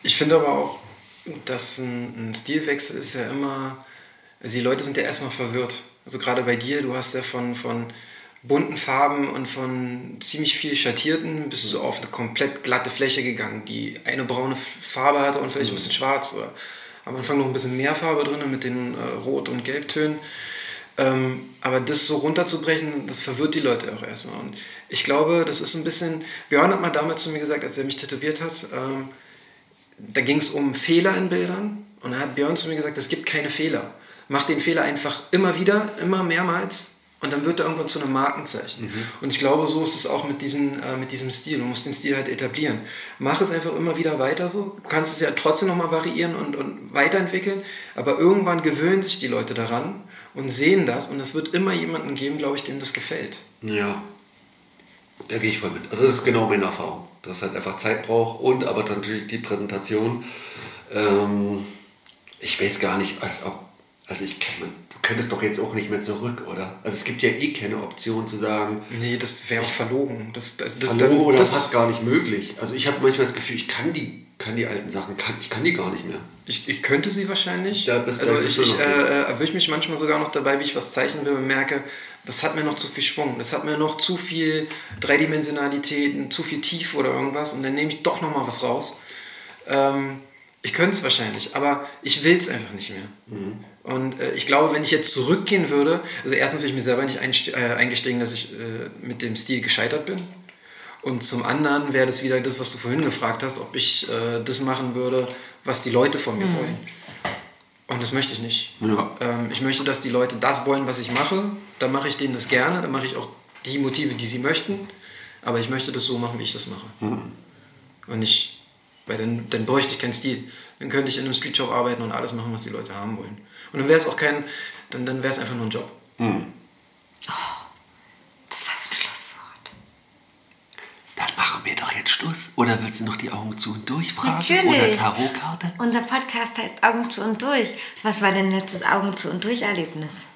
Speaker 4: Ich finde aber auch, dass ein, ein Stilwechsel ist ja immer, also die Leute sind ja erstmal verwirrt. Also gerade bei dir, du hast ja von, von bunten Farben und von ziemlich viel schattierten bist du auf eine komplett glatte Fläche gegangen, die eine braune Farbe hatte und vielleicht ein bisschen schwarz oder am Anfang noch ein bisschen mehr Farbe drin mit den äh, Rot- und Gelbtönen. Ähm, aber das so runterzubrechen, das verwirrt die Leute auch erstmal. Und ich glaube, das ist ein bisschen. Björn hat mal damals zu mir gesagt, als er mich tätowiert hat, ähm, da ging es um Fehler in Bildern. Und da hat Björn zu mir gesagt, es gibt keine Fehler. Mach den Fehler einfach immer wieder, immer mehrmals. Und dann wird er irgendwann zu einem Markenzeichen. Und ich glaube, so ist es auch mit, diesen, äh, mit diesem Stil. Du musst den Stil halt etablieren. Mach es einfach immer wieder weiter so. Du kannst es ja trotzdem nochmal variieren und, und weiterentwickeln. Aber irgendwann gewöhnen sich die Leute daran und sehen das. Und es wird immer jemanden geben, glaube ich, dem das gefällt.
Speaker 3: Ja, da gehe ich voll mit. Also das ist genau meine Erfahrung, dass es halt einfach Zeit braucht und aber dann natürlich die Präsentation. Ähm, ich weiß gar nicht, als ob, also ich du könntest doch jetzt auch nicht mehr zurück, oder? Also es gibt ja eh keine Option zu sagen,
Speaker 4: Nee, das wäre auch verlogen. Das, das, das,
Speaker 3: hallo oder
Speaker 4: das,
Speaker 3: fast gar nicht möglich. Also ich habe manchmal das Gefühl, ich kann die, kann die alten Sachen, kann, ich kann die gar nicht mehr.
Speaker 4: Ich, ich könnte sie wahrscheinlich.
Speaker 3: Ja, das-
Speaker 4: also
Speaker 3: das
Speaker 4: ich, ich äh, erwische mich manchmal sogar noch dabei, wie ich was zeichnen will und merke, das hat mir noch zu viel Schwung, das hat mir noch zu viel Dreidimensionalität, zu viel Tiefe oder irgendwas und dann nehme ich doch nochmal was raus. Ähm, ich könnte es wahrscheinlich, aber ich will es einfach nicht mehr.
Speaker 3: Mhm.
Speaker 4: Und äh, ich glaube, wenn ich jetzt zurückgehen würde, also erstens will ich mir selber nicht äh, eingestehen, dass ich äh, mit dem Stil gescheitert bin. Und zum anderen wäre das wieder das, was du vorhin gefragt hast, ob ich äh, das machen würde, was die Leute von mir wollen. Und das möchte ich nicht.
Speaker 3: Ja.
Speaker 4: Ähm, ich möchte, dass die Leute das wollen, was ich mache. Dann mache ich denen das gerne. Dann mache ich auch die Motive, die sie möchten. Aber ich möchte das so machen, wie ich das mache. Und nicht, weil dann, dann bräuchte ich keinen Stil. Dann könnte ich in einem Streetshop arbeiten und alles machen, was die Leute haben wollen. Und dann wäre es auch kein, dann, dann wäre es einfach nur ein Job.
Speaker 1: Das war so ein Schlusswort.
Speaker 3: Dann machen wir doch jetzt Schluss. Oder willst du noch die Augen zu und durch fragen?
Speaker 1: Natürlich.
Speaker 3: Oder Tarotkarte?
Speaker 1: Unser Podcast heißt Augen zu und durch. Was war dein letztes Augen zu und durch Erlebnis?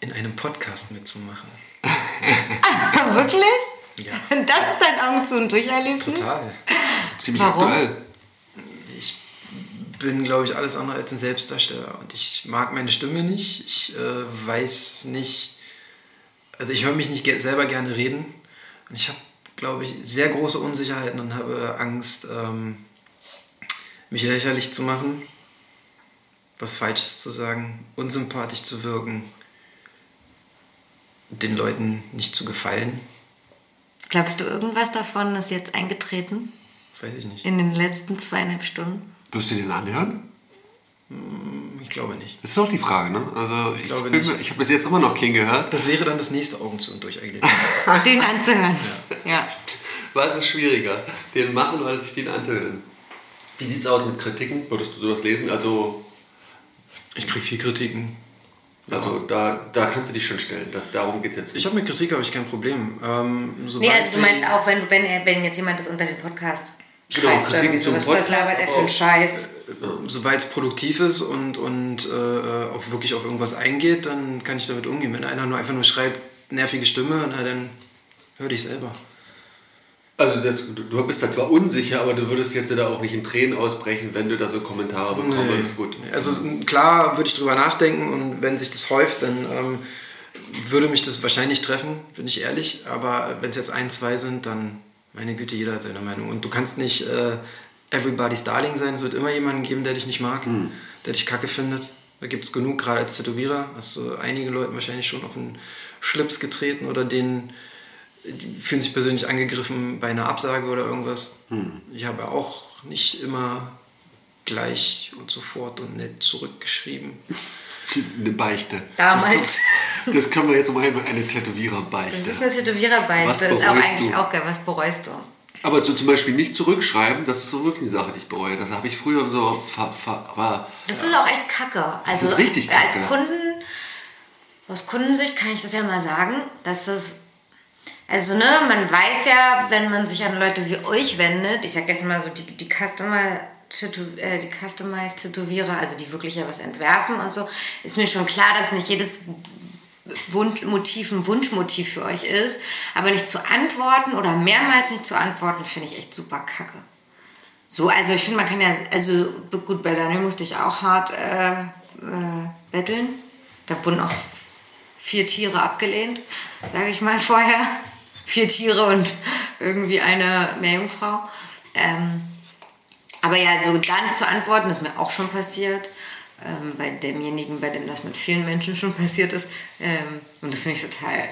Speaker 4: In einem Podcast mitzumachen.
Speaker 1: Wirklich?
Speaker 4: Ja.
Speaker 1: Das ist dein Augen zu und durch Erlebnis?
Speaker 4: Total.
Speaker 3: Ziemlich
Speaker 1: Warum?
Speaker 3: aktuell.
Speaker 4: Ich bin, glaube ich, alles andere als ein Selbstdarsteller. Und ich mag meine Stimme nicht. Ich äh, weiß nicht. Also, ich höre mich nicht selber gerne reden. Und ich habe, glaube ich, sehr große Unsicherheiten und habe Angst, ähm, mich lächerlich zu machen, was Falsches zu sagen, unsympathisch zu wirken, den Leuten nicht zu gefallen.
Speaker 1: Glaubst du, irgendwas davon ist jetzt eingetreten?
Speaker 4: Weiß ich nicht.
Speaker 1: In den letzten zweieinhalb Stunden?
Speaker 3: Wirst du den anhören?
Speaker 4: Ich glaube nicht.
Speaker 3: Das ist doch die Frage, ne? Also ich,
Speaker 4: glaube
Speaker 3: bin
Speaker 4: nicht.
Speaker 3: ich habe bis jetzt immer noch keinen gehört.
Speaker 4: Das wäre dann das nächste Augen zu und durch Erlebnis.
Speaker 1: Den anzuhören. Ja.
Speaker 3: Was ist schwieriger? Den machen oder sich den anzuhören? Wie sieht's aus mit Kritiken? Würdest du sowas lesen? Also,
Speaker 4: Ich kriege viel Kritiken.
Speaker 3: also da, da kannst du dich schon stellen. Das, darum geht's jetzt
Speaker 4: Ich habe mit Kritik habe ich kein Problem. Ähm,
Speaker 1: Nee, also du meinst auch, wenn, wenn, wenn jetzt jemand das unter den Podcast
Speaker 3: Genau, Kritik
Speaker 1: irgendwie
Speaker 3: zum
Speaker 1: sowas, was
Speaker 3: Podcast,
Speaker 1: labert er für einen Scheiß?
Speaker 4: sobald es produktiv ist und, und äh, auch wirklich auf irgendwas eingeht, dann kann ich damit umgehen. Wenn einer nur einfach nur schreibt, nervige Stimme, na dann hör dich selber.
Speaker 3: Also das, du, bist da zwar unsicher, aber du würdest jetzt da auch nicht in Tränen ausbrechen, wenn du da so Kommentare bekommst. Gut.
Speaker 4: Also klar würde ich drüber nachdenken und wenn sich das häuft, dann ähm, würde mich das wahrscheinlich treffen, bin ich ehrlich. Aber wenn es jetzt ein, zwei sind, dann, meine Güte, jeder hat seine Meinung. Und du kannst nicht äh, everybody's darling sein. Es wird immer jemanden geben, der dich nicht mag, der dich kacke findet. Da gibt es genug, gerade als Tätowierer hast du einige Leute wahrscheinlich schon auf den Schlips getreten oder denen die fühlen sich persönlich angegriffen bei einer Absage oder irgendwas. Ich habe auch nicht immer gleich und sofort und nett zurückgeschrieben.
Speaker 3: eine Beichte.
Speaker 1: Damals.
Speaker 3: Das, können, das können wir jetzt mal eine Tätowiererbeichte.
Speaker 1: Das ist eine Tätowiererbeichte.
Speaker 3: Was
Speaker 1: Das ist auch eigentlich
Speaker 3: du?
Speaker 1: auch geil. Was bereust du?
Speaker 3: Aber so zum Beispiel nicht zurückschreiben, das ist so wirklich eine Sache, die ich bereue. Das habe ich früher so ver, ver, war,
Speaker 1: Das ist auch echt kacke. Also
Speaker 3: ist richtig
Speaker 1: als
Speaker 3: kacke.
Speaker 1: Kunden, aus Kundensicht kann ich das ja mal sagen, dass das, also ne, man weiß ja, wenn man sich an Leute wie euch wendet, ich sag jetzt mal so die, die Customer Tätow- äh, die Customized Tätowierer, also die wirklich ja was entwerfen und so, ist mir schon klar, dass nicht jedes Wunsch, Motiv ein Wunschmotiv für euch ist, aber nicht zu antworten oder mehrmals nicht zu antworten, finde ich echt super kacke. So, also ich finde, man kann ja, also gut, bei Daniel musste ich auch hart äh, äh, betteln. Da wurden auch vier Tiere abgelehnt, sage ich mal vorher. Vier Tiere und irgendwie eine Meerjungfrau. Ähm, aber ja, so gar nicht zu antworten, ist mir auch schon passiert. Ähm, bei demjenigen, bei dem das mit vielen Menschen schon passiert ist. Ähm, und das finde ich total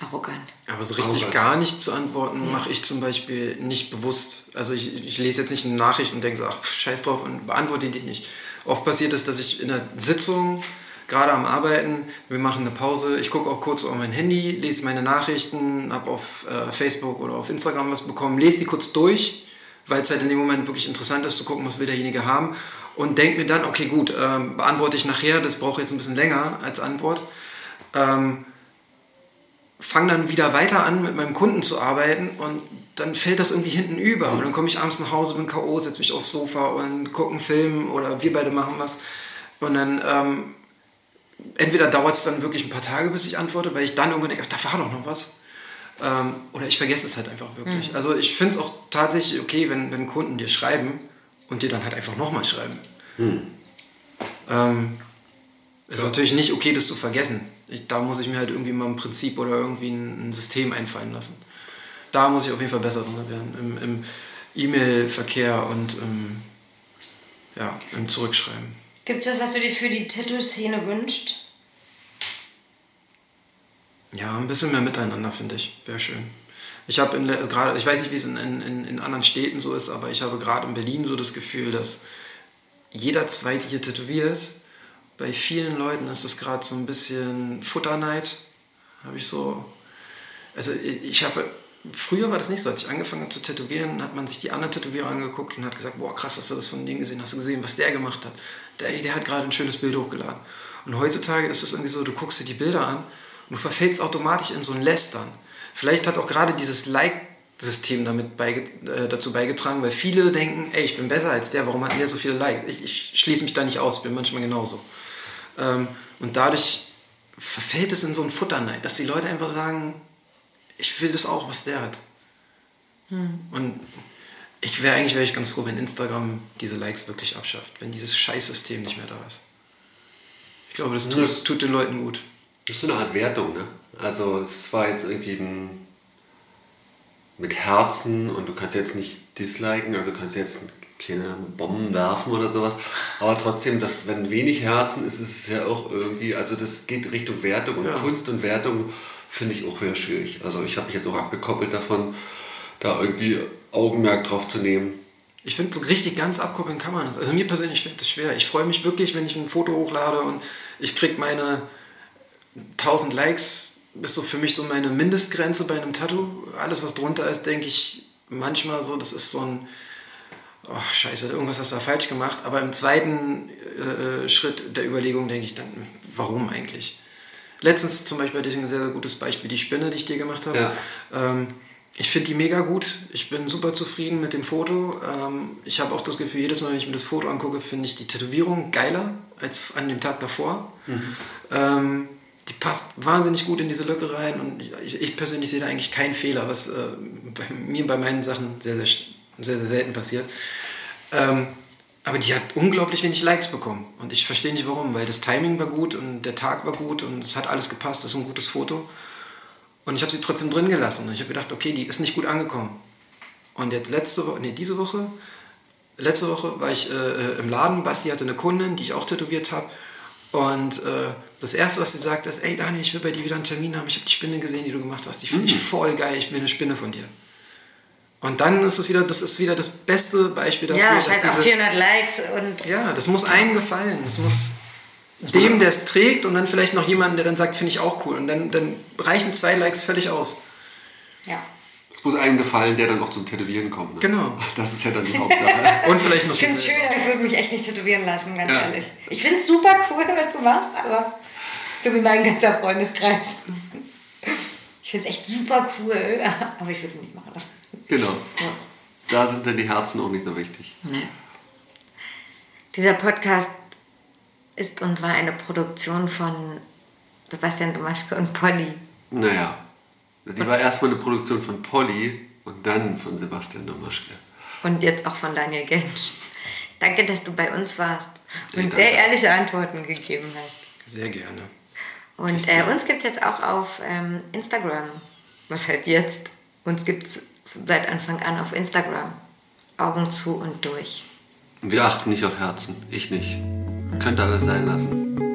Speaker 1: arrogant.
Speaker 4: Aber so richtig
Speaker 3: Arrogant.
Speaker 4: gar nicht zu antworten, mache ich zum Beispiel nicht bewusst. Also ich, ich lese jetzt nicht eine Nachricht und denke so, ach, scheiß drauf und beantworte die nicht. Oft passiert es, dass ich in einer Sitzung, gerade am Arbeiten, wir machen eine Pause, ich gucke auch kurz auf mein Handy, lese meine Nachrichten, habe auf äh, Facebook oder auf Instagram was bekommen, lese die kurz durch, weil es halt in dem Moment wirklich interessant ist zu gucken, was will derjenige haben und denke mir dann, okay gut, ähm, beantworte ich nachher, das braucht jetzt ein bisschen länger als Antwort. Ähm, fange dann wieder weiter an, mit meinem Kunden zu arbeiten und dann fällt das irgendwie hinten über. Und dann komme ich abends nach Hause, bin K.O., setze mich aufs Sofa und gucke einen Film oder wir beide machen was. Und dann ähm, entweder dauert es dann wirklich ein paar Tage, bis ich antworte, weil ich dann irgendwann denke, da war doch noch was. Ähm, oder ich vergesse es halt einfach wirklich. Also ich finde es auch tatsächlich okay, wenn, wenn Kunden dir schreiben und dir dann halt einfach nochmal schreiben. Ähm, ist natürlich nicht okay, das zu vergessen. Ich, da muss ich mir halt irgendwie mal ein Prinzip oder irgendwie ein, ein System einfallen lassen. Da muss ich auf jeden Fall besser drin werden. Im, im E-Mail-Verkehr und im, ja, im Zurückschreiben.
Speaker 1: Gibt es was, was du dir für die Tattoo-Szene wünschst?
Speaker 4: Ja, ein bisschen mehr miteinander, finde ich. Wäre schön. Ich habe gerade, ich weiß nicht, wie es in, in, in anderen Städten so ist, aber ich habe gerade in Berlin so das Gefühl, dass jeder Zweite hier tätowiert. Bei vielen Leuten ist es gerade so ein bisschen Futterneid. Habe ich so. Also ich ich habe. Früher war das nicht so. Als ich angefangen habe zu tätowieren, hat man sich die anderen Tätowierer angeguckt und hat gesagt, boah krass, hast du das von dem gesehen? Hast du gesehen, was der gemacht hat? Der, der hat gerade ein schönes Bild hochgeladen. Und heutzutage ist es irgendwie so, du guckst dir die Bilder an und du verfällst automatisch in so ein Lästern. Vielleicht hat auch gerade dieses Like-System damit beige äh, dazu beigetragen, weil viele denken, ey, ich bin besser als der, warum hat der so viele Likes? Ich, ich schließe mich da nicht aus, bin manchmal genauso. Ähm, und dadurch verfällt es in so ein Futterneid, dass die Leute einfach sagen, ich will das auch, was der hat. Und ich wäre eigentlich wäre ich ganz froh, wenn Instagram diese Likes wirklich abschafft, wenn dieses Scheißsystem nicht mehr da ist. Ich glaube, das tut,
Speaker 3: Das-
Speaker 4: tut den Leuten gut.
Speaker 3: Das ist so eine Art Wertung, ne? Also es war jetzt irgendwie ein mit Herzen und du kannst jetzt nicht disliken, also du kannst jetzt keine Bomben werfen oder sowas, aber trotzdem, dass, wenn wenig Herzen ist, ist es ja auch irgendwie, also das geht Richtung Wertung und
Speaker 4: Ja.
Speaker 3: Kunst und Wertung finde ich auch wieder schwierig. Also ich habe mich jetzt auch abgekoppelt davon, da irgendwie Augenmerk drauf zu nehmen.
Speaker 4: Ich finde, so richtig ganz abkoppeln kann man das. Also mir persönlich finde ich das schwer. Ich freue mich wirklich, wenn ich ein Foto hochlade und ich kriege meine 1000 Likes. Ist so für mich so meine Mindestgrenze bei einem Tattoo. Alles, was drunter ist, denke ich manchmal so, das ist so ein, oh scheiße, irgendwas hast du da falsch gemacht. Aber im zweiten äh, Schritt der Überlegung denke ich dann, warum eigentlich? Letztens zum Beispiel hatte ich ein sehr, sehr gutes Beispiel, die Spinne, die ich dir gemacht habe.
Speaker 3: Ja.
Speaker 4: Ähm, ich finde die mega gut. Ich bin super zufrieden mit dem Foto. Ähm, ich habe auch das Gefühl, jedes Mal, wenn ich mir das Foto angucke, finde ich die Tätowierung geiler als an dem Tag davor. Ähm, die passt wahnsinnig gut in diese Lücke rein und ich, ich persönlich sehe da eigentlich keinen Fehler, was äh, bei mir bei meinen Sachen sehr, sehr, sehr, sehr selten passiert. Ähm, aber die hat unglaublich wenig Likes bekommen. Und ich verstehe nicht warum, weil das Timing war gut und der Tag war gut und es hat alles gepasst, das ist ein gutes Foto. Und ich habe sie trotzdem drin gelassen. Und ich habe gedacht, okay, die ist nicht gut angekommen. Und jetzt letzte Woche, nee, diese Woche, letzte Woche war ich äh, im Laden. Basti hatte eine Kundin, die ich auch tätowiert habe. Und äh, das Erste, was sie sagt, ist, ey Daniel, ich will bei dir wieder einen Termin haben. Ich habe die Spinne gesehen, die du gemacht hast. Die finde ich voll geil. Ich will eine Spinne von dir. Und dann ist es wieder, das ist wieder das beste Beispiel dafür,
Speaker 1: Ja,
Speaker 4: dass
Speaker 1: scheiß auf
Speaker 4: diese,
Speaker 1: 400 Likes und
Speaker 4: ja, das muss einem gefallen. Das muss, dem, der es trägt und dann vielleicht noch jemanden, der dann sagt, finde ich auch cool. Und dann, dann reichen zwei Likes völlig aus.
Speaker 1: Ja.
Speaker 3: Es muss einem gefallen, der dann auch zum Tätowieren kommt. Ne?
Speaker 4: Genau.
Speaker 3: Das ist ja dann die Hauptsache.
Speaker 4: Und vielleicht noch
Speaker 1: Ich finde es
Speaker 4: diese-
Speaker 1: schön, aber ich würde mich echt nicht tätowieren lassen, ganz
Speaker 3: Ja.
Speaker 1: ehrlich. Ich finde es super cool, was du machst, aber so wie mein ganzer Freundeskreis. Ich finde es echt super cool, aber ich will es mir nicht machen lassen.
Speaker 3: genau. Da sind dann die Herzen auch nicht so wichtig.
Speaker 1: Nee. Dieser Podcast ist und war eine Produktion von Sebastian Domaschke und Polly.
Speaker 3: Naja, die war erstmal eine Produktion von Polly und dann von Sebastian Domaschke.
Speaker 1: Und jetzt auch von Daniel Gensch. Danke, dass du bei uns warst und
Speaker 3: danke.
Speaker 1: sehr ehrliche Antworten gegeben hast.
Speaker 4: Sehr gerne.
Speaker 1: Und äh, uns gibt es jetzt auch auf ähm, Instagram. Was heißt jetzt? Uns gibt es seit Anfang an auf Instagram. Augen zu und durch.
Speaker 3: Wir achten nicht auf Herzen. Ich nicht. Könnt alles sein lassen.